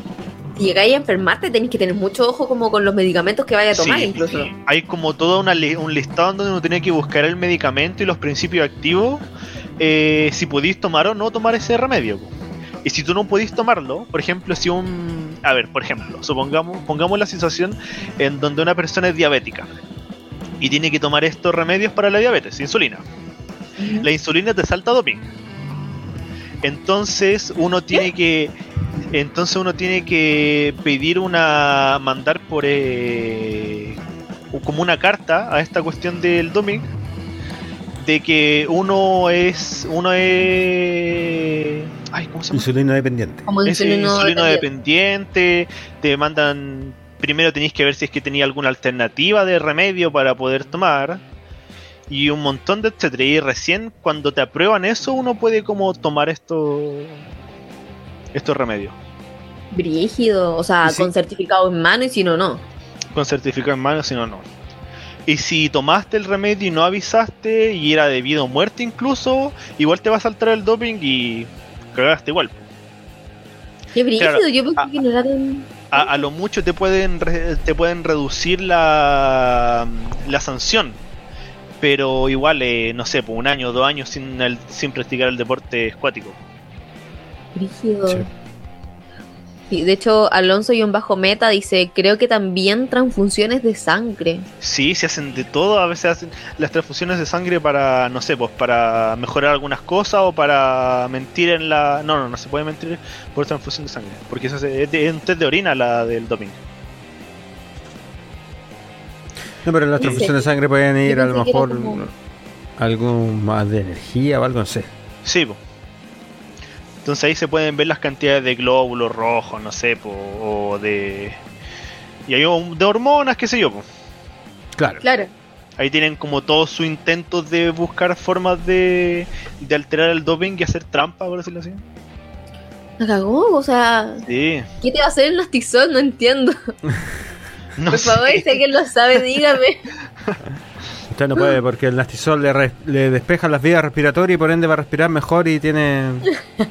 llegáis a enfermarte, tenéis que tener mucho ojo como con los medicamentos que vaya a tomar incluso. Hay como todo una un listado donde uno tiene que buscar el medicamento y los principios activos, eh, si podéis tomar o no tomar ese remedio. Y si tú no podéis tomarlo, por ejemplo, si un... A ver, por ejemplo, supongamos, pongamos la situación en donde una persona es diabética y tiene que tomar estos remedios para la diabetes, insulina. La insulina te salta doping. Entonces uno tiene que entonces uno tiene que pedir una. mandar por. Eh, como una carta a esta cuestión del doping. De que uno es. Uno es. Ay, ¿cómo se llama? Insulino dependiente. es insulino, dependiente. Te mandan. Primero tenéis que ver si es que tenía alguna alternativa de remedio para poder tomar y un montón de etcétera. Y recién cuando te aprueban eso, uno puede como tomar esto estos remedios. Brígido, o sea, con certificado en mano y si no, no. Con certificado en mano, si no, no. Y si tomaste el remedio y no avisaste y era debido a muerte incluso, igual te va a saltar el doping y cagaste igual. Qué brígido, yo pensé que no era a, a, lo mucho te pueden te pueden reducir la, la sanción pero igual eh, no sé por un año o dos años sin sin practicar el deporte acuático Rígido. Sí. de hecho, Alonso y un bajo meta dice, creo que también transfusiones de sangre. Sí, se hacen de todo, a veces hacen las transfusiones de sangre para, no sé, pues para mejorar algunas cosas o para mentir en la... No, no, no se puede mentir por transfusión de sangre, porque es, un test de orina la del doping. No, pero las transfusiones de sangre pueden ir a lo mejor algo más de energía o algo, no sé. Sí, entonces ahí se pueden ver las cantidades de glóbulos rojos, no sé, o de. Y hay de hormonas, qué sé yo. Claro. Claro. Ahí tienen como todos sus intentos de buscar formas de, de alterar el doping y hacer trampa, por decirlo así. ¿Me cagó? O sea, sí. ¿qué te va a hacer el nastizol? No entiendo. no por favor, si alguien lo sabe, dígame. Usted no puede porque el nastisol le, le, despeja las vías respiratorias y por ende va a respirar mejor y tiene.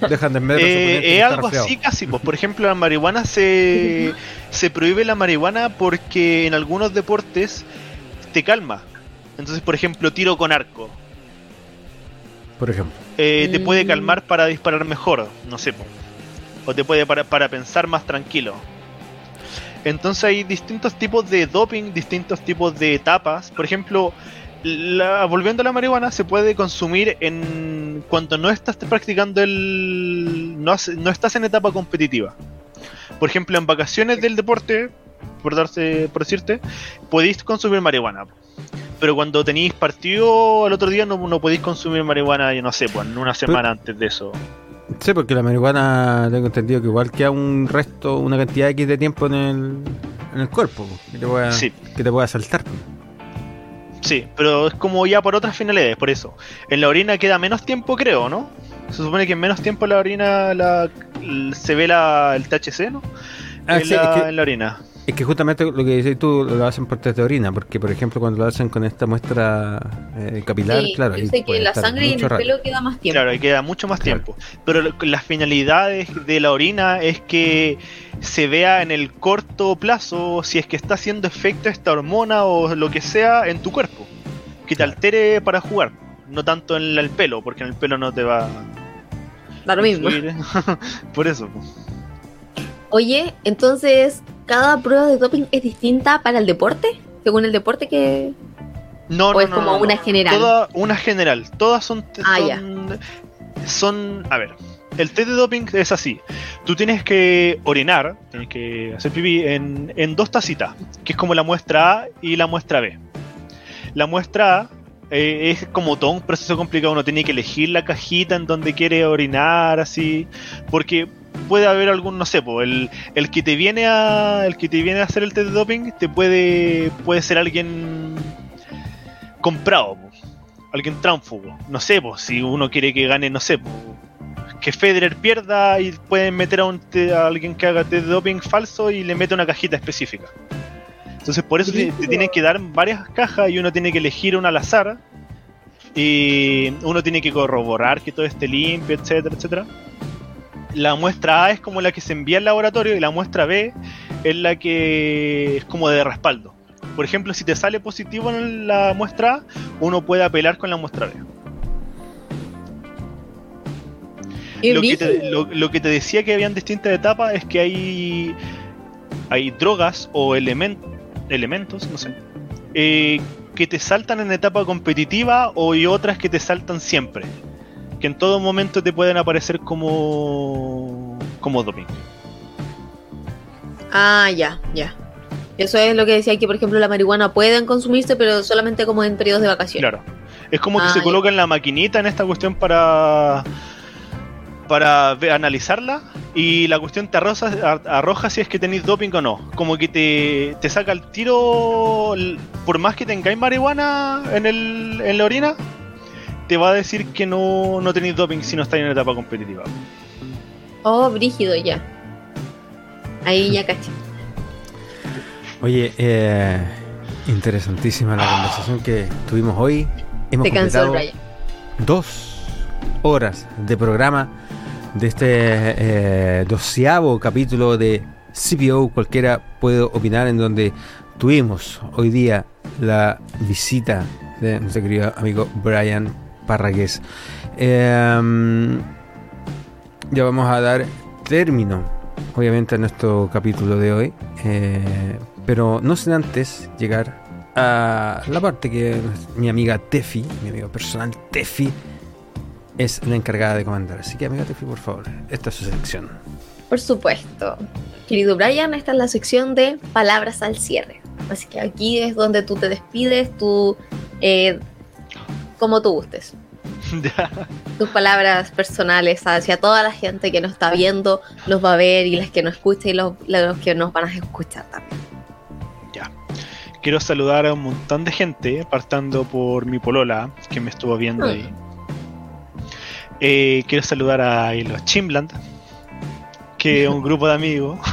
Dejan de ver. Eh, es algo así casi. Pues, por ejemplo, la marihuana se, se prohíbe la marihuana porque en algunos deportes te calma. Entonces, por ejemplo, tiro con arco. Por ejemplo. Eh, te puede mm. calmar para disparar mejor, no sé. O te puede para, para pensar más tranquilo. Entonces hay distintos tipos de doping, distintos tipos de etapas. Por ejemplo, volviendo a la marihuana, se puede consumir en cuando no estás practicando el. No, no estás en etapa competitiva. Por ejemplo, en vacaciones del deporte, por, darse, por decirte, podéis consumir marihuana. Pero cuando tenéis partido al otro día no, no podéis consumir marihuana, yo no sé, pues en una semana antes de eso. Sí, porque la marihuana tengo entendido que igual queda un resto, una cantidad X de tiempo en el, en el cuerpo que te pueda, que te pueda saltar. Sí, pero es como ya por otras finalidades, por eso. En la orina queda menos tiempo, creo, ¿no? Se supone que en menos tiempo la orina la, se ve la, el THC, ¿no? Ah, en la orina. Es que justamente lo que dices tú lo hacen por test de orina, porque por ejemplo cuando lo hacen con esta muestra eh, capilar, claro. Dice que la sangre y en el pelo queda más tiempo. Claro, queda mucho más tiempo. Pero las finalidades de la orina es que se vea en el corto plazo si es que está haciendo efecto esta hormona o lo que sea en tu cuerpo. Que te altere para jugar, no tanto en el pelo, porque en el pelo no te va... Da lo mismo. por eso. Oye, entonces, ¿cada prueba de doping es distinta para el deporte? Según el deporte que... No, ¿O es como una general? Toda una general. Todas son... Ah, son, son... A ver, el test de doping es así. Tú tienes que orinar, tienes que hacer pipí en, en dos tacitas, que es como la muestra A y la muestra B. La muestra A eh, es como todo un proceso complicado, uno tiene que elegir la cajita en donde quiere orinar, así, porque puede haber algún, no sé, el, el que te viene a el que te viene a hacer el test de doping te puede puede ser alguien comprado, alguien tránfugo, no sé, si uno quiere que gane, no sé, que Federer pierda y pueden meter a, un, a alguien que haga test de doping falso y le mete una cajita específica. Entonces por eso te, te, tienen que dar varias cajas y uno tiene que elegir una al azar y uno tiene que corroborar que todo esté limpio, etcétera, etcétera la muestra A es como la que se envía al laboratorio y la muestra B es la que es como de respaldo. Por ejemplo, si te sale positivo en la muestra A, uno puede apelar con la muestra B. Lo que, te, lo, que, te, decía que habían distintas etapas es que hay, hay drogas o elementos, no sé, eh, que te saltan en etapa competitiva o hay otras que te saltan siempre que en todo momento te pueden aparecer como como doping. Ah, ya, ya. Eso es lo que decía que, por ejemplo, la marihuana pueden consumirse, pero solamente como en periodos de vacaciones. Claro. Es como que Ah, se ya. coloca en la maquinita en esta cuestión para para analizarla y la cuestión te arroja, arroja si es que tenéis doping o no. Como que te, te saca el tiro, por más que tengáis marihuana en, el, en la orina, te va a decir que no, no tenéis doping si no estáis en etapa competitiva. Oh, brígido, ya. Ahí ya caché. Oye, eh, interesantísima la conversación que tuvimos hoy. Hemos Te cansó el completado Brian. dos horas de programa de este eh, doceavo capítulo de CPO. Cualquiera puede opinar en donde tuvimos hoy día la visita de nuestro querido amigo Brian Parragués. Em, ya vamos a dar término, obviamente, a nuestro capítulo de hoy. eh, pero no sin antes llegar a la parte que mi amiga Tefi, mi amigo personal Tefi, es la encargada de comandar. Así que, amiga Tefi, por favor, esta es su sección. Por supuesto. Querido Brian, esta es la sección de palabras al cierre. Así que aquí es donde tú te despides, tú, eh, como tú gustes. Tus palabras personales hacia toda la gente que nos está viendo, los va a ver y las que nos escuchan y los, los que nos van a escuchar también. Ya. Quiero saludar a un montón de gente, partando por mi polola, que me estuvo viendo ahí. Eh, quiero saludar a los Chimland, que es un grupo de amigos.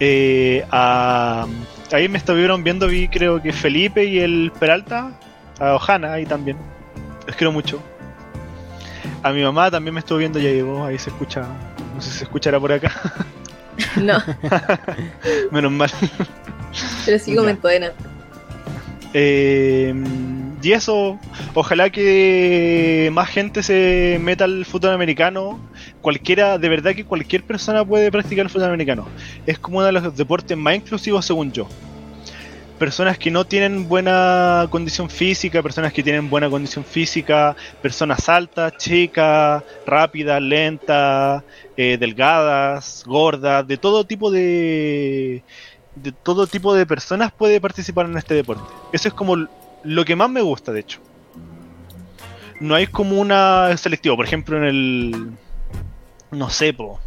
Eh, a, ahí me estuvieron viendo, vi creo que Felipe y el Peralta, a Ojana ahí también. Les quiero mucho. A mi mamá también me estuvo viendo, ya llegó, ahí se escucha, no sé si se escuchará por acá. No. Menos mal. Pero sí comentó de nada. Eh, y eso, ojalá que más gente se meta al fútbol americano. Cualquiera, de verdad que cualquier persona puede practicar el fútbol americano. Es como uno de los deportes más inclusivos según yo. Personas que no tienen buena condición física, personas que tienen buena condición física, personas altas, chicas, rápidas, lentas, eh, delgadas, gordas, de todo tipo de, de todo tipo de personas puede participar en este deporte. Eso es como lo que más me gusta, de hecho. No hay como una selectivo, por ejemplo, en el no sé, po.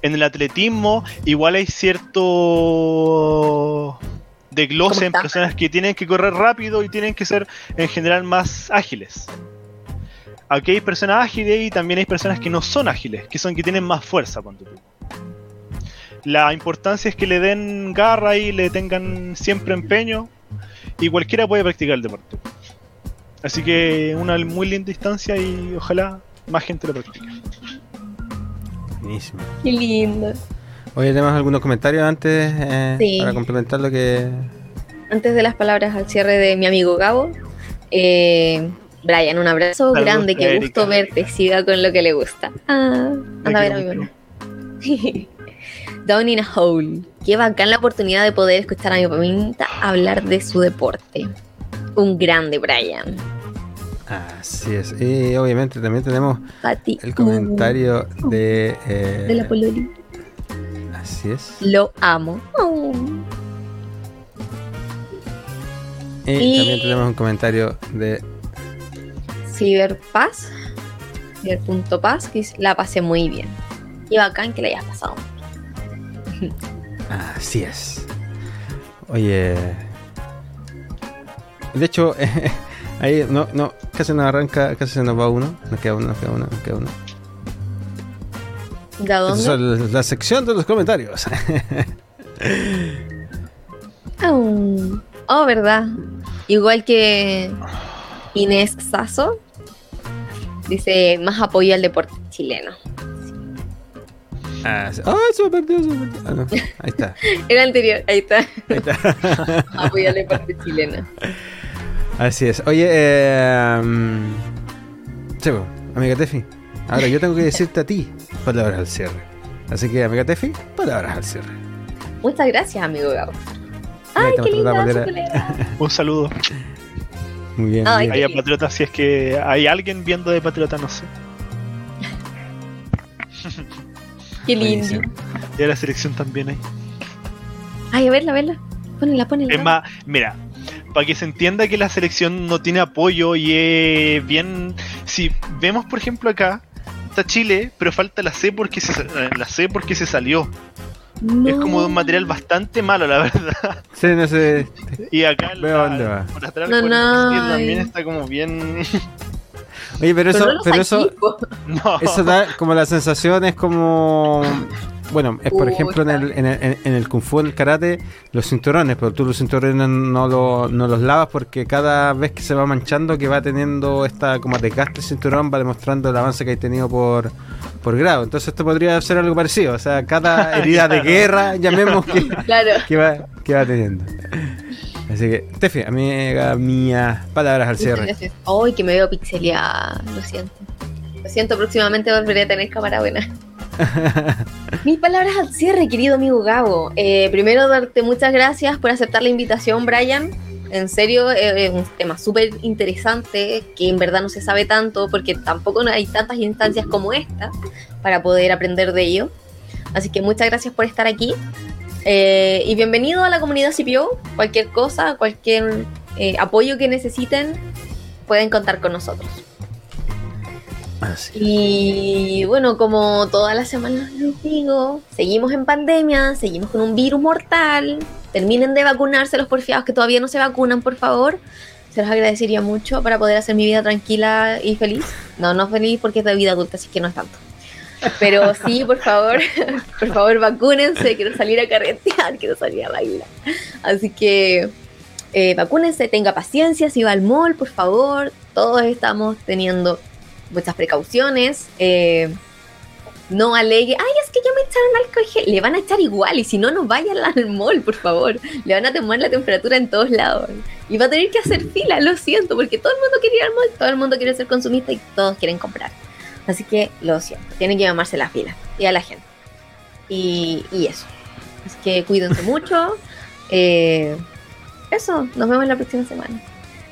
En el atletismo igual hay cierto desglose en personas que tienen que correr rápido y tienen que ser en general más ágiles. Aquí hay personas ágiles y también hay personas que no son ágiles, que son que tienen más fuerza, ponte tú. La importancia es que le den garra y le tengan siempre empeño y cualquiera puede practicar el deporte. Así que una muy linda instancia y ojalá más gente lo practique. Buenísimo. Qué lindo. Oye, ¿tenemos algunos comentarios antes eh, Sí. para complementar lo que... Antes de las palabras al cierre de mi amigo Gabo, eh, Brian, un abrazo grande, qué Erika. gusto verte, siga con lo que le gusta. Ah, anda a ver a mi mamá. Down in a Hole. Qué bacán la oportunidad de poder escuchar a mi mamita hablar de su deporte. Un grande, Brian. Así es. Y obviamente también tenemos Pati. el comentario de... eh, de la Pololi. Así es. Lo amo. Oh. Y, Y- también tenemos un comentario de... Ciberpaz. Ciber.paz, que dice, la pasé muy bien. Y bacán que la hayas pasado. Así es. Oye... De hecho, ahí no, no, casi nos arranca, casi se nos va uno. Nos queda uno, nos queda uno, nos queda uno. ¿De dónde? es la sección de los comentarios. Oh, oh, verdad. Igual que Inés Sasso. Dice más apoyo al deporte chileno. Ah, sí. ¡Ah, me perdió, perdió! Ah, no. Ahí está, El anterior, ahí está. ahí está. Apoyo al deporte chileno. Así es. Oye, eh, amiga Tefi. Ahora yo tengo que decirte a ti palabras al cierre. Así que, amiga Tefi, palabras al cierre. Muchas gracias, amigo Gabo. Ay, qué linda. Un saludo. Muy bien. Ay, bien. a Patriota, si es que hay alguien viendo de Patriota, no sé. Qué lindo. Y a la selección también hay. Ay, a verla, a verla. Ponela, ponela. Es más, mira, para que se entienda que la selección no tiene apoyo y es bien. Si vemos, por ejemplo, acá, está Chile, pero falta la C porque se, eh, la C porque se salió. No. Es como de un material bastante malo, la verdad. Sí, no sé. Y acá Veo la- dónde va. por atrás No, no. 47 también está como bien. Oye, pero eso, pero eso, eso da como la sensación, es como. Bueno, es por ejemplo en el, en, el, en- el Kung Fu, en el karate, los cinturones, pero tú los cinturones no, lo- no los lavas porque cada vez que se va manchando, que va teniendo esta como desgaste el cinturón, va demostrando el avance que hay tenido por, por grado. Entonces esto podría ser algo parecido, o sea, cada herida de guerra, llamemos que, Claro. que, va, que va teniendo. Así que, Tefi, amiga mía, palabras al cierre. gracias. Ay, que me veo pixeleada. Lo siento. Lo siento, próximamente volveré a tener cámara buena. Mis palabras al cierre, querido amigo Gabo. Eh, primero, darte muchas gracias por aceptar la invitación, Brian. En serio, eh, es un tema súper interesante que en verdad no se sabe tanto porque tampoco hay tantas instancias como esta para poder aprender de ello. Así que muchas gracias por estar aquí. Eh, y bienvenido a la comunidad CPO. Cualquier cosa, cualquier apoyo que necesiten, pueden contar con nosotros. Y bueno, como todas las semanas les digo, seguimos en pandemia, seguimos con un virus mortal. Terminen de vacunarse los porfiados que todavía no se vacunan, por favor. Se los agradecería mucho para poder hacer mi vida tranquila y feliz. No, no feliz porque es de vida adulta, así que no es tanto. Pero sí, por favor, por favor, vacúnense. Quiero salir a carretear, quiero salir a bailar. Así que eh, vacúnense, tenga paciencia. Si va al mall, por favor. Todos estamos teniendo muchas precauciones. Eh, no alegue, ay, es que ya me echaron alcohol gel. Le van a echar igual y si no, no vayan al mall, por favor. Le van a tomar la temperatura en todos lados. Y va a tener que hacer fila, lo siento, porque todo el mundo quiere ir al mall, todo el mundo quiere ser consumista y todos quieren comprar. Así que lo siento, tienen que llamarse la fila y a la gente. Y, eso. Así que cuídense mucho. Eh, eso, nos vemos la próxima semana.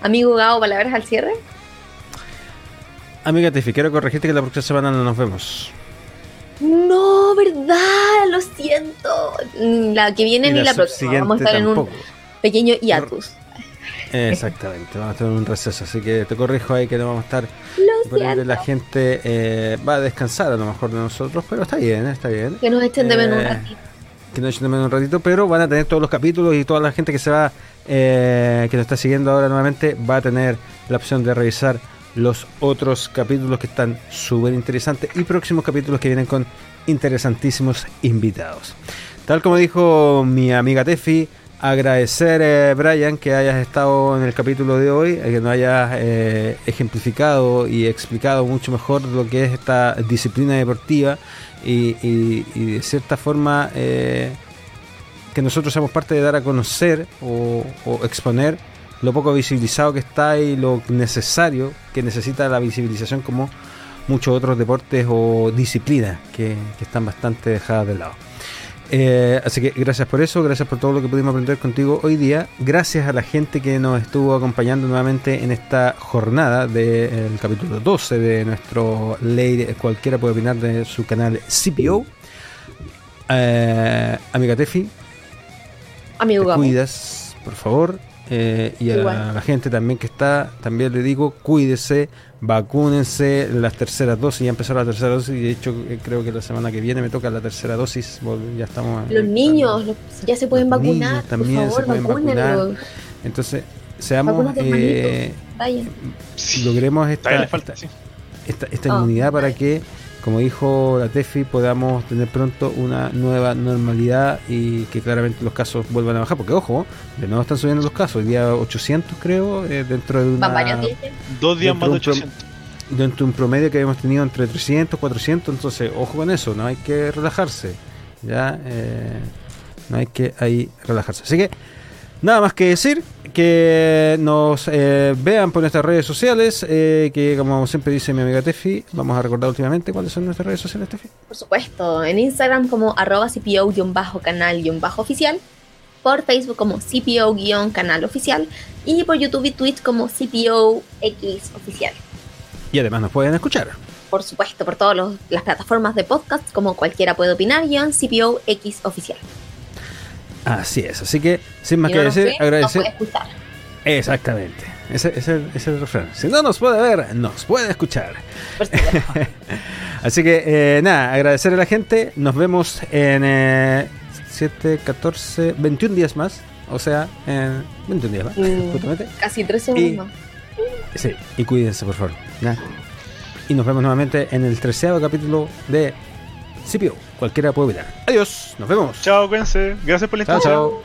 Amigo Gao, palabras al cierre. Amiga Tiffy, quiero corregirte que la próxima semana no nos vemos. No, ¿verdad? Lo siento. La que viene ni la, próxima. Vamos a estar en un pequeño hiatus. Exactamente, vamos a tener un receso, así que te corrijo ahí que no vamos a estar. la gente eh, va a descansar a lo mejor de nosotros, pero está bien, está bien. Que nos echen de menos un eh, ratito. Que nos echen de menos un ratito, pero van a tener todos los capítulos y toda la gente que se va, eh, que nos está siguiendo ahora nuevamente, va a tener la opción de revisar los otros capítulos que están súper interesantes y próximos capítulos que vienen con interesantísimos invitados. Tal como dijo mi amiga Tefi, agradecer, eh, Brian, que hayas estado en el capítulo de hoy, eh, que nos hayas eh, ejemplificado y explicado mucho mejor lo que es esta disciplina deportiva y, de cierta forma que nosotros seamos parte de dar a conocer o, exponer lo poco visibilizado que está y lo necesario que necesita la visibilización como muchos otros deportes o disciplinas que están bastante dejadas de lado. Eh, así que gracias por eso, gracias por todo lo que pudimos aprender contigo hoy día. Gracias a la gente que nos estuvo acompañando nuevamente en esta jornada del capítulo 12 de nuestro Ley Cualquiera puede opinar de su canal CPO. Eh, amiga Tefi, Amigo te cuidas, por favor. Eh, y a la, gente también que está, también le digo, cuídese, vacúnense las terceras dosis, ya empezó la tercera dosis y de hecho eh, creo que la semana que viene me toca la tercera dosis, ya estamos... Los niños ya se pueden vacunar, también se pueden vacunar. Entonces, seamos... Eh, logremos esta, esta, esta, ah, inmunidad para que como dijo la Tefi, podamos tener pronto una nueva normalidad y que claramente los casos vuelvan a bajar. Porque, ojo, de nuevo están subiendo los casos. El día 800, creo, eh, dentro de una. Dos días más de 800. Dentro de un promedio que habíamos tenido entre 300, 400. Entonces, ojo con eso, no hay que relajarse. Ya, eh, no hay que ahí relajarse. Así que, nada más que decir que nos eh, vean por nuestras redes sociales, eh, que como siempre dice mi amiga Tefi, vamos a recordar últimamente cuáles son nuestras redes sociales, Tefi. Por supuesto, en Instagram como arroba CPO-canal-oficial, por Facebook como CPO-canal oficial y por YouTube y Twitch como CPO-X oficial. Y además nos pueden escuchar. Por supuesto, por todas las plataformas de podcast como cualquiera puede opinar, guion CPO-X oficial. Así es, así que sin más que decir, agradecer. Exactamente, ese, ese, ese, es el refrán. Si no nos puede ver, nos puede escuchar. así que eh, nada, agradecer a la gente. Nos vemos en 7, 14, 21 días más. O sea, en 21 días más, mm, justamente. Casi 3 segundos. sí, y cuídense, por favor. Y nos vemos nuevamente en el treceavo capítulo de Cualquiera puede opinar. Adiós, nos vemos. Chao, cuídense. Gracias por la chao, chao.